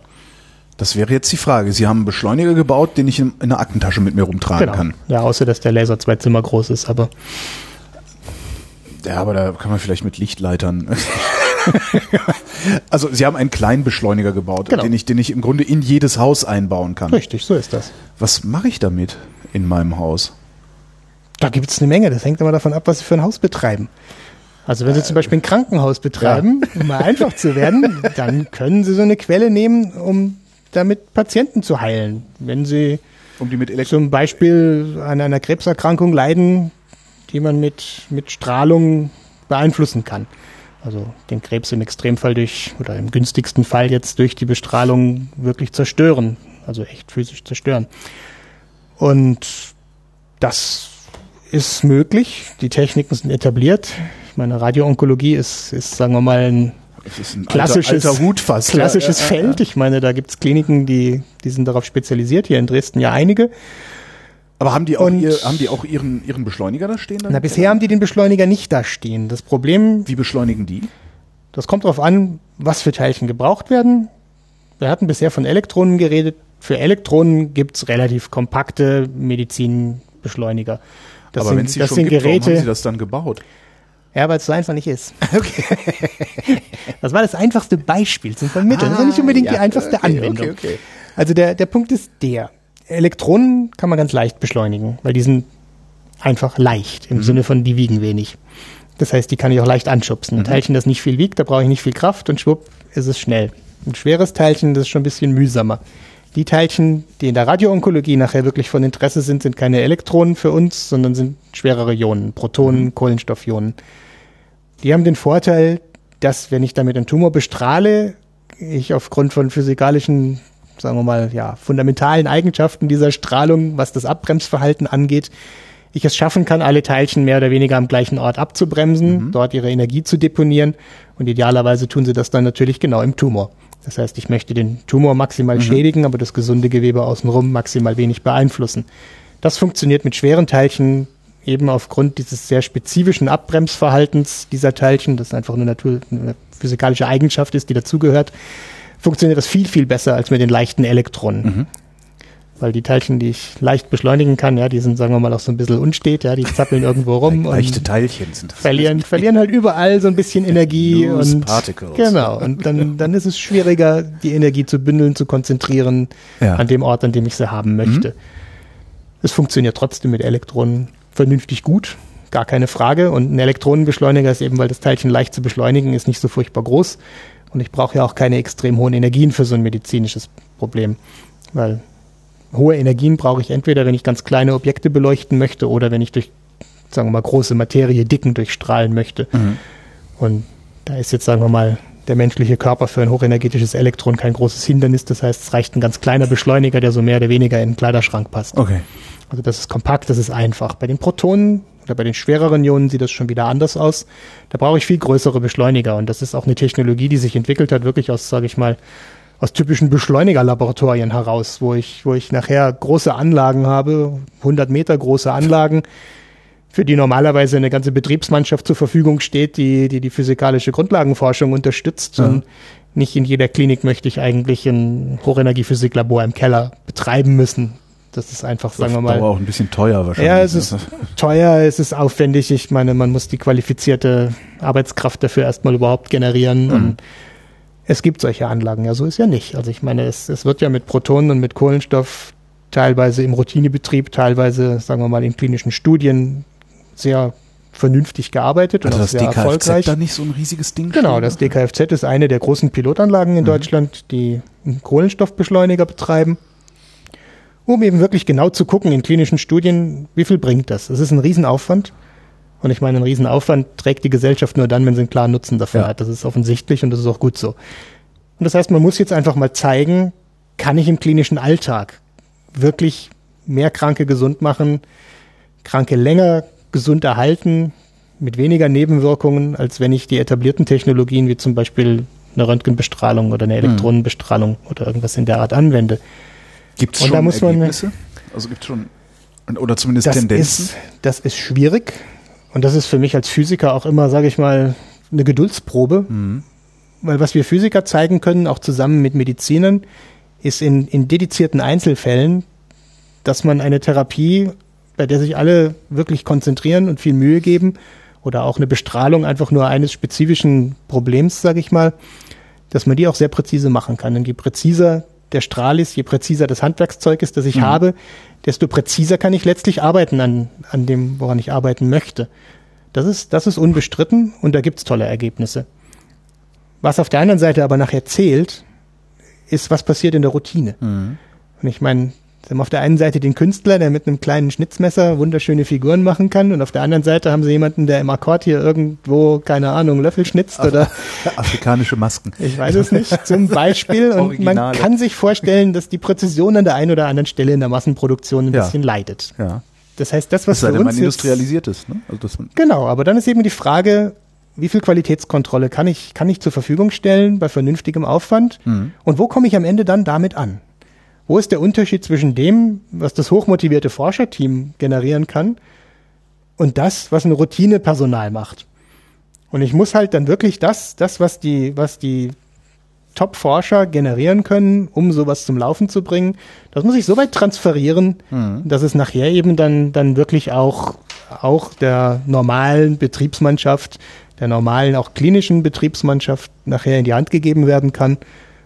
Das wäre jetzt die Frage. Sie haben einen Beschleuniger gebaut, den ich in, in einer Aktentasche mit mir rumtragen kann. Ja, außer dass der Laser zwei Zimmer groß ist, aber Ja, aber da kann man vielleicht mit Lichtleitern. also Sie haben einen kleinen Beschleuniger gebaut, Genau. den ich, den ich im Grunde in jedes Haus einbauen kann. richtig, so ist das. Was mache ich damit in meinem Haus? Da gibt es eine Menge. Das hängt immer davon ab, was Sie für ein Haus betreiben. Also wenn Sie zum Beispiel ein Krankenhaus betreiben, um mal einfach zu werden, dann können Sie so eine Quelle nehmen, um damit Patienten zu heilen. Wenn Sie Um die mit zum Beispiel an einer Krebserkrankung leiden, die man mit, mit Strahlung beeinflussen kann. Also den Krebs im Extremfall durch, oder im günstigsten Fall jetzt durch die Bestrahlung wirklich zerstören. Also echt physisch zerstören. Und das ist möglich. Die Techniken sind etabliert. Ich meine, Radioonkologie ist, ist sagen wir mal, ein ist ein klassisches, alter, alter fast. klassisches Ja, ja, ja, Feld. Ich meine, da gibt's Kliniken, die, die sind darauf spezialisiert. Hier in Dresden ja einige. Aber haben die auch, Und- ihr, haben die auch ihren, ihren Beschleuniger da stehen? dann? Na, bisher haben die den Beschleuniger nicht da stehen. Das Problem, Wie beschleunigen die? das kommt darauf an, was für Teilchen gebraucht werden. Wir hatten bisher von Elektronen geredet. Für Elektronen gibt's relativ kompakte Medizinbeschleuniger. Das Aber wenn es die das schon sind gibt, warum haben Geräte. sie das dann gebaut? Ja, weil es so einfach nicht ist. das war das einfachste Beispiel zum Vermitteln. das ist nicht unbedingt die einfachste Ah, okay, Anwendung. Okay, okay. Also der, der Punkt ist der. Elektronen kann man ganz leicht beschleunigen, weil die sind einfach leicht, Mhm. im Sinne von, die wiegen wenig. Das heißt, die kann ich auch leicht anschubsen. Ein Mhm. Teilchen, das nicht viel wiegt, da brauche ich nicht viel Kraft und schwupp ist es schnell. Ein schweres Teilchen, das ist schon ein bisschen mühsamer. Die Teilchen, die in der Radioonkologie nachher wirklich von Interesse sind, sind keine Elektronen für uns, sondern sind schwerere Ionen, Protonen, mhm. Kohlenstoffionen. Die haben den Vorteil, dass wenn ich damit einen Tumor bestrahle, ich aufgrund von physikalischen, sagen wir mal, ja, fundamentalen Eigenschaften dieser Strahlung, was das Abbremsverhalten angeht, ich es schaffen kann, alle Teilchen mehr oder weniger am gleichen Ort abzubremsen, mhm. dort ihre Energie zu deponieren und idealerweise tun sie das dann natürlich genau im Tumor. Das heißt, ich möchte den Tumor maximal mhm. schädigen, aber das gesunde Gewebe außenrum maximal wenig beeinflussen. Das funktioniert mit schweren Teilchen eben aufgrund dieses sehr spezifischen Abbremsverhaltens dieser Teilchen, das einfach eine, Natur, eine physikalische Eigenschaft ist, die dazugehört, funktioniert das viel, viel besser als mit den leichten Elektronen. Mhm weil die Teilchen, die ich leicht beschleunigen kann, ja, die sind, sagen wir mal, auch so ein bisschen unstet, ja, die zappeln irgendwo rum. Leichte Teilchen sind das. Verlieren, verlieren halt überall so ein bisschen Energie Loose und Particles. genau. Und dann, dann ist es schwieriger, die Energie zu bündeln, zu konzentrieren ja. an dem Ort, an dem ich sie haben möchte. Mhm. Es funktioniert trotzdem mit Elektronen vernünftig gut, gar keine Frage. Und ein Elektronenbeschleuniger ist eben, weil das Teilchen leicht zu beschleunigen ist, nicht so furchtbar groß. Und ich brauche ja auch keine extrem hohen Energien für so ein medizinisches Problem, weil hohe Energien brauche ich entweder, wenn ich ganz kleine Objekte beleuchten möchte oder wenn ich durch, sagen wir mal, große Materie, Dicken durchstrahlen möchte. Mhm. Und da ist jetzt, sagen wir mal, der menschliche Körper für ein hochenergetisches Elektron kein großes Hindernis. Das heißt, es reicht ein ganz kleiner Beschleuniger, der so mehr oder weniger in den Kleiderschrank passt. Okay. Also das ist kompakt, das ist einfach. Bei den Protonen oder bei den schwereren Ionen sieht das schon wieder anders aus. Da brauche ich viel größere Beschleuniger und das ist auch eine Technologie, die sich entwickelt hat, wirklich aus, sage ich mal, aus typischen Beschleunigerlaboratorien heraus, wo ich, wo ich nachher große Anlagen habe, 100 Meter große Anlagen, für die normalerweise eine ganze Betriebsmannschaft zur Verfügung steht, die die, die physikalische Grundlagenforschung unterstützt. Ja. Und nicht in jeder Klinik möchte ich eigentlich ein Hochenergiephysiklabor im Keller betreiben müssen. Das ist einfach, sagen wir mal. Aber auch ein bisschen teuer wahrscheinlich. Ja, es ist ne? teuer, es ist aufwendig. Ich meine, man muss die qualifizierte Arbeitskraft dafür erstmal überhaupt generieren. Mhm. Und es gibt solche Anlagen, ja, so ist ja nicht. Also ich meine, es, es wird ja mit Protonen und mit Kohlenstoff teilweise im Routinebetrieb, teilweise, sagen wir mal, in klinischen Studien sehr vernünftig gearbeitet also und auch sehr DKFZ erfolgreich. da nicht so ein riesiges Ding? Genau, das DKFZ ist eine der großen Pilotanlagen in mhm. Deutschland, die einen Kohlenstoffbeschleuniger betreiben, um eben wirklich genau zu gucken in klinischen Studien, wie viel bringt das. Das ist ein Riesenaufwand. Und ich meine, einen Riesenaufwand trägt die Gesellschaft nur dann, wenn sie einen klaren Nutzen dafür ja. hat. Das ist offensichtlich und das ist auch gut so. Und das heißt, man muss jetzt einfach mal zeigen, kann ich im klinischen Alltag wirklich mehr Kranke gesund machen, Kranke länger gesund erhalten, mit weniger Nebenwirkungen, als wenn ich die etablierten Technologien wie zum Beispiel eine Röntgenbestrahlung oder eine hm. Elektronenbestrahlung oder irgendwas in der Art anwende. Gibt es schon da muss Ergebnisse? Man, also gibt schon oder zumindest das Tendenzen? Ist, das ist schwierig. Und das ist für mich als Physiker auch immer, sage ich mal, eine Geduldsprobe. Mhm. Weil was wir Physiker zeigen können, auch zusammen mit Medizinern, ist in, in dedizierten Einzelfällen, dass man eine Therapie, bei der sich alle wirklich konzentrieren und viel Mühe geben, oder auch eine Bestrahlung einfach nur eines spezifischen Problems, sage ich mal, dass man die auch sehr präzise machen kann. Und je präziser der Strahl ist, je präziser das Handwerkszeug ist, das ich mhm. habe, desto präziser kann ich letztlich arbeiten an, an dem, woran ich arbeiten möchte. Das ist, das ist unbestritten und da gibt's tolle Ergebnisse. Was auf der anderen Seite aber nachher zählt, ist, was passiert in der Routine. Mhm. Und ich meine, Sie haben auf der einen Seite den Künstler, der mit einem kleinen Schnitzmesser wunderschöne Figuren machen kann, und auf der anderen Seite haben Sie jemanden, der im Akkord hier irgendwo, keine Ahnung, Löffel schnitzt Af oder afrikanische Masken. Ich weiß es nicht, zum Beispiel. Und man kann sich vorstellen, dass die Präzision an der einen oder anderen Stelle in der Massenproduktion ein ja. bisschen leidet. Ja. Das heißt, das, was das für uns man industrialisiert ist. Ne? Also genau, aber dann ist eben die Frage, wie viel Qualitätskontrolle kann ich, kann ich zur Verfügung stellen bei vernünftigem Aufwand? Mhm. Und wo komme ich am Ende dann damit an? Wo ist der Unterschied zwischen dem, was das hochmotivierte Forscherteam generieren kann und das, was ein Routinepersonal macht? Und ich muss halt dann wirklich das, das, was die, was die Top-Forscher generieren können, um sowas zum Laufen zu bringen, das muss ich so weit transferieren, mhm. dass es nachher eben dann, dann wirklich auch, auch der normalen Betriebsmannschaft, der normalen, auch klinischen Betriebsmannschaft nachher in die Hand gegeben werden kann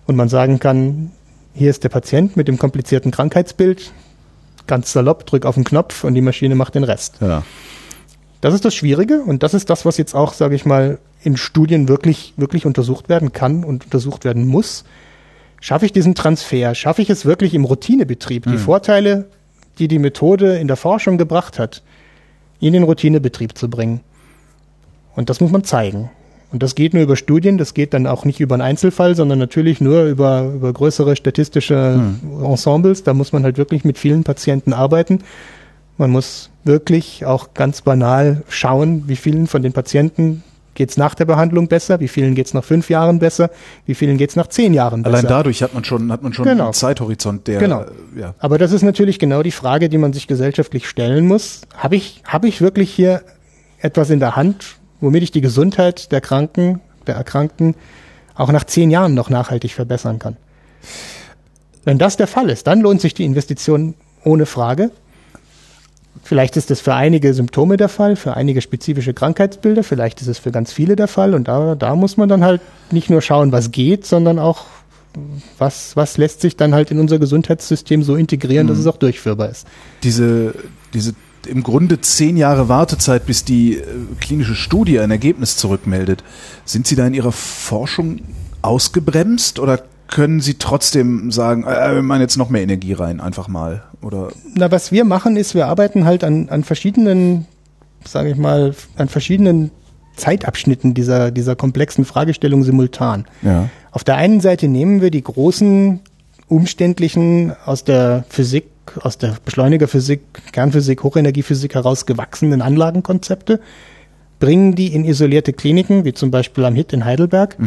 und man sagen kann, hier ist der Patient mit dem komplizierten Krankheitsbild, ganz salopp, drück auf den Knopf und die Maschine macht den Rest. Ja. Das ist das Schwierige und das ist das, was jetzt auch, sage ich mal, in Studien wirklich, wirklich untersucht werden kann und untersucht werden muss. Schaffe ich diesen Transfer? Schaffe ich es wirklich im Routinebetrieb, die Mhm. Vorteile, die die Methode in der Forschung gebracht hat, in den Routinebetrieb zu bringen? Und das muss man zeigen. Und das geht nur über Studien, das geht dann auch nicht über einen Einzelfall, sondern natürlich nur über, über größere statistische Ensembles. Da muss man halt wirklich mit vielen Patienten arbeiten. Man muss wirklich auch ganz banal schauen, wie vielen von den Patienten geht's nach der Behandlung besser, wie vielen geht's nach fünf Jahren besser, wie vielen geht's nach zehn Jahren besser. Allein dadurch hat man schon, hat man schon Genau. einen Zeithorizont, der, Genau. äh, ja. Aber das ist natürlich genau die Frage, die man sich gesellschaftlich stellen muss. Habe ich, habe ich wirklich hier etwas in der Hand, womit ich die Gesundheit der Kranken, der Erkrankten auch nach zehn Jahren noch nachhaltig verbessern kann? Wenn das der Fall ist, dann lohnt sich die Investition ohne Frage. Vielleicht ist es für einige Symptome der Fall, für einige spezifische Krankheitsbilder, vielleicht ist es für ganz viele der Fall und da, da muss man dann halt nicht nur schauen, was geht, sondern auch, was, was lässt sich dann halt in unser Gesundheitssystem so integrieren, dass es auch durchführbar ist. diese, diese im Grunde zehn Jahre Wartezeit, bis die äh, klinische Studie ein Ergebnis zurückmeldet. Sind Sie da in Ihrer Forschung ausgebremst oder können Sie trotzdem sagen, äh, wir machen jetzt noch mehr Energie rein, einfach mal? Oder Na, was wir machen, ist, wir arbeiten halt an, an verschiedenen, sage ich mal, an verschiedenen Zeitabschnitten dieser, dieser komplexen Fragestellung simultan. ja. Auf der einen Seite nehmen wir die großen, umständlichen, aus der Physik, aus der Beschleunigerphysik, Kernphysik, Hochenergiephysik heraus gewachsenen Anlagenkonzepte, bringen die in isolierte Kliniken, wie zum Beispiel am HIT in Heidelberg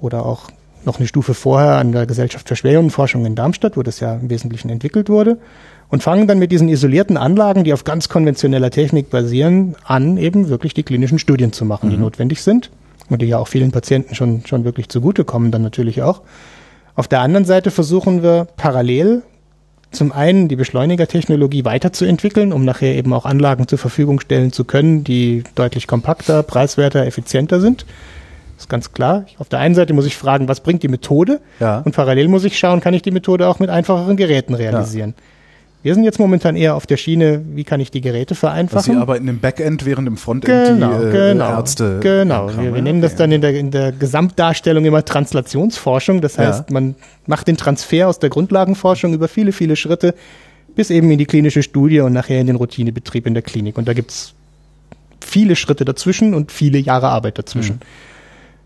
oder auch noch eine Stufe vorher an der Gesellschaft für Schwerionenforschung in Darmstadt, wo das ja im Wesentlichen entwickelt wurde, und fangen dann mit diesen isolierten Anlagen, die auf ganz konventioneller Technik basieren, an, eben wirklich die klinischen Studien zu machen, die notwendig sind und die ja auch vielen Patienten schon, schon wirklich zugutekommen, dann natürlich auch. Auf der anderen Seite versuchen wir parallel zum einen die Beschleunigertechnologie weiterzuentwickeln, um nachher eben auch Anlagen zur Verfügung stellen zu können, die deutlich kompakter, preiswerter, effizienter sind. ist ganz klar. Auf der einen Seite muss ich fragen, was bringt die Methode? Ja. Und parallel muss ich schauen, kann ich die Methode auch mit einfacheren Geräten realisieren? Wir sind jetzt momentan eher auf der Schiene, wie kann ich die Geräte Also Sie vereinfachen? arbeiten im Backend, während im Frontend Genau, die äh, genau. Ärzte. Genau. Wir, wir ja, nennen das dann in der, in der Gesamtdarstellung immer Translationsforschung. Das Ja. heißt, man macht den Transfer aus der Grundlagenforschung über viele, viele Schritte bis eben in die klinische Studie und nachher in den Routinebetrieb in der Klinik. Und da gibt's viele Schritte dazwischen und viele Jahre Arbeit dazwischen. Mhm.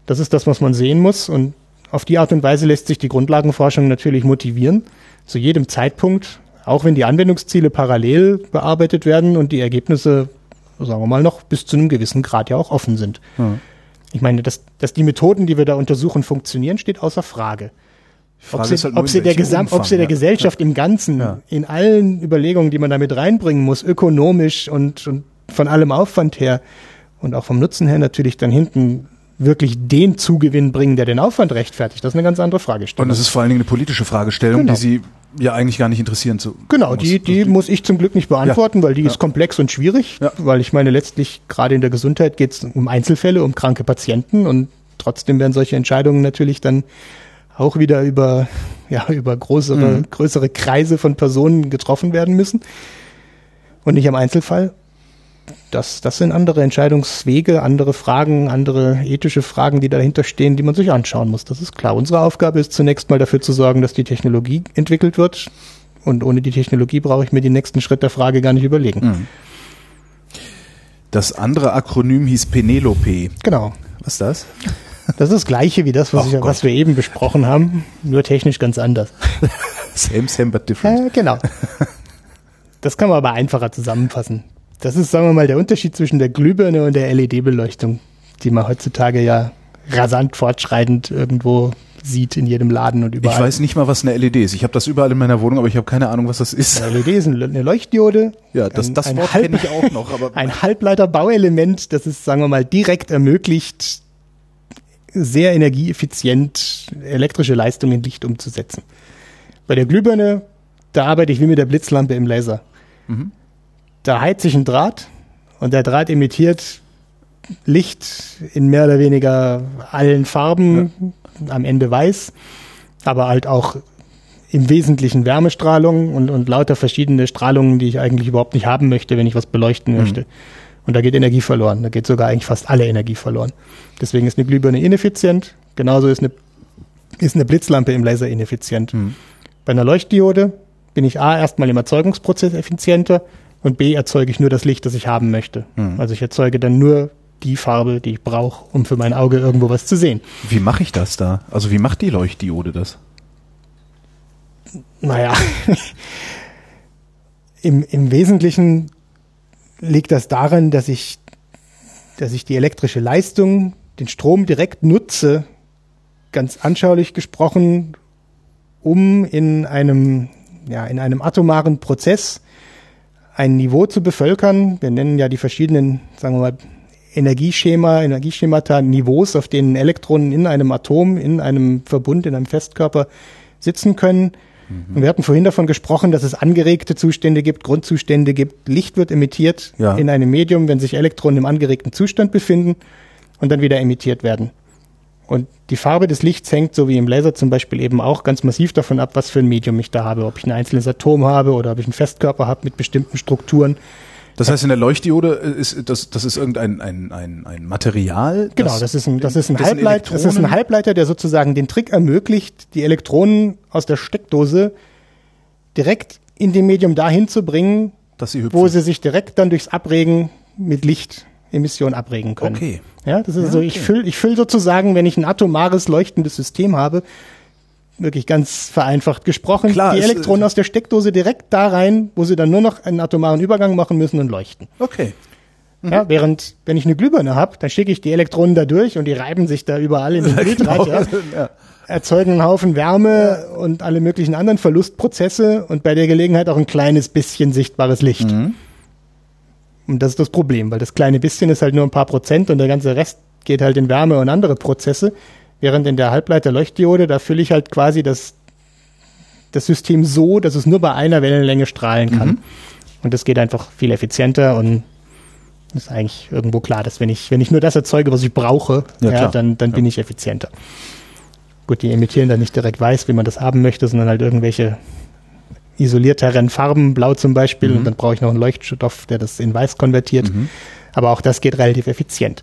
Das ist das, was man sehen muss. Und auf die Art und Weise lässt sich die Grundlagenforschung natürlich motivieren. Zu jedem Zeitpunkt, auch wenn die Anwendungsziele parallel bearbeitet werden und die Ergebnisse, sagen wir mal, noch bis zu einem gewissen Grad ja auch offen sind. Ja. Ich meine, dass, dass die Methoden, die wir da untersuchen, funktionieren, steht außer Frage. Frage Ob sie, halt ob sie der Gesam Umfang, ob sie der ja. Gesellschaft im Ganzen, Ja. in allen Überlegungen, die man damit reinbringen muss, ökonomisch und, und von allem Aufwand her und auch vom Nutzen her natürlich dann hinten wirklich den Zugewinn bringen, der den Aufwand rechtfertigt. Das ist eine ganz andere Und Fragestellung. das ist vor allen Dingen eine politische Fragestellung, Genau. die Sie ja eigentlich gar nicht interessieren zu. Genau, muss. die, die muss ich zum Glück nicht beantworten, weil die ist komplex und schwierig. Ja. Weil ich meine, letztlich gerade in der Gesundheit geht es um Einzelfälle, um kranke Patienten und trotzdem werden solche Entscheidungen natürlich dann auch wieder über, ja, über größere, größere Kreise von Personen getroffen werden müssen. Und nicht am Einzelfall. Das, das sind andere Entscheidungswege, andere Fragen, andere ethische Fragen, die dahinter stehen, die man sich anschauen muss. Das ist klar. Unsere Aufgabe ist zunächst mal dafür zu sorgen, dass die Technologie entwickelt wird. Und ohne die Technologie brauche ich mir den nächsten Schritt der Frage gar nicht überlegen. Das andere Akronym hieß Penelope. Genau. Was ist das? Das ist das Gleiche wie das, was, ich, was wir eben besprochen haben, nur technisch ganz anders. Same, same, but different. Äh, genau. Das kann man aber einfacher zusammenfassen. Das ist, sagen wir mal, der Unterschied zwischen der Glühbirne und der LED-Beleuchtung, die man heutzutage ja rasant fortschreitend irgendwo sieht in jedem Laden und Ich überall. weiß nicht mal, was eine LED ist. Ich habe das überall in meiner Wohnung, aber ich habe keine Ahnung, was das ist. Eine LED ist eine Leuchtdiode. Ja, das, ein, das ein Wort kenne ich auch noch, aber ein Halbleiterbauelement, das es, sagen wir mal, direkt ermöglicht, sehr energieeffizient elektrische Leistung in Licht umzusetzen. Bei der Glühbirne, da arbeite ich wie mit der Blitzlampe im Laser. Da heizt sich ein Draht und der Draht emittiert Licht in mehr oder weniger allen Farben, am Ende weiß, aber halt auch im Wesentlichen Wärmestrahlung und, und lauter verschiedene Strahlungen, die ich eigentlich überhaupt nicht haben möchte, wenn ich was beleuchten möchte. Und da geht Energie verloren. Da geht sogar eigentlich fast alle Energie verloren. Deswegen ist eine Glühbirne ineffizient. Genauso ist eine ist eine Blitzlampe im Laser ineffizient. Mhm. Bei einer Leuchtdiode bin ich A erstmal im Erzeugungsprozess effizienter und B erzeuge ich nur das Licht, das ich haben möchte. Mhm. Also ich erzeuge dann nur die Farbe, die ich brauche, um für mein Auge irgendwo was zu sehen. Wie mache ich das da? Also wie macht die Leuchtdiode das? Naja, im, im Wesentlichen liegt das daran, dass ich, dass ich die elektrische Leistung, den Strom direkt nutze, ganz anschaulich gesprochen, um in einem, ja, in einem atomaren Prozess ein Niveau zu bevölkern. Wir nennen ja die verschiedenen, sagen wir mal, Energieschema, Energieschemata, Niveaus, auf denen Elektronen in einem Atom, in einem Verbund, in einem Festkörper sitzen können. Mhm. Und wir hatten vorhin davon gesprochen, dass es angeregte Zustände gibt, Grundzustände gibt. Licht wird emittiert ja. in einem Medium, wenn sich Elektronen im angeregten Zustand befinden und dann wieder emittiert werden. Und die Farbe des Lichts hängt, so wie im Laser zum Beispiel, eben auch ganz massiv davon ab, was für ein Medium ich da habe. Ob ich ein einzelnes Atom habe oder ob ich einen Festkörper habe mit bestimmten Strukturen. Das heißt, in der Leuchtdiode ist das, das ist irgendein ein, ein, ein Material. Genau, das, ist ein, das ist ein Halbleiter, das ist ein Halbleiter, der sozusagen den Trick ermöglicht, die Elektronen aus der Steckdose direkt in dem Medium dahin zu bringen, sie wo sie sich direkt dann durchs Abregen mit Lichtemission abregen können. Okay. Ja, das ist ja, so, ich okay. fülle ich füll sozusagen, wenn ich ein atomares leuchtendes System habe, wirklich ganz vereinfacht gesprochen, Klar, die Elektronen aus der Steckdose direkt da rein, wo sie dann nur noch einen atomaren Übergang machen müssen und leuchten. Okay. Mhm. Ja, während, wenn ich eine Glühbirne habe, dann schicke ich die Elektronen da durch und die reiben sich da überall in den Bildrad, ja, ja. erzeugen einen Haufen Wärme und alle möglichen anderen Verlustprozesse und bei der Gelegenheit auch ein kleines bisschen sichtbares Licht. Mhm. Und das ist das Problem, weil das kleine bisschen ist halt nur ein paar Prozent und der ganze Rest geht halt in Wärme und andere Prozesse. Während in der Halbleiter-Leuchtdiode, da fülle ich halt quasi das, das System so, dass es nur bei einer Wellenlänge strahlen kann. Mhm. Und das geht einfach viel effizienter und ist eigentlich irgendwo klar, dass wenn ich, wenn ich nur das erzeuge, was ich brauche, ja, ja dann, dann ja. bin ich effizienter. Gut, die emittieren dann nicht direkt weiß, wie man das haben möchte, sondern halt irgendwelche isolierteren Farben, blau zum Beispiel, mhm. und dann brauche ich noch einen Leuchtstoff, der das in weiß konvertiert. Mhm. Aber auch das geht relativ effizient.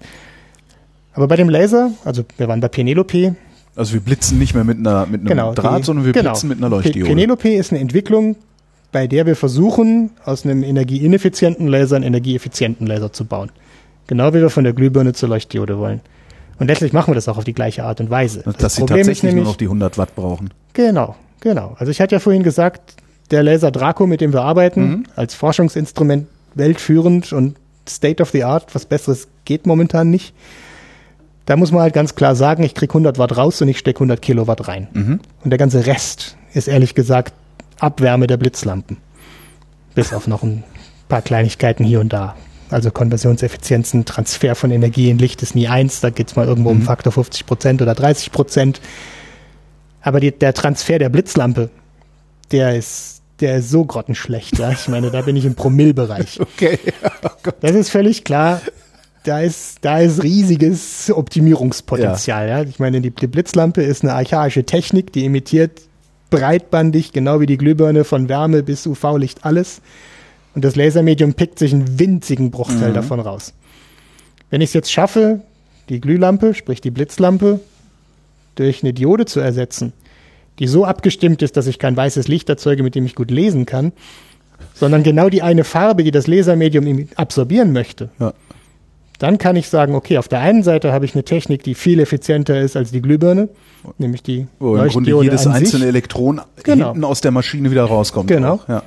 Aber bei dem Laser, also wir waren bei Penelope. Also wir blitzen nicht mehr mit, einer, mit einem genau, Draht, die, sondern wir genau. blitzen mit einer Leuchtdiode. Penelope ist eine Entwicklung, bei der wir versuchen, aus einem energieineffizienten Laser einen energieeffizienten Laser zu bauen. Genau wie wir von der Glühbirne zur Leuchtdiode wollen. Und letztlich machen wir das auch auf die gleiche Art und Weise. Dass das sie Problem tatsächlich nämlich, nur noch die 100 Watt brauchen. Genau, genau. Also ich hatte ja vorhin gesagt, der Laser Draco, mit dem wir arbeiten, mhm. als Forschungsinstrument weltführend und State of the Art, was Besseres geht momentan nicht. Da muss man halt ganz klar sagen, ich krieg 100 Watt raus und ich stecke 100 Kilowatt rein. Mhm. Und der ganze Rest ist ehrlich gesagt Abwärme der Blitzlampen. Bis auf noch ein paar Kleinigkeiten hier und da. Also Konversionseffizienzen, Transfer von Energie in Licht ist nie eins, da geht's mal irgendwo mhm. um Faktor 50 Prozent oder 30 Prozent. Aber die, der Transfer der Blitzlampe, der ist, der ist so grottenschlecht. Ja? Ich meine, da bin ich im Promillbereich. Okay. Oh das ist völlig klar da ist, da ist riesiges Optimierungspotenzial. Ja. ja. Ich meine, die, die Blitzlampe ist eine archaische Technik, die emittiert breitbandig, genau wie die Glühbirne, von Wärme bis UV-Licht alles. Und das Lasermedium pickt sich einen winzigen Bruchteil mhm. davon raus. Wenn ich es jetzt schaffe, die Glühlampe, sprich die Blitzlampe, durch eine Diode zu ersetzen, die so abgestimmt ist, dass ich kein weißes Licht erzeuge, mit dem ich gut lesen kann, sondern genau die eine Farbe, die das Lasermedium absorbieren möchte, ja. Dann kann ich sagen, okay, auf der einen Seite habe ich eine Technik, die viel effizienter ist als die Glühbirne, nämlich die Wo im Grunde jedes einzelne Elektron genau. hinten aus der Maschine wieder rauskommt. Genau. Auch, ja.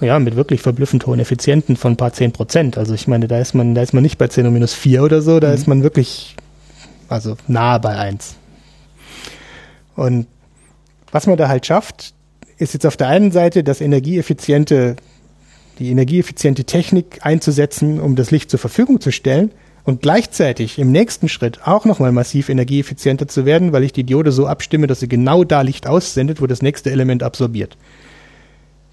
ja. mit wirklich verblüffend hohen Effizienten von ein paar zehn Prozent. Also ich meine, da ist man, da ist man nicht bei 10 minus 4 oder so, da mhm. ist man wirklich, also nahe bei 1. Und was man da halt schafft, ist jetzt auf der einen Seite das energieeffiziente, die energieeffiziente Technik einzusetzen, um das Licht zur Verfügung zu stellen und gleichzeitig im nächsten Schritt auch nochmal massiv energieeffizienter zu werden, weil ich die Diode so abstimme, dass sie genau da Licht aussendet, wo das nächste Element absorbiert.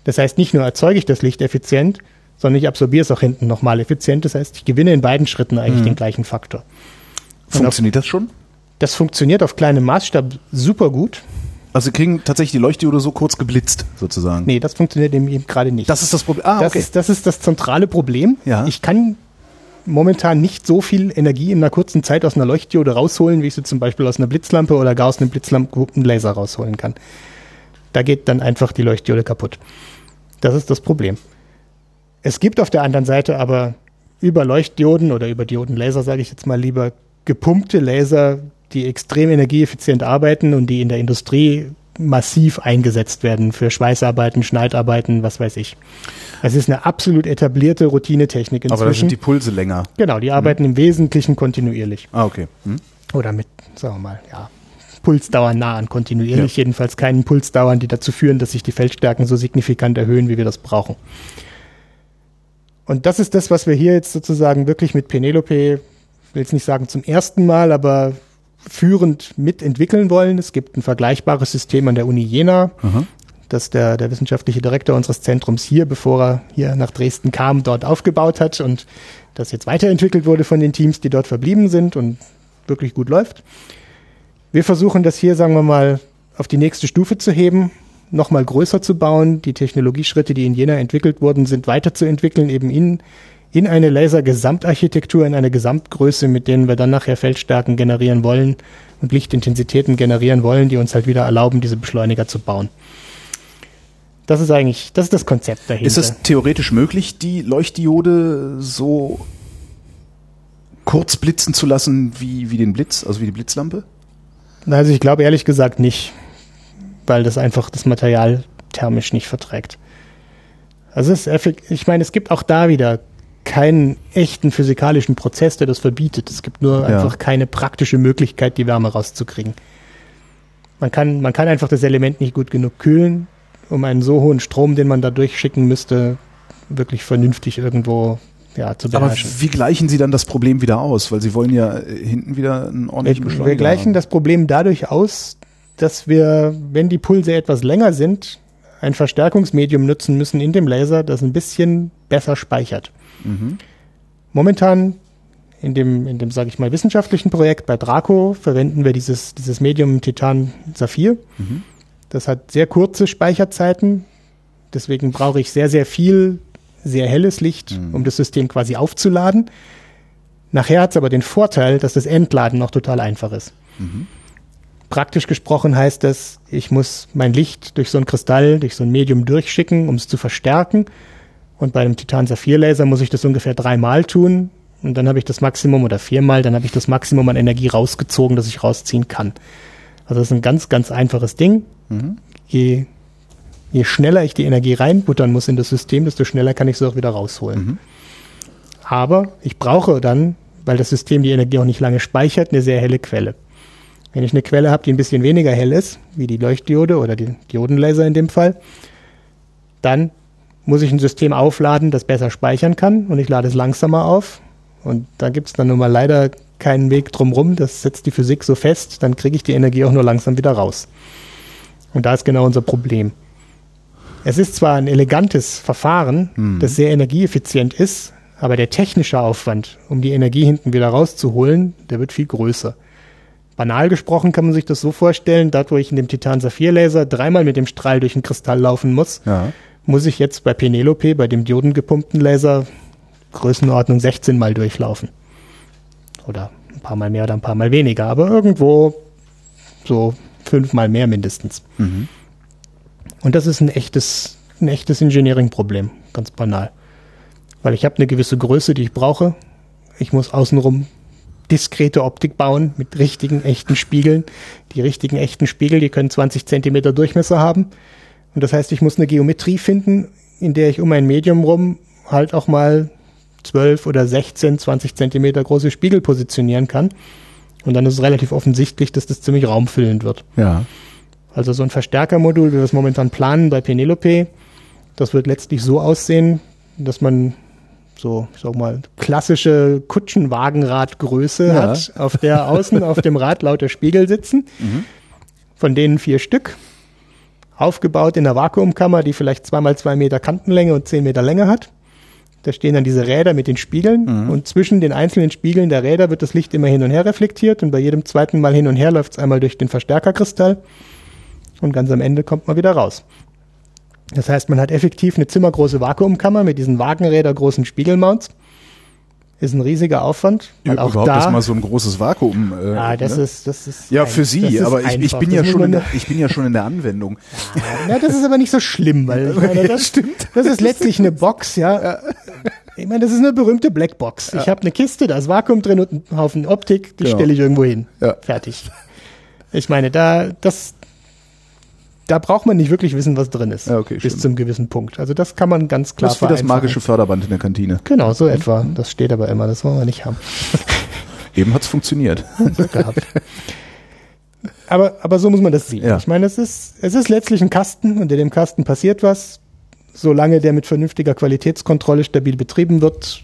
Das heißt, nicht nur erzeuge ich das Licht effizient, sondern ich absorbiere es auch hinten nochmal effizient. Das heißt, ich gewinne in beiden Schritten eigentlich mhm. den gleichen Faktor. Funktioniert auf, das schon? Das funktioniert auf kleinem Maßstab super gut. Also Sie kriegen tatsächlich die Leuchtdiode so kurz geblitzt, sozusagen. Nee, das funktioniert eben, eben gerade nicht. Das ist das Problem. Ah, das, okay. ist, das ist das zentrale Problem. Ja. Ich kann momentan nicht so viel Energie in einer kurzen Zeit aus einer Leuchtdiode rausholen, wie ich sie zum Beispiel aus einer Blitzlampe oder gar aus einem Blitzlampenlaser rausholen kann. Da geht dann einfach die Leuchtdiode kaputt. Das ist das Problem. Es gibt auf der anderen Seite aber über Leuchtdioden oder über Diodenlaser, sage ich jetzt mal lieber, gepumpte Laser, die extrem energieeffizient arbeiten und die in der Industrie massiv eingesetzt werden für Schweißarbeiten, Schneidarbeiten, was weiß ich. Es ist eine absolut etablierte Routinetechnik inzwischen. Aber da sind die Pulse länger. Genau, die arbeiten hm. im Wesentlichen kontinuierlich. Ah, okay. Hm. Oder mit, sagen wir mal, ja, Pulsdauern nah an kontinuierlich, ja. jedenfalls keinen Pulsdauern, die dazu führen, dass sich die Feldstärken so signifikant erhöhen, wie wir das brauchen. Und das ist das, was wir hier jetzt sozusagen wirklich mit Penelope, ich will jetzt nicht sagen zum ersten Mal, aber führend mitentwickeln wollen. Es gibt ein vergleichbares System an der Uni Jena, mhm. das der, der wissenschaftliche Direktor unseres Zentrums hier, bevor er hier nach Dresden kam, dort aufgebaut hat und das jetzt weiterentwickelt wurde von den Teams, die dort verblieben sind und wirklich gut läuft. Wir versuchen das hier, sagen wir mal, auf die nächste Stufe zu heben, nochmal größer zu bauen, die Technologieschritte, die in Jena entwickelt wurden, sind weiterzuentwickeln, eben in in eine Laser-Gesamtarchitektur, in eine Gesamtgröße, mit denen wir dann nachher Feldstärken generieren wollen und Lichtintensitäten generieren wollen, die uns halt wieder erlauben, diese Beschleuniger zu bauen. Das ist eigentlich, das ist das Konzept dahinter. Ist es theoretisch möglich, die Leuchtdiode so kurz blitzen zu lassen wie, wie den Blitz, also wie die Blitzlampe? Also ich glaube ehrlich gesagt nicht, weil das einfach das Material thermisch nicht verträgt. Also es ist ich meine, es gibt auch da wieder keinen echten physikalischen Prozess, der das verbietet. Es gibt nur ja. einfach keine praktische Möglichkeit, die Wärme rauszukriegen. Man kann, man kann einfach das Element nicht gut genug kühlen, um einen so hohen Strom, den man da durchschicken müsste, wirklich vernünftig irgendwo ja, zu beherrschen. Aber wie gleichen Sie dann das Problem wieder aus? Weil Sie wollen ja hinten wieder einen ordentlichen wir, Beschleuniger Wir gleichen haben. das Problem dadurch aus, dass wir, wenn die Pulse etwas länger sind, ein Verstärkungsmedium nutzen müssen in dem Laser, das ein bisschen besser speichert. Mhm. Momentan in dem, in dem sage ich mal, wissenschaftlichen Projekt bei Draco verwenden wir dieses, dieses Medium Titan Saphir. Mhm. Das hat sehr kurze Speicherzeiten. Deswegen brauche ich sehr, sehr viel, sehr helles Licht, mhm. um das System quasi aufzuladen. Nachher hat es aber den Vorteil, dass das Entladen noch total einfach ist. Mhm. Praktisch gesprochen heißt das, ich muss mein Licht durch so ein Kristall, durch so ein Medium durchschicken, um es zu verstärken. Und bei einem Titan-Saphir-Laser muss ich das ungefähr dreimal tun. Und dann habe ich das Maximum oder viermal, dann habe ich das Maximum an Energie rausgezogen, das ich rausziehen kann. Also das ist ein ganz, ganz einfaches Ding. Mhm. Je, je schneller ich die Energie reinbuttern muss in das System, desto schneller kann ich sie auch wieder rausholen. Mhm. Aber ich brauche dann, weil das System die Energie auch nicht lange speichert, eine sehr helle Quelle. Wenn ich eine Quelle habe, die ein bisschen weniger hell ist, wie die Leuchtdiode oder die Diodenlaser in dem Fall, dann muss ich ein System aufladen, das besser speichern kann und ich lade es langsamer auf. Und da gibt es dann nun mal leider keinen Weg drumherum. Das setzt die Physik so fest, dann kriege ich die Energie auch nur langsam wieder raus. Und da ist genau unser Problem. Es ist zwar ein elegantes Verfahren, mhm. das sehr energieeffizient ist, aber der technische Aufwand, um die Energie hinten wieder rauszuholen, der wird viel größer. Banal gesprochen kann man sich das so vorstellen, dort wo ich in dem Titan-Saphir-Laser dreimal mit dem Strahl durch den Kristall laufen muss, ja muss ich jetzt bei Penelope, bei dem diodengepumpten Laser, Größenordnung 16 mal durchlaufen. Oder ein paar Mal mehr oder ein paar Mal weniger, aber irgendwo so fünfmal mehr mindestens. Mhm. Und das ist ein echtes, ein echtes Engineering-Problem, ganz banal. Weil ich habe eine gewisse Größe, die ich brauche. Ich muss außenrum diskrete Optik bauen mit richtigen, echten Spiegeln. Die richtigen, echten Spiegel, die können 20 Zentimeter Durchmesser haben. Und das heißt, ich muss eine Geometrie finden, in der ich um ein Medium rum halt auch mal 12 oder 16, 20 Zentimeter große Spiegel positionieren kann. Und dann ist es relativ offensichtlich, dass das ziemlich raumfüllend wird. Ja. Also so ein Verstärkermodul, wie wir es momentan planen bei Penelope, das wird letztlich so aussehen, dass man so, ich sag mal, klassische Kutschenwagenradgröße ja. hat, auf der außen auf dem Rad lauter Spiegel sitzen, mhm. von denen vier Stück aufgebaut in einer Vakuumkammer, die vielleicht zweimal zwei Meter Kantenlänge und zehn Meter Länge hat. Da stehen dann diese Räder mit den Spiegeln mhm. und zwischen den einzelnen Spiegeln der Räder wird das Licht immer hin und her reflektiert und bei jedem zweiten Mal hin und her läuft es einmal durch den Verstärkerkristall und ganz am Ende kommt man wieder raus. Das heißt, man hat effektiv eine zimmergroße Vakuumkammer mit diesen Wagenräder großen Spiegelmounts. Ist ein riesiger Aufwand. Weil auch überhaupt da, dass mal so ein großes Vakuum. Äh, ah, das ne? ist, das ist. Ja, ein, für Sie, aber ich, ich bin ja schon, in der, ich bin ja schon in der Anwendung. Ja, das ist aber nicht so schlimm, weil meine, das stimmt. Das ist letztlich eine Box, ja. Ich meine, das ist eine berühmte Blackbox. Ja. Ich habe eine Kiste, da ist Vakuum drin und einen Haufen Optik, die genau. stelle ich irgendwo hin. Ja. Fertig. Ich meine, da, das, da braucht man nicht wirklich wissen, was drin ist. Ja, okay, bis zum gewissen Punkt. Also das kann man ganz klar Das ist wie das magische Förderband in der Kantine. Genau, so etwa. Das steht aber immer, das wollen wir nicht haben. Eben hat's funktioniert. Aber, aber so muss man das sehen. Ja. Ich meine, es ist, es ist letztlich ein Kasten und in dem Kasten passiert was. Solange der mit vernünftiger Qualitätskontrolle stabil betrieben wird,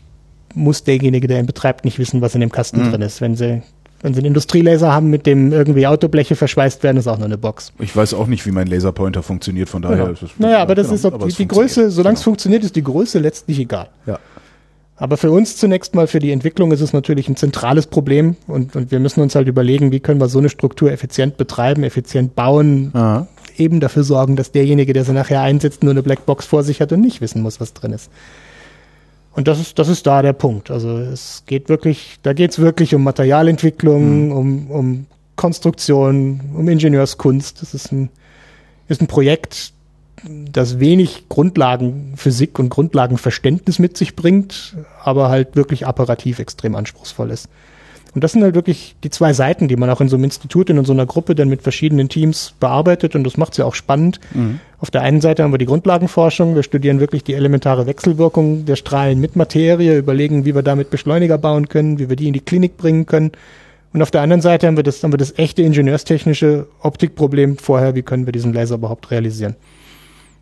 muss derjenige, der ihn betreibt, nicht wissen, was in dem Kasten mhm. drin ist. Wenn sie wenn Sie einen Industrielaser haben, mit dem irgendwie Autobleche verschweißt werden, ist auch nur eine Box. Ich weiß auch nicht, wie mein Laserpointer funktioniert, von daher ja. ist es. Naja, aber das genau, ist, ob die, die Größe, solange genau. es funktioniert, ist die Größe letztlich egal. Ja. Aber für uns zunächst mal, für die Entwicklung ist es natürlich ein zentrales Problem und, und wir müssen uns halt überlegen, wie können wir so eine Struktur effizient betreiben, effizient bauen, Aha. eben dafür sorgen, dass derjenige, der sie nachher einsetzt, nur eine Blackbox vor sich hat und nicht wissen muss, was drin ist. Und das ist, das ist da der Punkt. Also es geht wirklich, da geht es wirklich um Materialentwicklung, mhm. um, um Konstruktion, um Ingenieurskunst. Das ist ein, ist ein Projekt, das wenig Grundlagenphysik und Grundlagenverständnis mit sich bringt, aber halt wirklich apparativ extrem anspruchsvoll ist. Und das sind halt wirklich die zwei Seiten, die man auch in so einem Institut, in so einer Gruppe dann mit verschiedenen Teams bearbeitet und das macht es ja auch spannend. Mhm. Auf der einen Seite haben wir die Grundlagenforschung, wir studieren wirklich die elementare Wechselwirkung der Strahlen mit Materie, überlegen, wie wir damit Beschleuniger bauen können, wie wir die in die Klinik bringen können. Und auf der anderen Seite haben wir das, haben wir das echte ingenieurstechnische Optikproblem vorher, wie können wir diesen Laser überhaupt realisieren.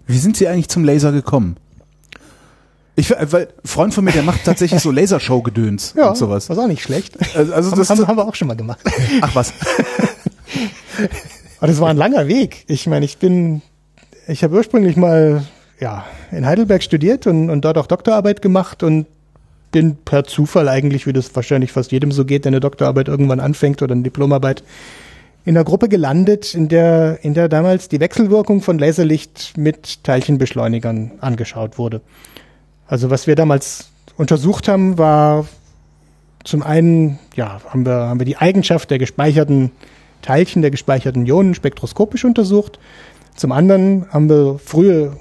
Wie sind Sie eigentlich zum Laser gekommen? Ich, weil Freund von mir, der macht tatsächlich so Lasershow-Gedöns ja, und sowas. Was auch nicht schlecht. Also, also das haben, haben wir auch schon mal gemacht. Ach was. Aber das war ein langer Weg. Ich meine, ich bin, ich habe ursprünglich mal ja in Heidelberg studiert und, und dort auch Doktorarbeit gemacht und bin per Zufall eigentlich, wie das wahrscheinlich fast jedem so geht, der eine Doktorarbeit irgendwann anfängt oder eine Diplomarbeit, in einer Gruppe gelandet, in der, in der damals die Wechselwirkung von Laserlicht mit Teilchenbeschleunigern angeschaut wurde. Also was wir damals untersucht haben, war zum einen, ja, haben wir, haben wir die Eigenschaft der gespeicherten Teilchen, der gespeicherten Ionen spektroskopisch untersucht. Zum anderen haben wir frühe,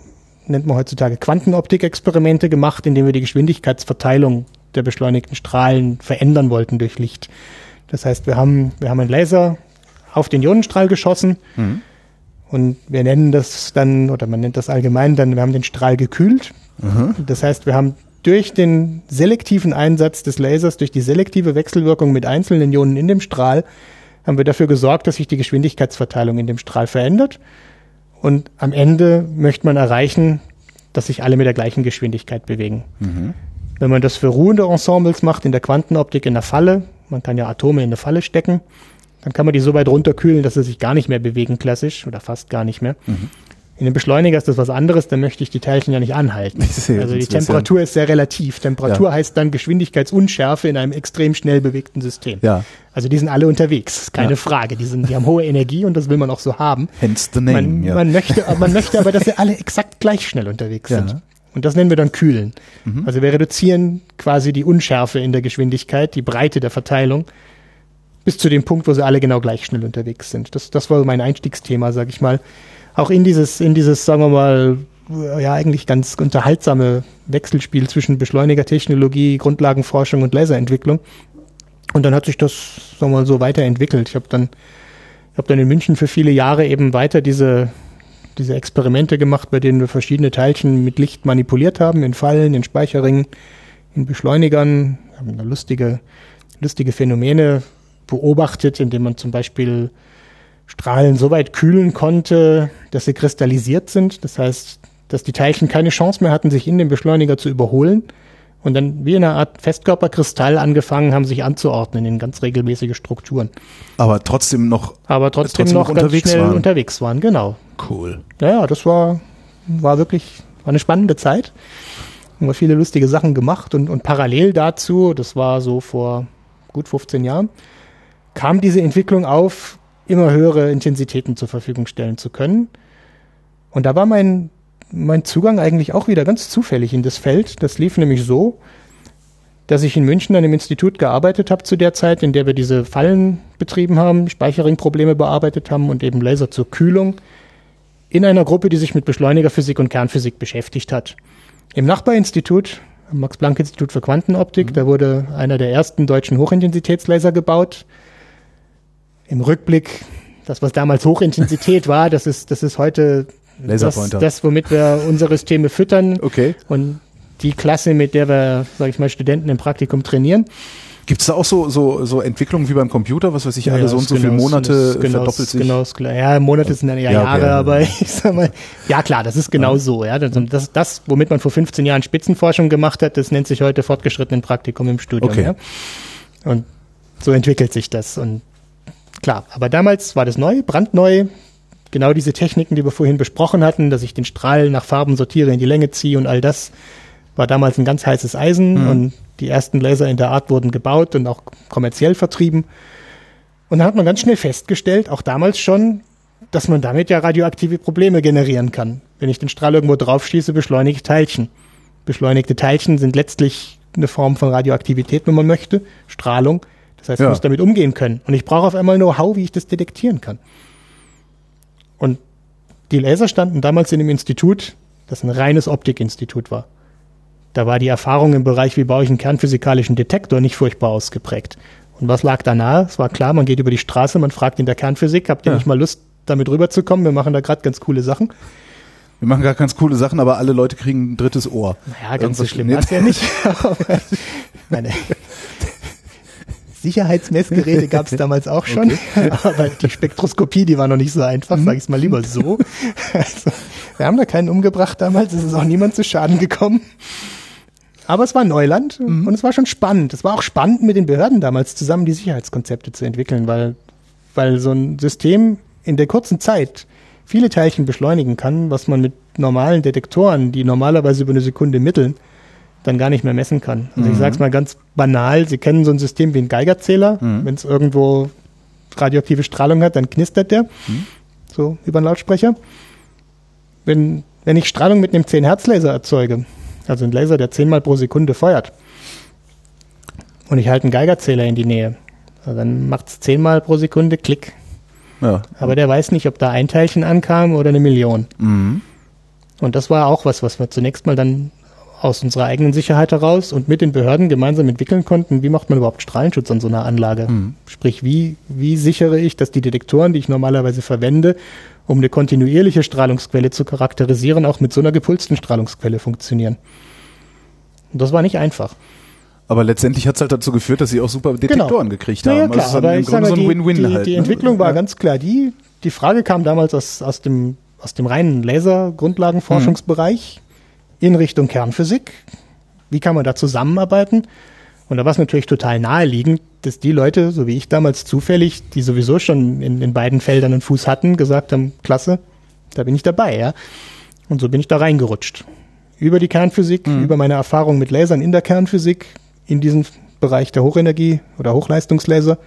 nennt man heutzutage Quantenoptik-Experimente gemacht, indem wir die Geschwindigkeitsverteilung der beschleunigten Strahlen verändern wollten durch Licht. Das heißt, wir haben, wir haben einen Laser auf den Ionenstrahl geschossen mhm. und wir nennen das dann, oder man nennt das allgemein dann, wir haben den Strahl gekühlt. Mhm. Das heißt, wir haben durch den selektiven Einsatz des Lasers, durch die selektive Wechselwirkung mit einzelnen Ionen in dem Strahl, haben wir dafür gesorgt, dass sich die Geschwindigkeitsverteilung in dem Strahl verändert. Und am Ende möchte man erreichen, dass sich alle mit der gleichen Geschwindigkeit bewegen. Mhm. Wenn man das für ruhende Ensembles macht, in der Quantenoptik in der Falle, man kann ja Atome in eine Falle stecken, dann kann man die so weit runterkühlen, dass sie sich gar nicht mehr bewegen klassisch oder fast gar nicht mehr. Mhm. In dem Beschleuniger ist das was anderes, da möchte ich die Teilchen ja nicht anhalten. Also die Temperatur ist sehr relativ. Temperatur ja. heißt dann Geschwindigkeitsunschärfe in einem extrem schnell bewegten System. Ja. Also die sind alle unterwegs, keine ja. Frage. Die, sind, die haben hohe Energie und das will man auch so haben. Hence the name. Man, ja. man, möchte, man möchte aber, dass sie alle exakt gleich schnell unterwegs sind. Und das nennen wir dann Kühlen. Mhm. Also wir reduzieren quasi die Unschärfe in der Geschwindigkeit, die Breite der Verteilung, bis zu dem Punkt, wo sie alle genau gleich schnell unterwegs sind. Das, das war mein Einstiegsthema, sag ich mal auch in dieses, in dieses, sagen wir mal, ja eigentlich ganz unterhaltsame Wechselspiel zwischen Beschleunigertechnologie, Grundlagenforschung und Laserentwicklung. Und dann hat sich das, sagen wir mal, so weiterentwickelt. Ich habe dann, habe dann in München für viele Jahre eben weiter diese, diese Experimente gemacht, bei denen wir verschiedene Teilchen mit Licht manipuliert haben, in Fallen, in Speicherringen, in Beschleunigern, haben da lustige, lustige Phänomene beobachtet, indem man zum Beispiel Strahlen so weit kühlen konnte, dass sie kristallisiert sind. Das heißt, dass die Teilchen keine Chance mehr hatten, sich in den Beschleuniger zu überholen und dann wie in einer Art Festkörperkristall angefangen haben, sich anzuordnen in ganz regelmäßige Strukturen. Aber trotzdem noch, aber trotzdem, trotzdem noch, noch unterwegs waren. unterwegs waren, genau. Cool. Ja, das war, war wirklich war eine spannende Zeit. Haben wir viele lustige Sachen gemacht und, und parallel dazu, das war so vor gut 15 Jahren, kam diese Entwicklung auf, immer höhere Intensitäten zur Verfügung stellen zu können. Und da war mein, mein Zugang eigentlich auch wieder ganz zufällig in das Feld. Das lief nämlich so, dass ich in München an einem Institut gearbeitet habe zu der Zeit, in der wir diese Fallen betrieben haben, Speicherring-Probleme bearbeitet haben und eben Laser zur Kühlung in einer Gruppe, die sich mit Beschleunigerphysik und Kernphysik beschäftigt hat. Im Nachbarinstitut, Max-Planck-Institut für Quantenoptik, mhm. da wurde einer der ersten deutschen Hochintensitätslaser gebaut. Im Rückblick, das, was damals Hochintensität war, das ist, das ist heute das, das, womit wir unsere Systeme füttern. Okay. Und die Klasse, mit der wir, sage ich mal, Studenten im Praktikum trainieren. Gibt es da auch so, so, so Entwicklungen wie beim Computer, was weiß ich, ja, alle so und so viele Monate genau, verdoppelt sich? Genau, ja, Monate sind dann ja, ja Jahre, okay, aber ich sag mal, ja klar, das ist genau so. Ja, das, das, das, womit man vor 15 Jahren Spitzenforschung gemacht hat, das nennt sich heute fortgeschrittenen Praktikum im Studium. Okay. Ja? Und so entwickelt sich das. Und klar, aber damals war das neu, brandneu. Genau diese Techniken, die wir vorhin besprochen hatten, dass ich den Strahl nach Farben sortiere, in die Länge ziehe und all das, war damals ein ganz heißes Eisen mhm. und die ersten Laser in der Art wurden gebaut und auch kommerziell vertrieben. Und da hat man ganz schnell festgestellt, auch damals schon, dass man damit ja radioaktive Probleme generieren kann. Wenn ich den Strahl irgendwo draufschieße, beschleunige ich Teilchen. Beschleunigte Teilchen sind letztlich eine Form von Radioaktivität, wenn man möchte, Strahlung. Das heißt, ich ja. muss damit umgehen können. Und ich brauche auf einmal Know-how, wie ich das detektieren kann. Und die Laser standen damals in einem Institut, das ein reines Optikinstitut war. Da war die Erfahrung im Bereich, wie baue ich einen kernphysikalischen Detektor, nicht furchtbar ausgeprägt. Und was lag da nahe? Es war klar, man geht über die Straße, man fragt in der Kernphysik, habt ihr ja. nicht mal Lust, damit rüberzukommen? Wir machen da gerade ganz coole Sachen. Wir machen gar ganz coole Sachen, aber alle Leute kriegen ein drittes Ohr. Naja, ganz Irgendwas so schlimm war es ja nicht. Meine Sicherheitsmessgeräte gab es damals auch schon, okay. aber die Spektroskopie, die war noch nicht so einfach, sage ich mal lieber so. Also, wir haben da keinen umgebracht damals, es ist auch niemand zu Schaden gekommen. Aber es war Neuland mhm. und es war schon spannend. Es war auch spannend, mit den Behörden damals zusammen die Sicherheitskonzepte zu entwickeln, weil, weil so ein System in der kurzen Zeit viele Teilchen beschleunigen kann, was man mit normalen Detektoren, die normalerweise über eine Sekunde mitteln, dann gar nicht mehr messen kann. Also mhm. ich sage es mal ganz banal, Sie kennen so ein System wie ein Geigerzähler. Mhm. Wenn es irgendwo radioaktive Strahlung hat, dann knistert der, mhm. so über einen Lautsprecher. Wenn, wenn ich Strahlung mit einem 10-Hertz-Laser erzeuge, also ein Laser, der zehnmal pro Sekunde feuert. Und ich halte einen Geigerzähler in die Nähe. Also dann macht es zehnmal pro Sekunde Klick. Ja. Aber der weiß nicht, ob da ein Teilchen ankam oder eine Million. Mhm. Und das war auch was, was wir zunächst mal dann aus unserer eigenen Sicherheit heraus und mit den Behörden gemeinsam entwickeln konnten, wie macht man überhaupt Strahlenschutz an so einer Anlage? Mhm. Sprich, wie, wie sichere ich, dass die Detektoren, die ich normalerweise verwende, um eine kontinuierliche Strahlungsquelle zu charakterisieren, auch mit so einer gepulsten Strahlungsquelle funktionieren. Und das war nicht einfach. Aber letztendlich hat es halt dazu geführt, dass sie auch super Detektoren genau. gekriegt haben. Ja, klar, also aber ich sage, so ein Win-Win die, halt. Die ne? Entwicklung war ja. ganz klar die. Die Frage kam damals aus, aus, dem, aus dem reinen Laser-Grundlagenforschungsbereich mhm. In Richtung Kernphysik. Wie kann man da zusammenarbeiten? Und da war es natürlich total naheliegend, dass die Leute, so wie ich damals zufällig, die sowieso schon in, in beiden Feldern einen Fuß hatten, gesagt haben, klasse, da bin ich dabei, ja. Und so bin ich da reingerutscht. Über die Kernphysik, mhm. über meine Erfahrung mit Lasern in der Kernphysik, in diesen Bereich der Hochenergie oder Hochleistungslaser.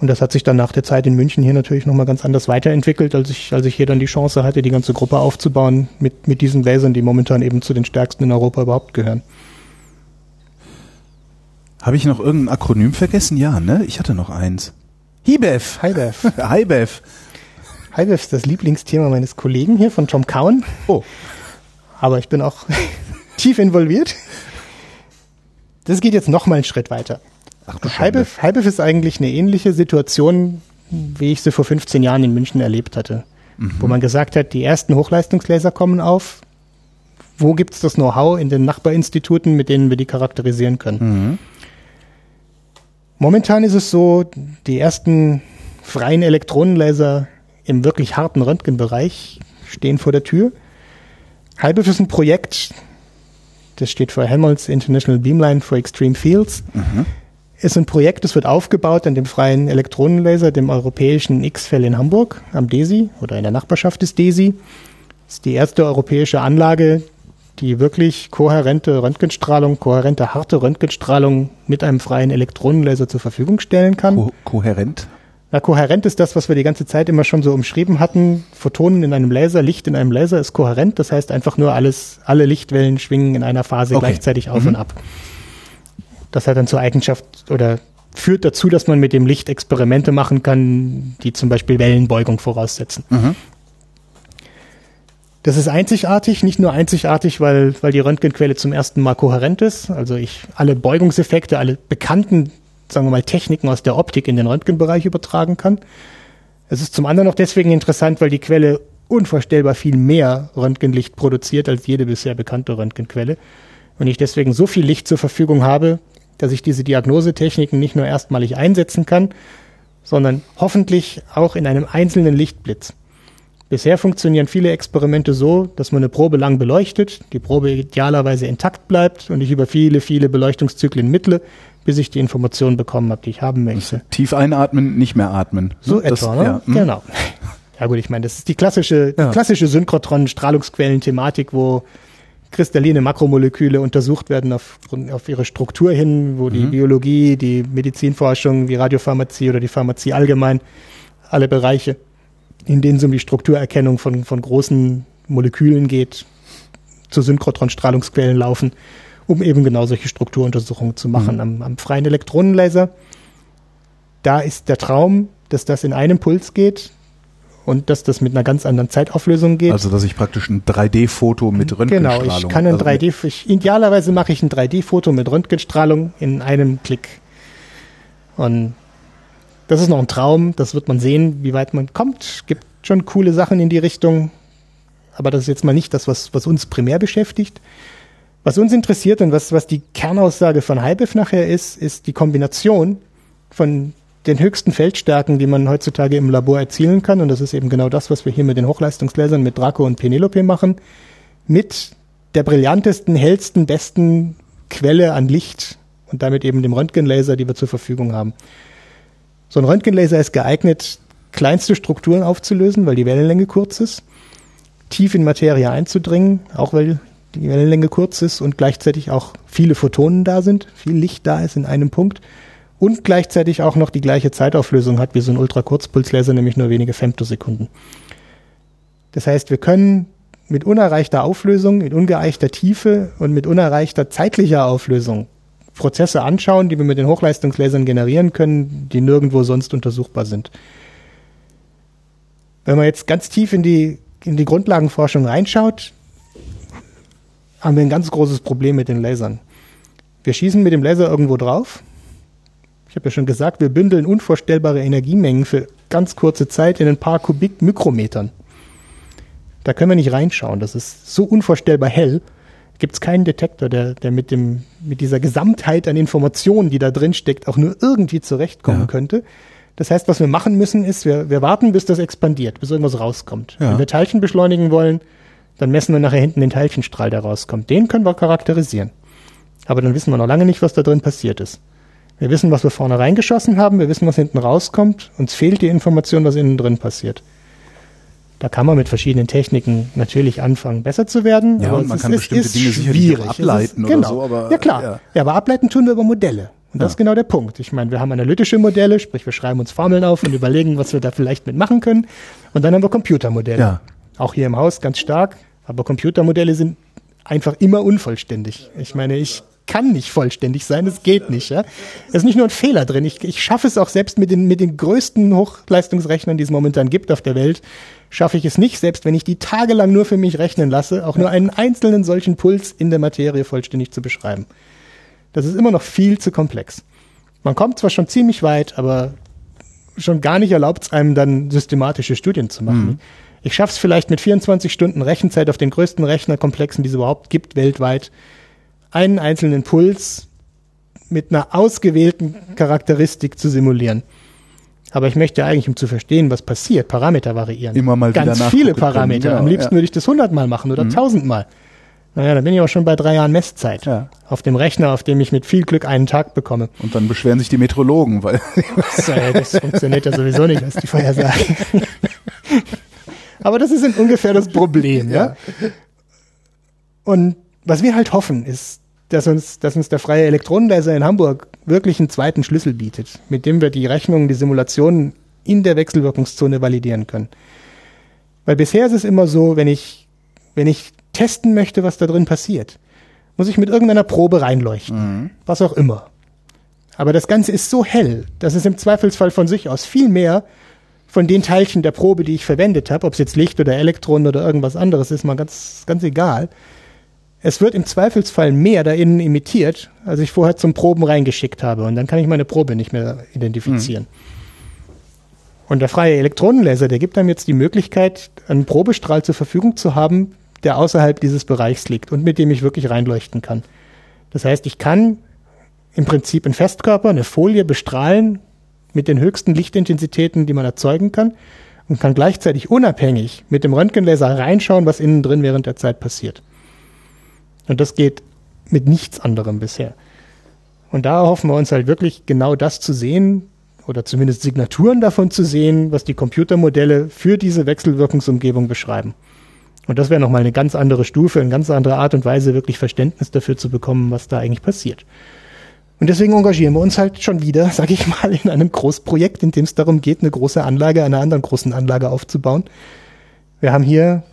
Und das hat sich dann nach der Zeit in München hier natürlich nochmal ganz anders weiterentwickelt, als ich, als ich hier dann die Chance hatte, die ganze Gruppe aufzubauen mit, mit diesen Lasern, die momentan eben zu den stärksten in Europa überhaupt gehören. Habe ich noch irgendein Akronym vergessen? Ja, ne? Ich hatte noch eins. HIBEF. HIBEF. HIBEF. HIBEF ist das Lieblingsthema meines Kollegen hier von Tom Cowan. Oh. Aber ich bin auch tief involviert. Das geht jetzt noch mal einen Schritt weiter. Ach, du HIBEF ist eigentlich eine ähnliche Situation, wie ich sie vor 15 Jahren in München erlebt hatte. Mhm. Wo man gesagt hat, die ersten Hochleistungslaser kommen auf. Wo gibt es das Know-how in den Nachbarinstituten, mit denen wir die charakterisieren können? Mhm. Momentan ist es so, die ersten freien Elektronenlaser im wirklich harten Röntgenbereich stehen vor der Tür. Halbef ist ein Projekt, das steht für Helmholtz International Beamline for Extreme Fields. Mhm. Ist ein Projekt, das wird aufgebaut an dem freien Elektronenlaser, dem europäischen X-Fell in Hamburg am DESI oder in der Nachbarschaft des DESI. Das ist die erste europäische Anlage, die wirklich kohärente Röntgenstrahlung, kohärente harte Röntgenstrahlung mit einem freien Elektronenlaser zur Verfügung stellen kann. Ko kohärent? Na, kohärent ist das, was wir die ganze Zeit immer schon so umschrieben hatten. Photonen in einem Laser, Licht in einem Laser ist kohärent. Das heißt einfach nur alles, alle Lichtwellen schwingen in einer Phase okay. gleichzeitig auf mhm. und ab. Das hat dann zur Eigenschaft oder führt dazu, dass man mit dem Licht Experimente machen kann, die zum Beispiel Wellenbeugung voraussetzen. Mhm. Das ist einzigartig, nicht nur einzigartig, weil, weil die Röntgenquelle zum ersten Mal kohärent ist. Also ich alle Beugungseffekte, alle bekannten, sagen wir mal, Techniken aus der Optik in den Röntgenbereich übertragen kann. Es ist zum anderen auch deswegen interessant, weil die Quelle unvorstellbar viel mehr Röntgenlicht produziert als jede bisher bekannte Röntgenquelle. Und ich deswegen so viel Licht zur Verfügung habe, dass ich diese Diagnosetechniken nicht nur erstmalig einsetzen kann, sondern hoffentlich auch in einem einzelnen Lichtblitz. Bisher funktionieren viele Experimente so, dass man eine Probe lang beleuchtet, die Probe idealerweise intakt bleibt und ich über viele, viele Beleuchtungszyklen mittle, bis ich die Information bekommen habe, die ich haben möchte. Tief einatmen, nicht mehr atmen. So das, etwa, ne? Ja. Hm. Genau. Ja gut, ich meine, das ist die klassische, ja. klassische Synchrotron-Strahlungsquellen-Thematik, wo kristalline Makromoleküle untersucht werden auf, auf ihre Struktur hin, wo die mhm. Biologie, die Medizinforschung, die Radiopharmazie oder die Pharmazie allgemein, alle Bereiche, in denen es um die Strukturerkennung von, von großen Molekülen geht, zu Synchrotron-Strahlungsquellen laufen, um eben genau solche Strukturuntersuchungen zu machen. Mhm. Am, am freien Elektronenlaser, da ist der Traum, dass das in einem Puls geht, und dass das mit einer ganz anderen Zeitauflösung geht. Also dass ich praktisch ein 3D-Foto mit Röntgenstrahlung. Genau, ich kann ein also 3D, ich, idealerweise mache ich ein 3D-Foto mit Röntgenstrahlung in einem Klick. Und das ist noch ein Traum, das wird man sehen, wie weit man kommt. Gibt schon coole Sachen in die Richtung, aber das ist jetzt mal nicht das, was, was uns primär beschäftigt. Was uns interessiert und was, was die Kernaussage von Halbef nachher ist, ist die Kombination von den höchsten Feldstärken, die man heutzutage im Labor erzielen kann. Und das ist eben genau das, was wir hier mit den Hochleistungslasern mit Draco und Penelope machen. Mit der brillantesten, hellsten, besten Quelle an Licht und damit eben dem Röntgenlaser, die wir zur Verfügung haben. So ein Röntgenlaser ist geeignet, kleinste Strukturen aufzulösen, weil die Wellenlänge kurz ist, tief in Materie einzudringen, auch weil die Wellenlänge kurz ist und gleichzeitig auch viele Photonen da sind, viel Licht da ist in einem Punkt und gleichzeitig auch noch die gleiche Zeitauflösung hat wie so ein Ultrakurzpulslaser, nämlich nur wenige Femtosekunden. Das heißt, wir können mit unerreichter Auflösung, mit ungeeichter Tiefe und mit unerreichter zeitlicher Auflösung Prozesse anschauen, die wir mit den Hochleistungslasern generieren können, die nirgendwo sonst untersuchbar sind. Wenn man jetzt ganz tief in die, in die Grundlagenforschung reinschaut, haben wir ein ganz großes Problem mit den Lasern. Wir schießen mit dem Laser irgendwo drauf, ich habe ja schon gesagt, wir bündeln unvorstellbare Energiemengen für ganz kurze Zeit in ein paar Kubikmikrometern. Da können wir nicht reinschauen. Das ist so unvorstellbar hell. Gibt es keinen Detektor, der, der mit, dem, mit dieser Gesamtheit an Informationen, die da drin steckt, auch nur irgendwie zurechtkommen ja. könnte. Das heißt, was wir machen müssen, ist, wir, wir warten, bis das expandiert, bis irgendwas rauskommt. Ja. Wenn wir Teilchen beschleunigen wollen, dann messen wir nachher hinten den Teilchenstrahl, der rauskommt. Den können wir charakterisieren. Aber dann wissen wir noch lange nicht, was da drin passiert ist. Wir wissen, was wir vorne reingeschossen haben, wir wissen, was hinten rauskommt. Uns fehlt die Information, was innen drin passiert. Da kann man mit verschiedenen Techniken natürlich anfangen, besser zu werden. Ja, aber man kann ist, bestimmte ist Dinge sicherlich ableiten ist, oder genau. so. Aber, ja, klar. Ja. ja. aber ableiten tun wir über Modelle. Und das ja. ist genau der Punkt. Ich meine, wir haben analytische Modelle, sprich wir schreiben uns Formeln auf und überlegen, was wir da vielleicht mitmachen können. Und dann haben wir Computermodelle. Ja. Auch hier im Haus ganz stark. Aber Computermodelle sind einfach immer unvollständig. Ich meine, ich kann nicht vollständig sein, es geht nicht. Ja? Es ist nicht nur ein Fehler drin. Ich, ich schaffe es auch selbst mit den, mit den größten Hochleistungsrechnern, die es momentan gibt auf der Welt, schaffe ich es nicht, selbst wenn ich die tagelang nur für mich rechnen lasse, auch nur einen einzelnen solchen Puls in der Materie vollständig zu beschreiben. Das ist immer noch viel zu komplex. Man kommt zwar schon ziemlich weit, aber schon gar nicht erlaubt es einem dann systematische Studien zu machen. Mhm. Ich schaffe es vielleicht mit 24 Stunden Rechenzeit auf den größten Rechnerkomplexen, die es überhaupt gibt weltweit, einen einzelnen Puls mit einer ausgewählten Charakteristik zu simulieren. Aber ich möchte eigentlich, um zu verstehen, was passiert, Parameter variieren. Immer mal Ganz wieder viele Parameter. Ja, Am liebsten ja. würde ich das hundertmal machen oder mhm. tausendmal. Naja, dann bin ich auch schon bei drei Jahren Messzeit. Ja. Auf dem Rechner, auf dem ich mit viel Glück einen Tag bekomme. Und dann beschweren sich die Metrologen, weil. das, äh, das funktioniert ja sowieso nicht, was die vorher sagen. Aber das ist ungefähr das Problem, ja. Und was wir halt hoffen, ist, dass uns, dass uns der freie Elektronenlaser in Hamburg wirklich einen zweiten Schlüssel bietet, mit dem wir die Rechnungen, die Simulationen in der Wechselwirkungszone validieren können. Weil bisher ist es immer so, wenn ich, wenn ich testen möchte, was da drin passiert, muss ich mit irgendeiner Probe reinleuchten. Mhm. Was auch immer. Aber das Ganze ist so hell, dass es im Zweifelsfall von sich aus viel mehr von den Teilchen der Probe, die ich verwendet habe, ob es jetzt Licht oder Elektronen oder irgendwas anderes ist, mal ganz, ganz egal. Es wird im Zweifelsfall mehr da innen imitiert, als ich vorher zum Proben reingeschickt habe. Und dann kann ich meine Probe nicht mehr identifizieren. Mhm. Und der freie Elektronenlaser, der gibt einem jetzt die Möglichkeit, einen Probestrahl zur Verfügung zu haben, der außerhalb dieses Bereichs liegt und mit dem ich wirklich reinleuchten kann. Das heißt, ich kann im Prinzip einen Festkörper, eine Folie bestrahlen mit den höchsten Lichtintensitäten, die man erzeugen kann und kann gleichzeitig unabhängig mit dem Röntgenlaser reinschauen, was innen drin während der Zeit passiert. Und das geht mit nichts anderem bisher. Und da hoffen wir uns halt wirklich genau das zu sehen oder zumindest Signaturen davon zu sehen, was die Computermodelle für diese Wechselwirkungsumgebung beschreiben. Und das wäre nochmal eine ganz andere Stufe, eine ganz andere Art und Weise, wirklich Verständnis dafür zu bekommen, was da eigentlich passiert. Und deswegen engagieren wir uns halt schon wieder, sage ich mal, in einem Großprojekt, in dem es darum geht, eine große Anlage einer anderen großen Anlage aufzubauen. Wir haben hier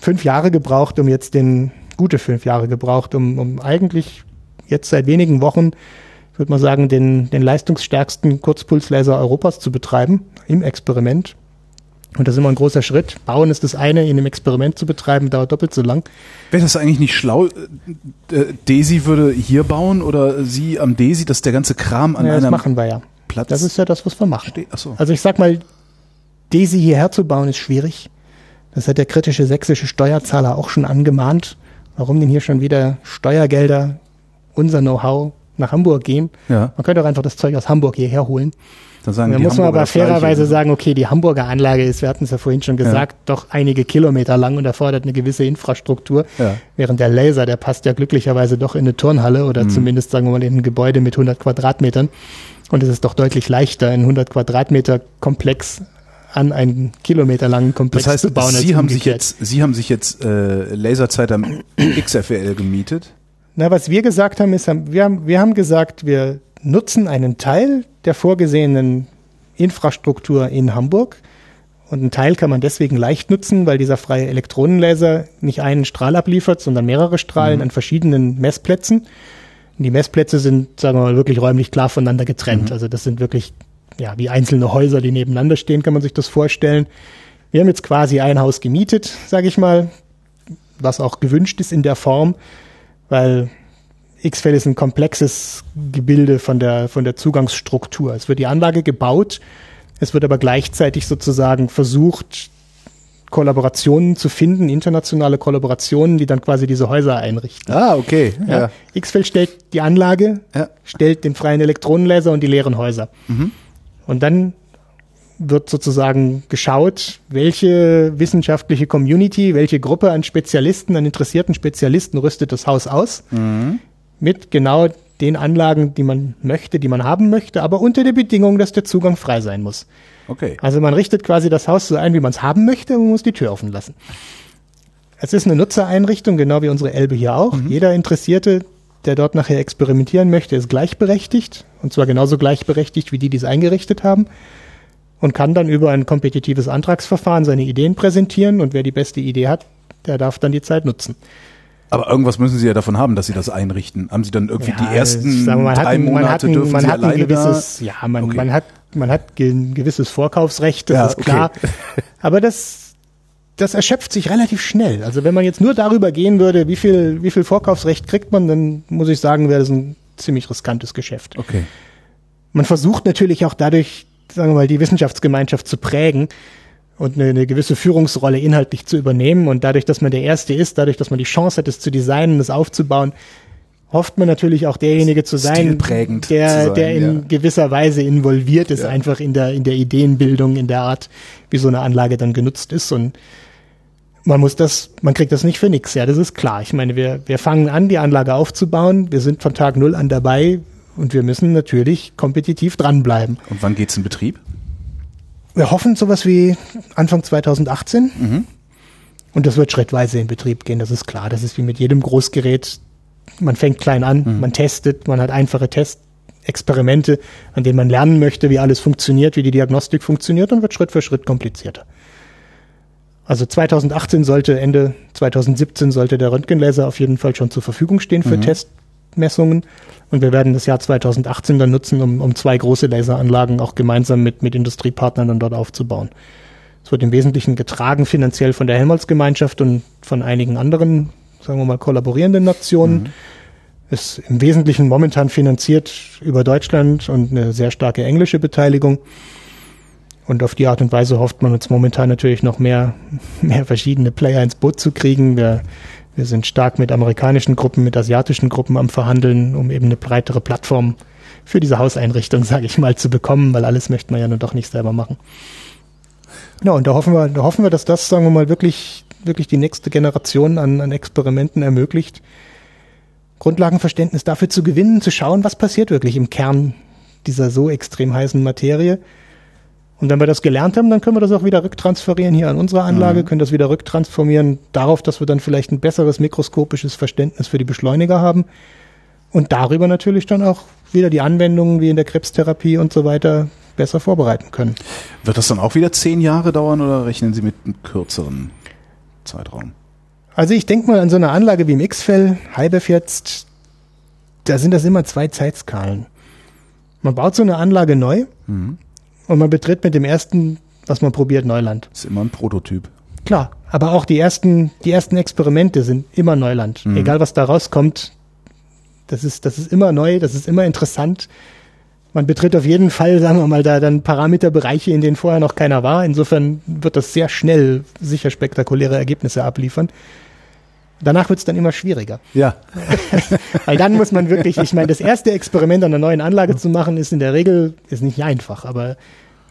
fünf Jahre gebraucht, um jetzt den, gute fünf Jahre gebraucht, um, um eigentlich jetzt seit wenigen Wochen, ich würde mal sagen, den, den leistungsstärksten Kurzpulslaser Europas zu betreiben im Experiment. Und das ist immer ein großer Schritt. Bauen ist das eine, in einem Experiment zu betreiben, dauert doppelt so lang. Wäre das eigentlich nicht schlau? Äh, äh, Desi würde hier bauen oder Sie am Desi, dass der ganze Kram an ja, einem das machen wir ja. Platz. Das ist ja das, was wir machen. Ste Achso. Also ich sag mal, Desi hierher zu bauen ist schwierig. Das hat der kritische sächsische Steuerzahler auch schon angemahnt. Warum denn hier schon wieder Steuergelder, unser Know-how nach Hamburg gehen? Ja. Man könnte auch einfach das Zeug aus Hamburg hierher holen. Da sagen Da muss man Hamburger aber fairerweise Gleiche. sagen, okay, die Hamburger Anlage ist, wir hatten es ja vorhin schon gesagt, doch einige Kilometer lang und erfordert eine gewisse Infrastruktur. Ja. Während der Laser, der passt ja glücklicherweise doch in eine Turnhalle oder Mhm. zumindest, sagen wir mal, in ein Gebäude mit 100 Quadratmetern. Und es ist doch deutlich leichter, einen 100 Quadratmeter Komplex an einen Kilometer langen Komplex Das heißt, zu bauen. Sie haben sich umgekehrt. jetzt, Sie haben sich jetzt äh, Laserzeit am XFL gemietet. Na, was wir gesagt haben, ist, wir haben, wir haben gesagt, wir nutzen einen Teil der vorgesehenen Infrastruktur in Hamburg. Und einen Teil kann man deswegen leicht nutzen, weil dieser freie Elektronenlaser nicht einen Strahl abliefert, sondern mehrere Strahlen an verschiedenen Messplätzen. Und die Messplätze sind, sagen wir mal, wirklich räumlich klar voneinander getrennt. Also das sind wirklich, ja, wie einzelne Häuser, die nebeneinander stehen, kann man sich das vorstellen. Wir haben jetzt quasi ein Haus gemietet, sage ich mal, was auch gewünscht ist in der Form, weil X-Fell ist ein komplexes Gebilde von der, von der Zugangsstruktur. Es wird die Anlage gebaut, es wird aber gleichzeitig sozusagen versucht, Kollaborationen zu finden, internationale Kollaborationen, die dann quasi diese Häuser einrichten. Ah, okay. Ja. X-Fell stellt die Anlage, Ja. stellt den freien Elektronenlaser und die leeren Häuser. Mhm. Und dann wird sozusagen geschaut, welche wissenschaftliche Community, welche Gruppe an Spezialisten, an interessierten Spezialisten rüstet das Haus aus Mhm. mit genau den Anlagen, die man möchte, die man haben möchte, aber unter der Bedingung, dass der Zugang frei sein muss. Okay. Also man richtet quasi das Haus so ein, wie man es haben möchte, und man muss die Tür offen lassen. Es ist eine Nutzereinrichtung, genau wie unsere Elbe hier auch. Jeder Interessierte, der dort nachher experimentieren möchte, ist gleichberechtigt. Und zwar genauso gleichberechtigt wie die, die es eingerichtet haben. Und kann dann über ein kompetitives Antragsverfahren seine Ideen präsentieren. Und wer die beste Idee hat, der darf dann die Zeit nutzen. Aber irgendwas müssen Sie ja davon haben, dass Sie das einrichten. Haben Sie dann irgendwie Ja, die ersten mal, drei hat ein- man Monate hat ein, dürfen man Sie hat ein alleine gewisses, da? ja, man, Okay. man hat, man hat ein gewisses Vorkaufsrecht, das Ja, ist klar. okay. Aber das, das erschöpft sich relativ schnell. Also wenn man jetzt nur darüber gehen würde, wie viel, wie viel Vorkaufsrecht kriegt man, dann muss ich sagen, wäre das ein ziemlich riskantes Geschäft. Okay. Man versucht natürlich auch dadurch, sagen wir mal, die Wissenschaftsgemeinschaft zu prägen und eine, eine gewisse Führungsrolle inhaltlich zu übernehmen. Und dadurch, dass man der Erste ist, dadurch, dass man die Chance hat, es zu designen, es aufzubauen, hofft man natürlich auch derjenige zu sein, der, zu sein, der in ja. gewisser Weise involviert ist, Ja. einfach in der, in der Ideenbildung, in der Art, wie so eine Anlage dann genutzt ist. Und man muss das, man kriegt das nicht für nix, ja, das ist klar. Ich meine, wir, wir fangen an, die Anlage aufzubauen, wir sind von Tag Null an dabei und wir müssen natürlich kompetitiv dranbleiben. Und wann geht's in Betrieb? Wir hoffen sowas wie Anfang 2018. Und das wird schrittweise in Betrieb gehen, das ist klar. Das ist wie mit jedem Großgerät. Man fängt klein an, man testet, man hat einfache Testexperimente, an denen man lernen möchte, wie alles funktioniert, wie die Diagnostik funktioniert und wird Schritt für Schritt komplizierter. Also 2018 sollte, Ende 2017 sollte der Röntgenlaser auf jeden Fall schon zur Verfügung stehen für Messungen. Und wir werden das Jahr 2018 dann nutzen, um, um zwei große Laseranlagen auch gemeinsam mit, mit Industriepartnern dann dort aufzubauen. Es wird im Wesentlichen getragen finanziell von der Helmholtz-Gemeinschaft und von einigen anderen, sagen wir mal, kollaborierenden Nationen. Mhm. Ist im Wesentlichen momentan finanziert über Deutschland und eine sehr starke englische Beteiligung. Und auf die Art und Weise hofft man uns momentan natürlich noch mehr, mehr verschiedene Player ins Boot zu kriegen. Wir, wir sind stark mit amerikanischen Gruppen, mit asiatischen Gruppen am Verhandeln, um eben eine breitere Plattform für diese Hauseinrichtung, sage ich mal, zu bekommen, weil alles möchte man ja nur doch nicht selber machen. Ja, und da hoffen wir, da hoffen wir, dass das, sagen wir mal, wirklich, wirklich die nächste Generation an, an Experimenten ermöglicht, Grundlagenverständnis dafür zu gewinnen, zu schauen, was passiert wirklich im Kern dieser so extrem heißen Materie. Und wenn wir das gelernt haben, dann können wir das auch wieder rücktransferieren hier an unsere Anlage, mhm. können das wieder rücktransformieren darauf, dass wir dann vielleicht ein besseres mikroskopisches Verständnis für die Beschleuniger haben und darüber natürlich dann auch wieder die Anwendungen wie in der Krebstherapie und so weiter besser vorbereiten können. Wird das dann auch wieder zehn Jahre dauern oder rechnen Sie mit einem kürzeren Zeitraum? Also ich denke mal an so eine Anlage wie im X-Fell, Halbef jetzt, da sind das immer zwei Zeitskalen. Man baut so eine Anlage neu mhm. Und man betritt mit dem ersten, was man probiert, Neuland. Ist immer ein Prototyp. Klar, aber auch die ersten, die ersten Experimente sind immer Neuland. Mhm. Egal was da rauskommt, das ist, das ist immer neu, das ist immer interessant man betritt auf jeden Fall, sagen wir mal, da dann Parameterbereiche, in denen vorher noch keiner war. Insofern wird das sehr schnell sicher spektakuläre Ergebnisse abliefern. Danach wird es dann immer schwieriger. Ja. Weil dann muss man wirklich, ich meine, das erste Experiment an einer neuen Anlage zu machen, ist in der Regel, ist nicht einfach, aber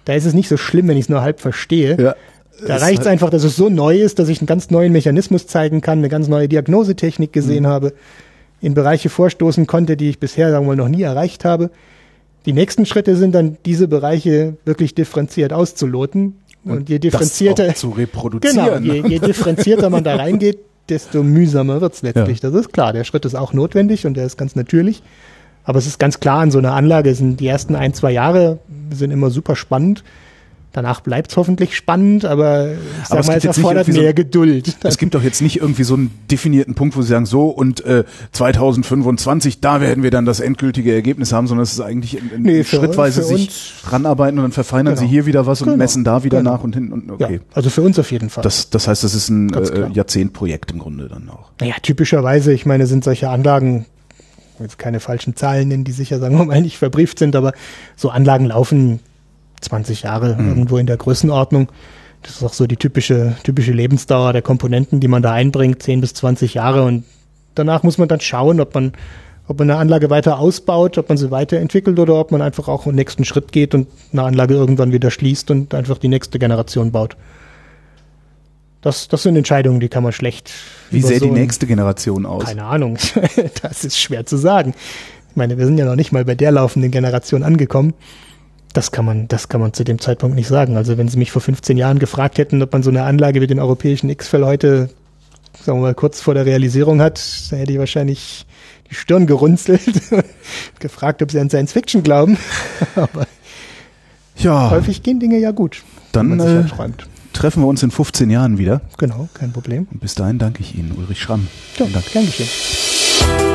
da ist es nicht so schlimm, wenn ich es nur halb verstehe. Ja. Da reicht es halt einfach, dass es so neu ist, dass ich einen ganz neuen Mechanismus zeigen kann, eine ganz neue Diagnosetechnik gesehen mhm. habe, in Bereiche vorstoßen konnte, die ich bisher, sagen wir mal, noch nie erreicht habe. Die nächsten Schritte sind dann, diese Bereiche wirklich differenziert auszuloten. Und, und je differenzierter, zu reproduzieren. Genau, je, je differenzierter man da reingeht, desto mühsamer wird's letztlich. Ja. Das ist klar. Der Schritt ist auch notwendig und der ist ganz natürlich. Aber es ist ganz klar, in so einer Anlage sind die ersten ein, zwei Jahre sind immer super spannend. Danach bleibt es hoffentlich spannend, aber ich aber sag mal, es erfordert mehr so, Geduld. Es gibt doch jetzt nicht irgendwie so einen definierten Punkt, wo Sie sagen, so und äh, 2025, da werden wir dann das endgültige Ergebnis haben, sondern es ist eigentlich in, in nee, schrittweise für sich ranarbeiten und dann verfeinern genau. Sie hier wieder was und genau. messen da wieder genau. nach und hin und okay. Ja, also für uns auf jeden Fall. Das, das heißt, das ist ein äh, Jahrzehntprojekt im Grunde dann auch. Naja, typischerweise, ich meine, sind solche Anlagen jetzt keine falschen Zahlen nennen, die sicher, sagen wir mal, nicht verbrieft sind, aber so Anlagen laufen 20 Jahre mhm. irgendwo in der Größenordnung. Das ist auch so die typische, typische Lebensdauer der Komponenten, die man da einbringt, 10 bis 20 Jahre. Und danach muss man dann schauen, ob man, ob man eine Anlage weiter ausbaut, ob man sie weiterentwickelt oder ob man einfach auch einen nächsten Schritt geht und eine Anlage irgendwann wieder schließt und einfach die nächste Generation baut. Das, das sind Entscheidungen, die kann man schlecht. Wie sähe so die nächste Generation aus? Keine Ahnung. das ist schwer zu sagen. Ich meine, wir sind ja noch nicht mal bei der laufenden Generation angekommen. Das kann man, das kann man zu dem Zeitpunkt nicht sagen. Also wenn Sie mich vor 15 Jahren gefragt hätten, ob man so eine Anlage wie den europäischen X-Fell heute, sagen wir mal, kurz vor der Realisierung hat, dann hätte ich wahrscheinlich die Stirn gerunzelt, gefragt, ob Sie an Science Fiction glauben. Aber ja. häufig gehen Dinge ja gut. Dann äh, treffen wir uns in 15 Jahren wieder. Genau, kein Problem. Und bis dahin danke ich Ihnen, Ulrich Schramm. Ja, Dank. Dankeschön.